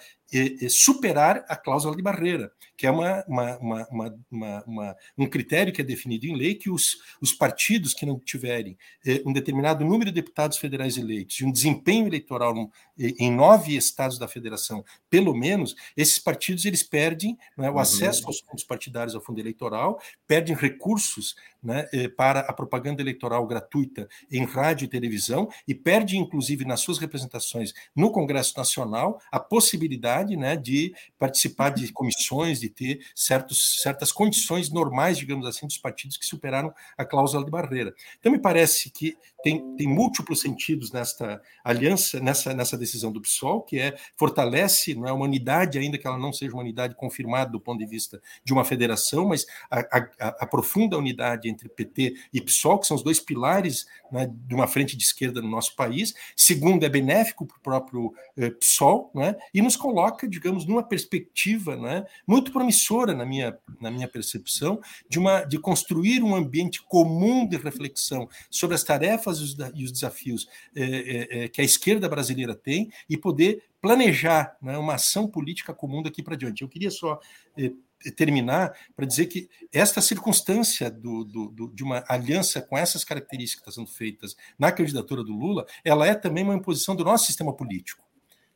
superar a cláusula de barreira, que é uma, uma, uma, uma, um critério que é definido em lei que os, os partidos que não tiverem eh, um determinado número de deputados federais eleitos e um desempenho eleitoral em nove estados da federação, pelo menos, esses partidos eles perdem é, o uhum. acesso aos fundos partidários ao fundo eleitoral, perdem recursos né, eh, para a propaganda eleitoral gratuita em rádio e televisão e perde, inclusive, nas suas representações no Congresso Nacional, a possibilidade né, de participar de comissões, de ter certos, certas condições normais, digamos assim, dos partidos que superaram a cláusula de barreira. Então, me parece que tem, tem múltiplos sentidos nesta aliança, nessa, nessa decisão do PSOL, que é fortalece não é, uma unidade, ainda que ela não seja uma unidade confirmada do ponto de vista de uma federação, mas a, a, a unidade entre PT e PSOL, que são os dois pilares né, de uma frente de esquerda no nosso país. Segundo, é benéfico para o próprio eh, PSOL né, e nos coloca, digamos, numa perspectiva né, muito promissora, na minha, na minha percepção, de, uma, de construir um ambiente comum de reflexão sobre as tarefas e os desafios eh, eh, que a esquerda brasileira tem e poder planejar né, uma ação política comum daqui para diante. Eu queria só eh, terminar para dizer que esta circunstância do, do, do, de uma aliança com essas características sendo feitas na candidatura do Lula, ela é também uma imposição do nosso sistema político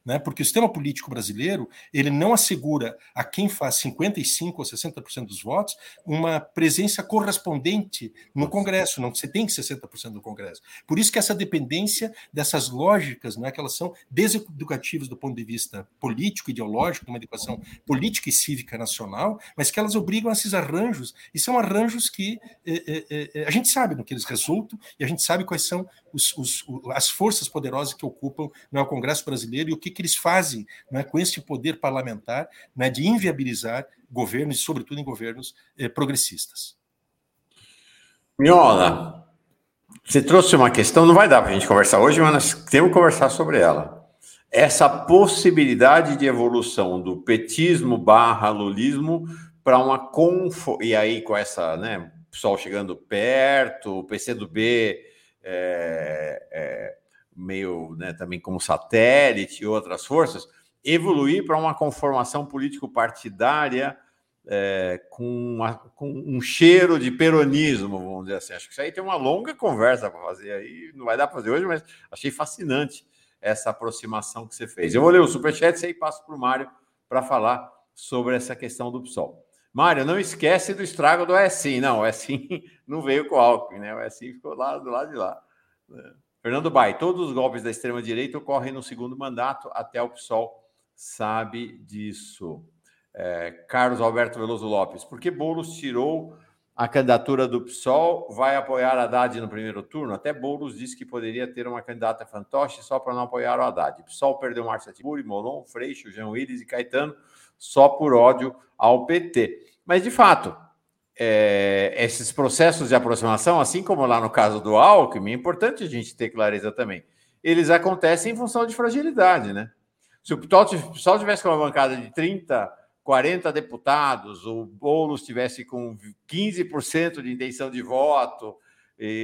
né? porque o sistema político brasileiro ele não assegura a quem faz 55% ou 60% dos votos uma presença correspondente no Congresso, não você tem 60% do Congresso. Por isso que essa dependência dessas lógicas, né, que elas são deseducativas do ponto de vista político, ideológico, de uma educação política e cívica nacional, mas que elas obrigam a esses arranjos, e são arranjos que é, é, é, a gente sabe no que eles resultam, e a gente sabe quais são os, os, as forças poderosas que ocupam né, o Congresso brasileiro e o que, que eles fazem né, com esse poder parlamentar né, de inviabilizar governos, sobretudo em governos eh, progressistas.
Miola, você trouxe uma questão, não vai dar para a gente conversar hoje, mas nós temos que conversar sobre ela. Essa possibilidade de evolução do petismo barra lulismo para uma confo... E aí, com essa, né, pessoal chegando perto, o PCdoB é, é, meio né, também como satélite e outras forças, evoluir para uma conformação político-partidária é, com, uma, com, um cheiro de peronismo, vamos dizer assim. Acho que isso aí tem uma longa conversa para fazer aí, não vai dar para fazer hoje, mas achei fascinante essa aproximação que você fez. Eu vou ler o superchat e aí passo para o Mário para falar sobre essa questão do PSOL. Mário, não esquece do estrago do ESIM. Não, o ESIM [LAUGHS] não veio com o Alckmin, né? O ESIM ficou lá do lado de lá. Né? Fernando Bai, todos os golpes da extrema-direita ocorrem no segundo mandato, até o PSOL sabe disso. É, Carlos Alberto Veloso Lopes, por que Boulos tirou a candidatura do PSOL, vai apoiar Haddad no primeiro turno. Até Boulos disse que poderia ter uma candidata fantoche só para não apoiar o Haddad. O PSOL perdeu Márcia Tiburi, Molon, Freixo, Jean Willis e Caetano só por ódio ao PT. Mas, de fato, é, esses processos de aproximação, assim como lá no caso do Alckmin, é importante a gente ter clareza também. Eles acontecem em função de fragilidade, né? Se o PSOL tivesse com uma bancada de 30 40 deputados, o Boulos tivesse com 15% de intenção de voto,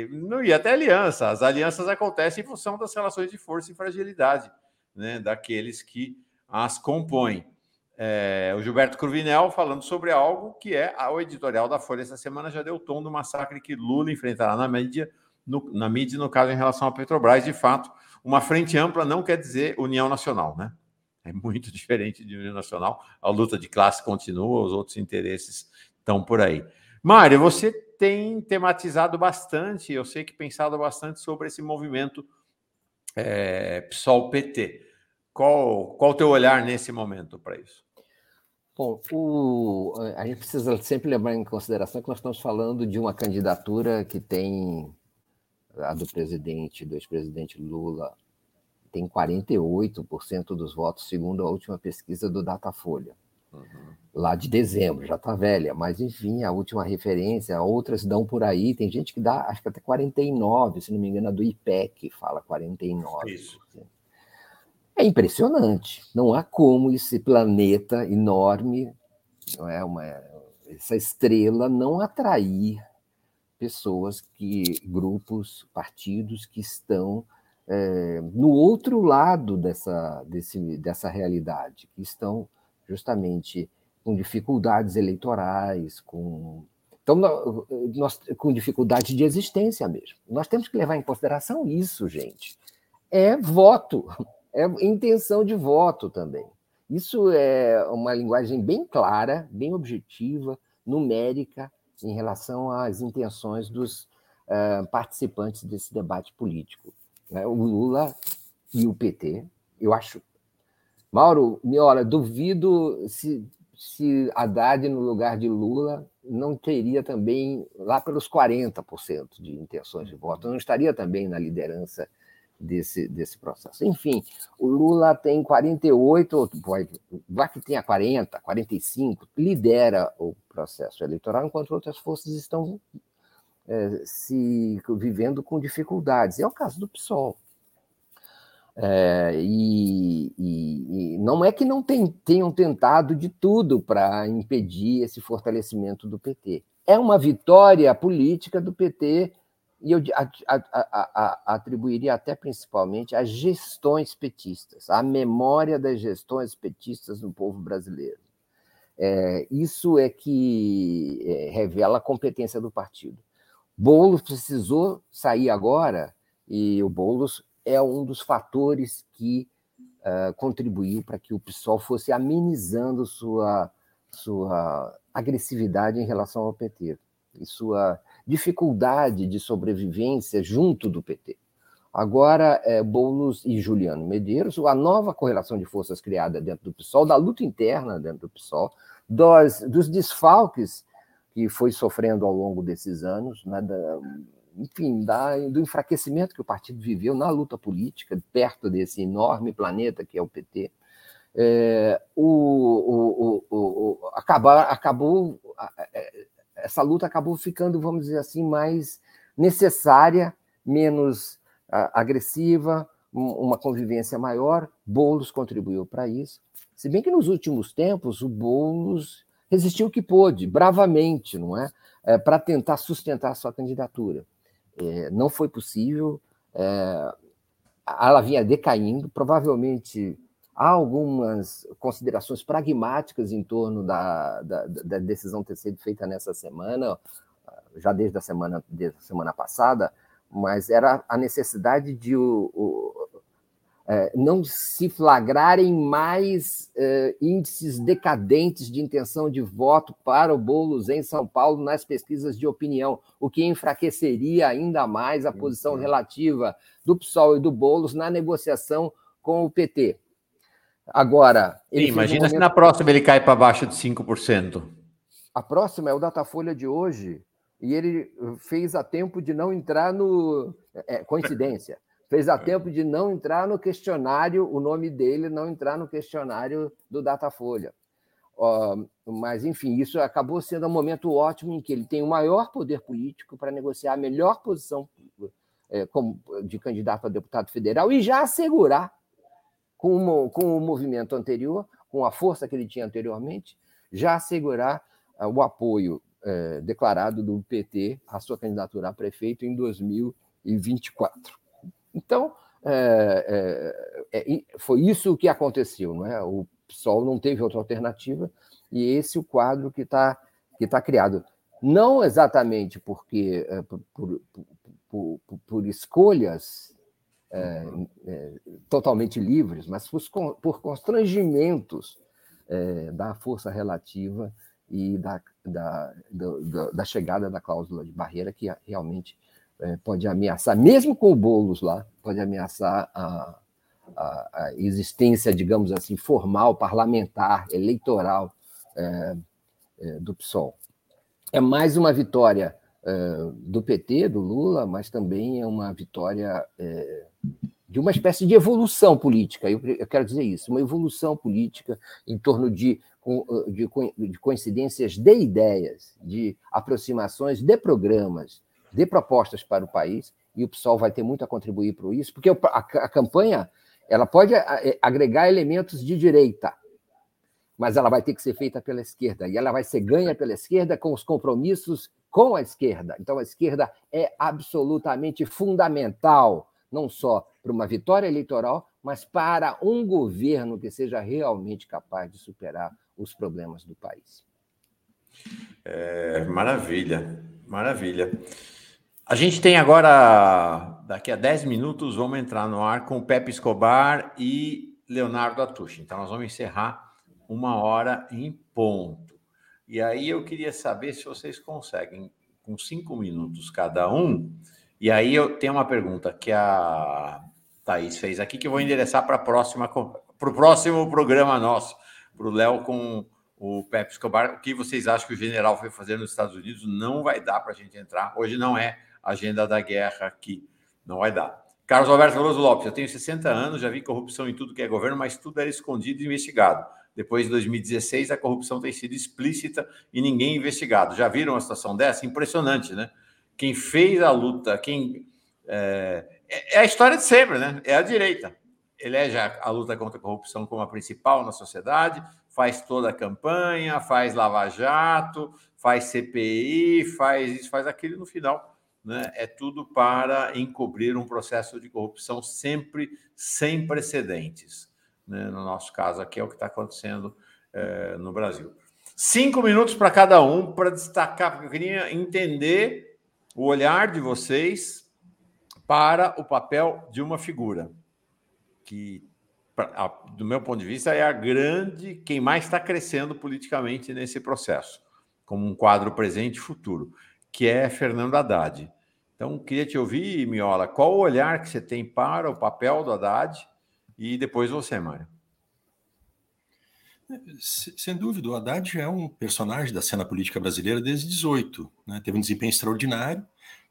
não ia até aliança. As alianças acontecem em função das relações de força e fragilidade né, daqueles que as compõem. É, o Gilberto Cruvinel falando sobre algo que é o editorial da Folha essa semana já deu o tom do massacre que Lula enfrentará na mídia, no, na mídia, no caso em relação à Petrobras. De fato, uma frente ampla não quer dizer União Nacional, né? é muito [LAUGHS] diferente de União Nacional. A luta de classe continua, os outros interesses estão por aí. Mário, você tem tematizado bastante, eu sei que pensado bastante sobre esse movimento é, PSOL-PT. Qual, qual o teu olhar nesse momento para isso?
Bom, o, a gente precisa sempre levar em consideração que nós estamos falando de uma candidatura que tem a do presidente, do ex-presidente Lula, tem 48% dos votos, segundo a última pesquisa do Datafolha. Uhum. Lá de dezembro, já está velha, mas enfim, a última referência, outras dão por aí, tem gente que dá, acho que até 49, se não me engano, a do IPEC fala 49. Isso. É impressionante. Não há como esse planeta enorme, não é uma essa estrela não atrair pessoas que grupos, partidos que estão é, no outro lado dessa, desse, dessa realidade, que estão justamente com dificuldades eleitorais, com. Então, nós, com dificuldade de existência mesmo. Nós temos que levar em consideração isso, gente. É voto, é intenção de voto também. Isso é uma linguagem bem clara, bem objetiva, numérica, em relação às intenções dos uh, participantes desse debate político né? o Lula e o PT. Eu acho. Mauro, olha, duvido se, se Haddad, no lugar de Lula, não teria também lá pelos 40% de intenções de voto, não estaria também na liderança desse, desse processo. Enfim, o Lula tem 48, vai que tenha 40, 45, lidera o processo eleitoral, enquanto outras forças estão é, se vivendo com dificuldades. É o caso do PSOL. É, e, e, e, não é que não tem, tenham tentado de tudo para impedir esse fortalecimento do PT. É uma vitória política do PT, e eu atribuiria até principalmente às gestões petistas, à memória das gestões petistas no povo brasileiro. É, isso é que é, revela a competência do partido. Boulos precisou sair agora e o Boulos é um dos fatores que uh, contribuiu para que o PSOL fosse amenizando sua, sua agressividade em relação ao PT e sua dificuldade de sobrevivência junto do PT. Agora, é, Boulos e Juliano Medeiros, a nova correlação de forças criada dentro do PSOL, da luta interna dentro do PSOL, dos, dos desfalques que foi sofrendo ao longo desses anos, né, da, enfim, da, do enfraquecimento que o partido viveu na luta política, perto desse enorme planeta que é o PT. É, o, o, o, acabar, acabou, é, essa luta acabou ficando, vamos dizer assim, mais necessária, menos agressiva, uma convivência maior. Boulos contribuiu para isso. Se bem que nos últimos tempos o Boulos resistiu o que pôde, bravamente, não é? é para tentar sustentar a sua candidatura. É, não foi possível, é, ela vinha decaindo, provavelmente há algumas considerações pragmáticas em torno da, da, da, decisão ter sido feita nessa semana, já desde a semana, desde a semana passada, mas era a necessidade de o, o é, não se flagrarem mais é, índices decadentes de intenção de voto para o Boulos em São Paulo nas pesquisas de opinião, o que enfraqueceria ainda mais a posição relativa do PSOL e do Boulos na negociação com o PT. Agora.
Sim, imagina um momento... se na próxima ele cai para baixo de 5%.
A próxima é o Datafolha de hoje. e ele fez a tempo de não entrar no. É, coincidência. Fez a tempo de não entrar no questionário, o nome dele não entrar no questionário do Datafolha. Uh, mas, enfim, isso acabou sendo um momento ótimo em que ele tem o maior poder político para negociar a melhor posição é, como, de candidato a deputado federal e já assegurar, com, com o movimento anterior, com a força que ele tinha anteriormente, já assegurar uh, o apoio uh, declarado do PT à sua candidatura a prefeito em 2024. Então, é, é, foi isso que aconteceu. Não é? O PSOL não teve outra alternativa e esse é o quadro que está que tá criado. Não exatamente porque por, por, por, por escolhas é, é, totalmente livres, mas por, por constrangimentos é, da força relativa e da, da, da, da, chegada da cláusula de barreira, que realmente é, pode ameaçar, mesmo com o Boulos lá, pode ameaçar a, a, a existência, digamos assim, formal, parlamentar, eleitoral é, é, do PSOL. É mais uma vitória do PT, do Lula, mas também é uma vitória de uma espécie de evolução política, eu, quero dizer isso, uma evolução política em torno de, de, de coincidências de ideias, de aproximações de programas, de propostas para o país, e o PSOL vai ter muito a contribuir para isso, porque a, a campanha ela pode agregar elementos de direita, mas ela vai ter que ser feita pela esquerda, e ela vai ser ganha pela esquerda com os compromissos com a esquerda. Então, a esquerda é absolutamente fundamental, não só para uma vitória eleitoral, mas para um governo que seja realmente capaz de superar os problemas do país.
É, maravilha, maravilha. A gente tem agora, daqui a 10 minutos, vamos entrar no ar com Pepe Escobar e Leonardo Atushi. Então, nós vamos encerrar uma hora em ponto. E aí eu queria saber se vocês conseguem, com cinco minutos cada um. E aí eu tenho uma pergunta que a Thaís fez aqui, que eu vou endereçar para próxima, para o próximo programa nosso, para o Léo com o Pepe Escobar. O que vocês acham que o general foi fazer nos Estados Unidos? Não vai dar para a gente entrar. Hoje não é agenda da guerra aqui. Não vai dar. Carlos Alberto Veloso Lopes, eu tenho 60 anos, já vi corrupção em tudo que é governo, mas tudo era escondido e investigado. Depois de 2016, a corrupção tem sido explícita e ninguém investigado. Já viram uma situação dessa? Impressionante, né? Quem fez a luta, quem. É, é, é a história de sempre, né? É a direita. Elege a luta contra a corrupção como a principal na sociedade, faz toda a campanha, faz lava-jato, faz CPI, faz isso, faz aquilo, no final né, é tudo para encobrir um processo de corrupção sempre sem precedentes né? no nosso caso aqui é o que está acontecendo é, no Brasil. Cinco minutos para cada um para destacar, porque eu queria entender o olhar de vocês para o papel de uma figura que, do meu ponto de vista, é a grande, quem mais está crescendo politicamente nesse processo, como um quadro presente e futuro, que é Fernando Haddad. Então, queria te ouvir, Miola, qual o olhar que você tem para o papel do Haddad e depois você, Mário.
Sem dúvida, o Haddad é um personagem da cena política brasileira desde 18. Né? Teve um desempenho extraordinário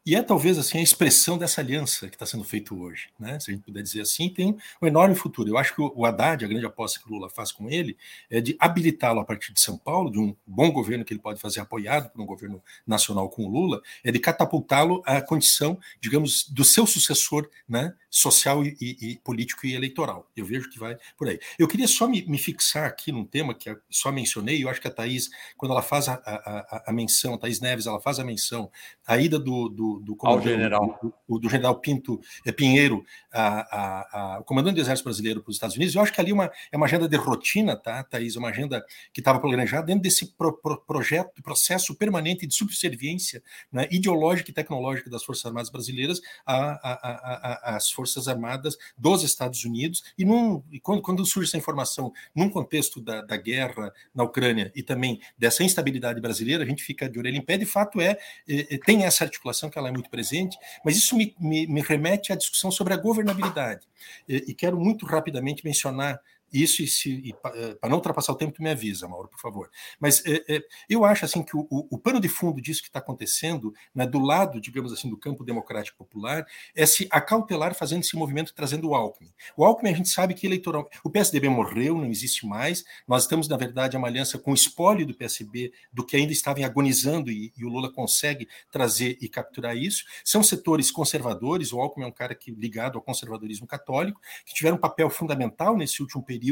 e é talvez assim a expressão dessa aliança que está sendo feito hoje, né? Se a gente puder dizer assim, tem um enorme futuro. Eu acho que o Haddad, a grande aposta que o Lula faz com ele, é de habilitá-lo a partir de São Paulo, de um bom governo que ele pode fazer apoiado por um governo nacional com o Lula, é de catapultá-lo à condição, digamos, do seu sucessor, né? Social e, e, e, político e eleitoral. Eu vejo que vai por aí. Eu queria só me, me fixar aqui num tema que só mencionei, eu acho que a Thaís, quando ela faz a, a, a menção, a Thaís Neves, ela faz a menção, a ida do, do do,
general.
Do, do, general Pinto é, Pinheiro, a, a, a, o comandante do Exército Brasileiro para os Estados Unidos. Eu acho que ali uma, é uma agenda de rotina, tá, Thaís? Uma agenda que estava planejada dentro desse pro, pro, projeto, processo permanente de subserviência né, ideológica e tecnológica das Forças Armadas Brasileiras às Forças Armadas dos Estados Unidos. E, num, e quando, quando surge essa informação num contexto da, da guerra na Ucrânia e também dessa instabilidade brasileira, a gente fica de orelha em pé. De fato, é, é tem essa articulação que ela é muito presente, mas isso me, me, me remete à discussão sobre a governabilidade. E, e quero muito rapidamente mencionar isso e se para não ultrapassar o tempo, tu me avisa, Mauro, por favor. Mas é, é, eu acho assim que o, o, o, pano de fundo disso que está acontecendo, né, do lado, digamos assim, do campo democrático popular, é se acautelar fazendo esse movimento trazendo o Alckmin. O Alckmin a gente sabe que eleitoral, o PSDB morreu, não existe mais. Nós estamos na verdade uma aliança com o espólio do PSB, do que ainda estava agonizando e, e o Lula consegue trazer e capturar isso. São setores conservadores. O Alckmin é um cara que ligado ao conservadorismo católico que tiveram um papel fundamental nesse último período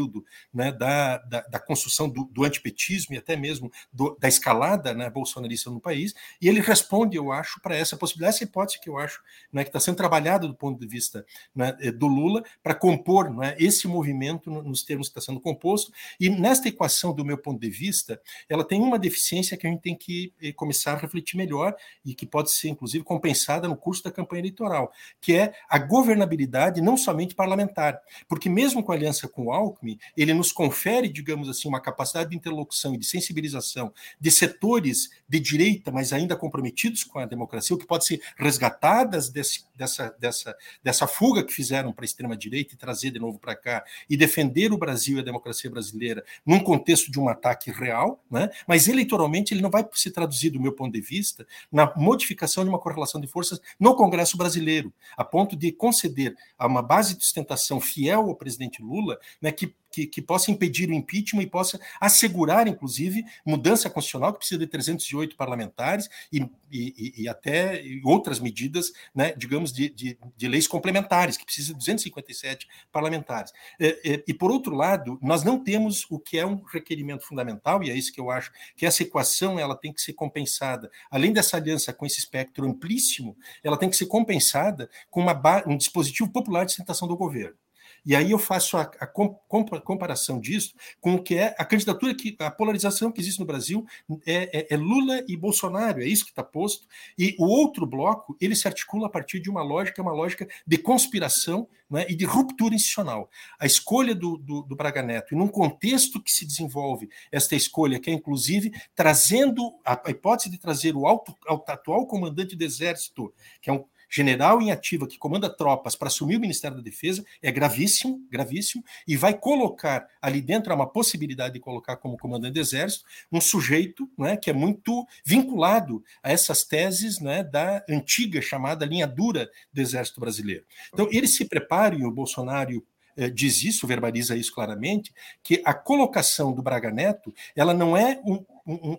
né, da, da, da, construção do, do, antipetismo e até mesmo do, da escalada né, bolsonarista no país, e ele responde, eu acho, para essa possibilidade, essa hipótese que eu acho né, que está sendo trabalhada do ponto de vista né, do Lula para compor né, esse movimento nos termos que está sendo composto, e nesta equação, do meu ponto de vista, ela tem uma deficiência que a gente tem que eh, começar a refletir melhor e que pode ser, inclusive, compensada no curso da campanha eleitoral, que é a governabilidade não somente parlamentar, porque mesmo com a aliança com o Alckmin, ele nos confere, digamos assim, uma capacidade de interlocução e de sensibilização de setores de direita, mas ainda comprometidos com a democracia, o que pode ser resgatadas desse, dessa, dessa, dessa fuga que fizeram para a extrema-direita e trazer de novo para cá e defender o Brasil e a democracia brasileira num contexto de um ataque real, né? mas eleitoralmente ele não vai se traduzir, do meu ponto de vista, na modificação de uma correlação de forças no Congresso brasileiro, a ponto de conceder a uma base de sustentação fiel ao presidente Lula, né, que que, que, possa impedir o impeachment e possa assegurar, inclusive, mudança constitucional, que precisa de 308 parlamentares e, e, e até outras medidas, né, digamos, de, de, de, leis complementares, que precisa de 257 parlamentares. É, é, e, por outro lado, nós não temos o que é um requerimento fundamental, e é isso que eu acho que essa equação ela tem que ser compensada, além dessa aliança com esse espectro amplíssimo, ela tem que ser compensada com uma, um dispositivo popular de sustentação do governo. E aí eu faço a, a comparação disso com o que é a candidatura, que a polarização que existe no Brasil é, é, é Lula e Bolsonaro, é isso que está posto. E o outro bloco, ele se articula a partir de uma lógica, uma lógica de conspiração né, e de ruptura institucional. A escolha do, do, do Braga Neto, e num contexto que se desenvolve esta escolha, que é inclusive trazendo a, a hipótese de trazer o, alto, atual comandante do Exército, que é um general em ativa que comanda tropas para assumir o Ministério da Defesa é gravíssimo, gravíssimo, e vai colocar ali dentro há uma possibilidade de colocar como comandante do Exército um sujeito né, que é muito vinculado a essas teses né, da antiga chamada linha dura do Exército Brasileiro. Então, ele se prepara, e o Bolsonaro eh, diz isso, verbaliza isso claramente, que a colocação do Braga Neto ela não é um,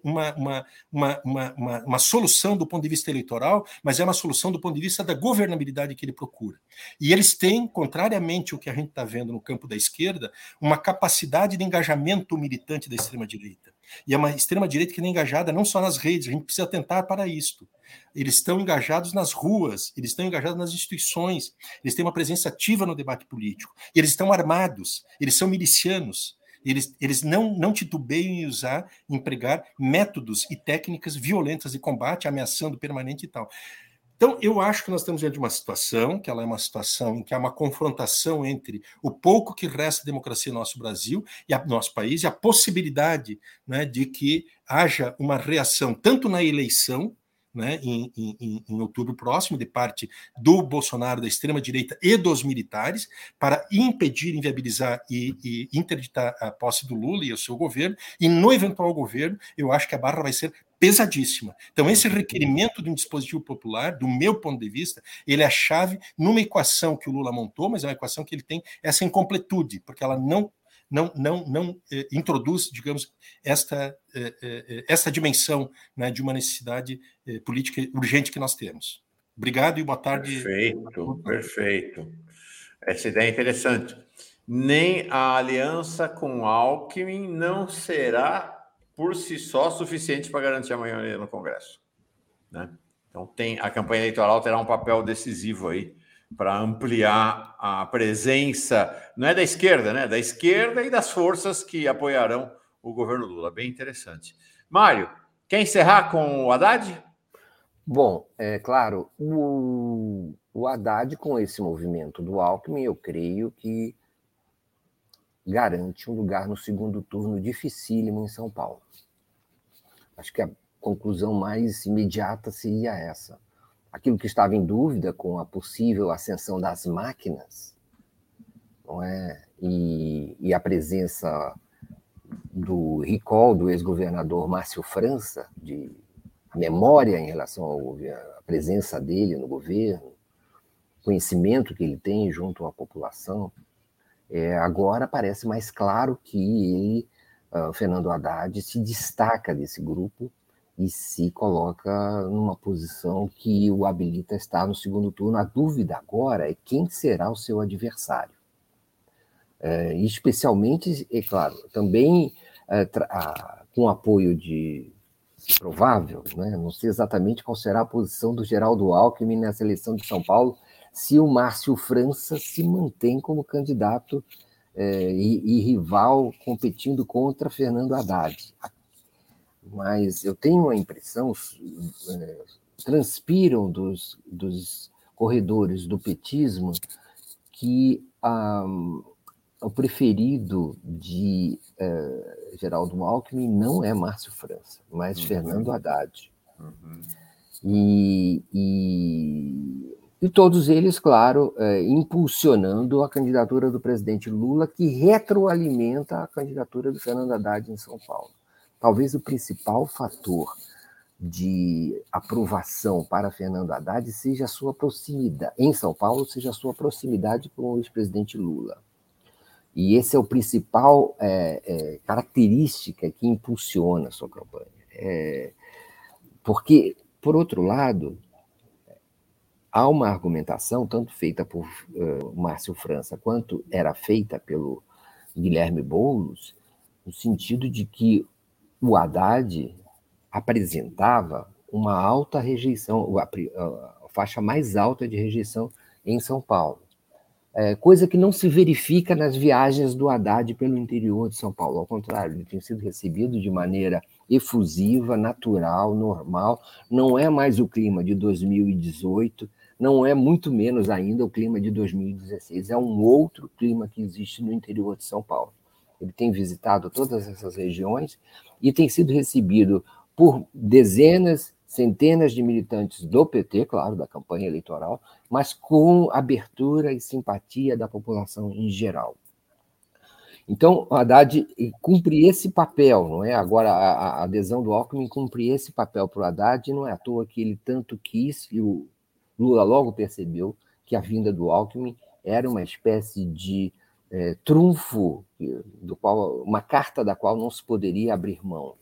uma, uma, uma, uma, uma solução do ponto de vista eleitoral, mas é uma solução do ponto de vista da governabilidade que ele procura. E eles têm, contrariamente ao que a gente está vendo no campo da esquerda, uma capacidade de engajamento militante da extrema-direita. E é uma extrema-direita que é engajada não só nas redes, a gente precisa tentar para isto. Eles estão engajados nas ruas, eles estão engajados nas instituições, eles têm uma presença ativa no debate político, eles estão armados, eles são milicianos, eles, eles não, não titubeiam em usar, empregar métodos e técnicas violentas de combate, ameaçando permanente e tal. Então, eu acho que nós estamos diante de uma situação, que ela é uma situação em que há uma confrontação entre o pouco que resta de democracia no nosso Brasil e no nosso país, e a possibilidade né, de que haja uma reação tanto na eleição, né, em, em, em, outubro próximo, de parte do Bolsonaro, da extrema-direita e dos militares, para impedir, inviabilizar e, e, interditar a posse do Lula e o seu governo. E no eventual governo, eu acho que a barra vai ser pesadíssima. Então, esse requerimento de um dispositivo popular, do meu ponto de vista, ele é a chave numa equação que o Lula montou, mas é uma equação que ele tem essa incompletude, porque ela não não, não, não eh, introduz, digamos, esta, eh, eh, esta dimensão né, de uma necessidade eh, política urgente que nós temos. Obrigado e boa tarde.
Perfeito, perfeito. Essa ideia é interessante. Nem a aliança com Alckmin não será por si só suficiente para garantir a maioria no Congresso. Né? Então, tem, a campanha eleitoral terá um papel decisivo aí para ampliar a presença, não é da esquerda, né? Da esquerda e das forças que apoiarão o governo Lula. Bem interessante. Mário, quer encerrar com o Haddad?
Bom, é claro, o, o Haddad, com esse movimento do Alckmin, eu creio que garante um lugar no segundo turno dificílimo em São Paulo. Acho que a conclusão mais imediata seria essa aquilo que estava em dúvida com a possível ascensão das máquinas, não é? e, e a presença do recall do ex-governador Márcio França, de memória em relação à presença dele no governo, conhecimento que ele tem junto à população, é, agora parece mais claro que ele, uh, Fernando Haddad, se destaca desse grupo e se coloca numa posição que o habilita a estar no segundo turno. A dúvida agora é quem será o seu adversário. É, especialmente, é claro, também é, a, com apoio de provável, né? não sei exatamente qual será a posição do Geraldo Alckmin nessa eleição de São Paulo, se o Márcio França se mantém como candidato é, e, e, rival competindo contra Fernando Haddad mas eu tenho a impressão, é, transpiram dos, dos corredores do petismo que ah, o preferido de eh, Geraldo Alckmin não é Márcio França, mas uhum. Fernando Haddad. Uhum. E, e, e, todos eles, claro, eh, impulsionando a candidatura do presidente Lula, que retroalimenta a candidatura do Fernando Haddad em São Paulo. Talvez o principal fator de aprovação para Fernando Haddad seja a sua proximidade, em São Paulo, seja a sua proximidade com o ex-presidente Lula. E esse é o principal é, é, característica que impulsiona a sua campanha. É, porque, por outro lado, há uma argumentação, tanto feita por uh, Márcio França quanto era feita pelo Guilherme Boulos, no sentido de que o Haddad apresentava uma alta rejeição, a, faixa mais alta de rejeição em São Paulo. É, coisa que não se verifica nas viagens do Haddad pelo interior de São Paulo. Ao contrário, ele tem sido recebido de maneira efusiva, natural, normal. Não é mais o clima de 2018, não é muito menos ainda o clima de 2016. É um outro clima que existe no interior de São Paulo. Ele tem visitado todas essas regiões e tem sido recebido por dezenas, centenas de militantes do PT, claro, da campanha eleitoral, mas com abertura e simpatia da população em geral. Então, o Haddad cumpre esse papel, não é? Agora, a, a adesão do Alckmin cumpre esse papel para o Haddad, não é à toa que ele tanto quis, e o Lula logo percebeu que a vinda do Alckmin era uma espécie de é, trunfo, do qual, uma carta da qual não se poderia abrir mão.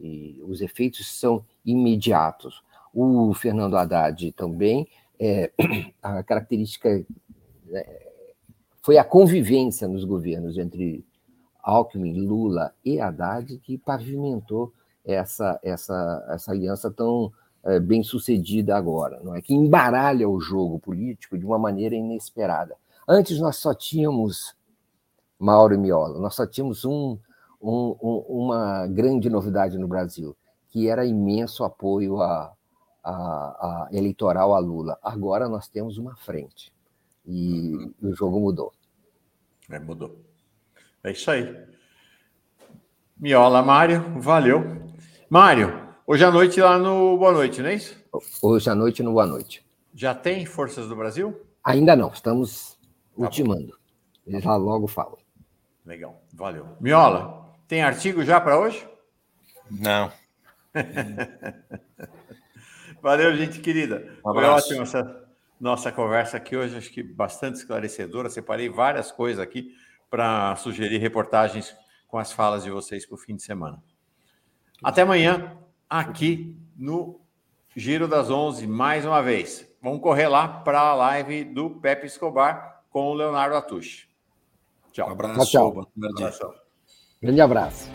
E os efeitos são imediatos. O Fernando Haddad também, é, [CLEARS THROAT] a característica é, foi a convivência nos governos entre Alckmin, Lula e Haddad que pavimentou essa, essa, essa aliança tão é, bem sucedida agora, não é? Que embaralha o jogo político de uma maneira inesperada. Antes nós só tínhamos Mauro Miola, nós só tínhamos um, um, um, uma grande novidade no Brasil, que era imenso apoio a, a, a eleitoral a Lula. Agora nós temos uma frente e uhum. o jogo mudou.
É, mudou. É isso aí. Miola, Mário, valeu. Mário, hoje à noite lá no Boa Noite, não é isso?
Hoje à noite no Boa Noite.
Já tem Forças do Brasil?
Ainda não, estamos tá ultimando. Eles lá logo falam.
Legal, valeu. Miola, tem artigo já para hoje?
Não. [LAUGHS]
valeu, gente querida. Um Foi ótima essa nossa conversa aqui hoje, acho que bastante esclarecedora. Separei várias coisas aqui para sugerir reportagens com as falas de vocês para o fim de semana. Até amanhã, aqui no Giro das 11, mais uma vez. Vamos correr lá para a live do Pepe Escobar com o Leonardo Atush. Tchau. Um
abraço. Tchau, tchau. Grande abraço.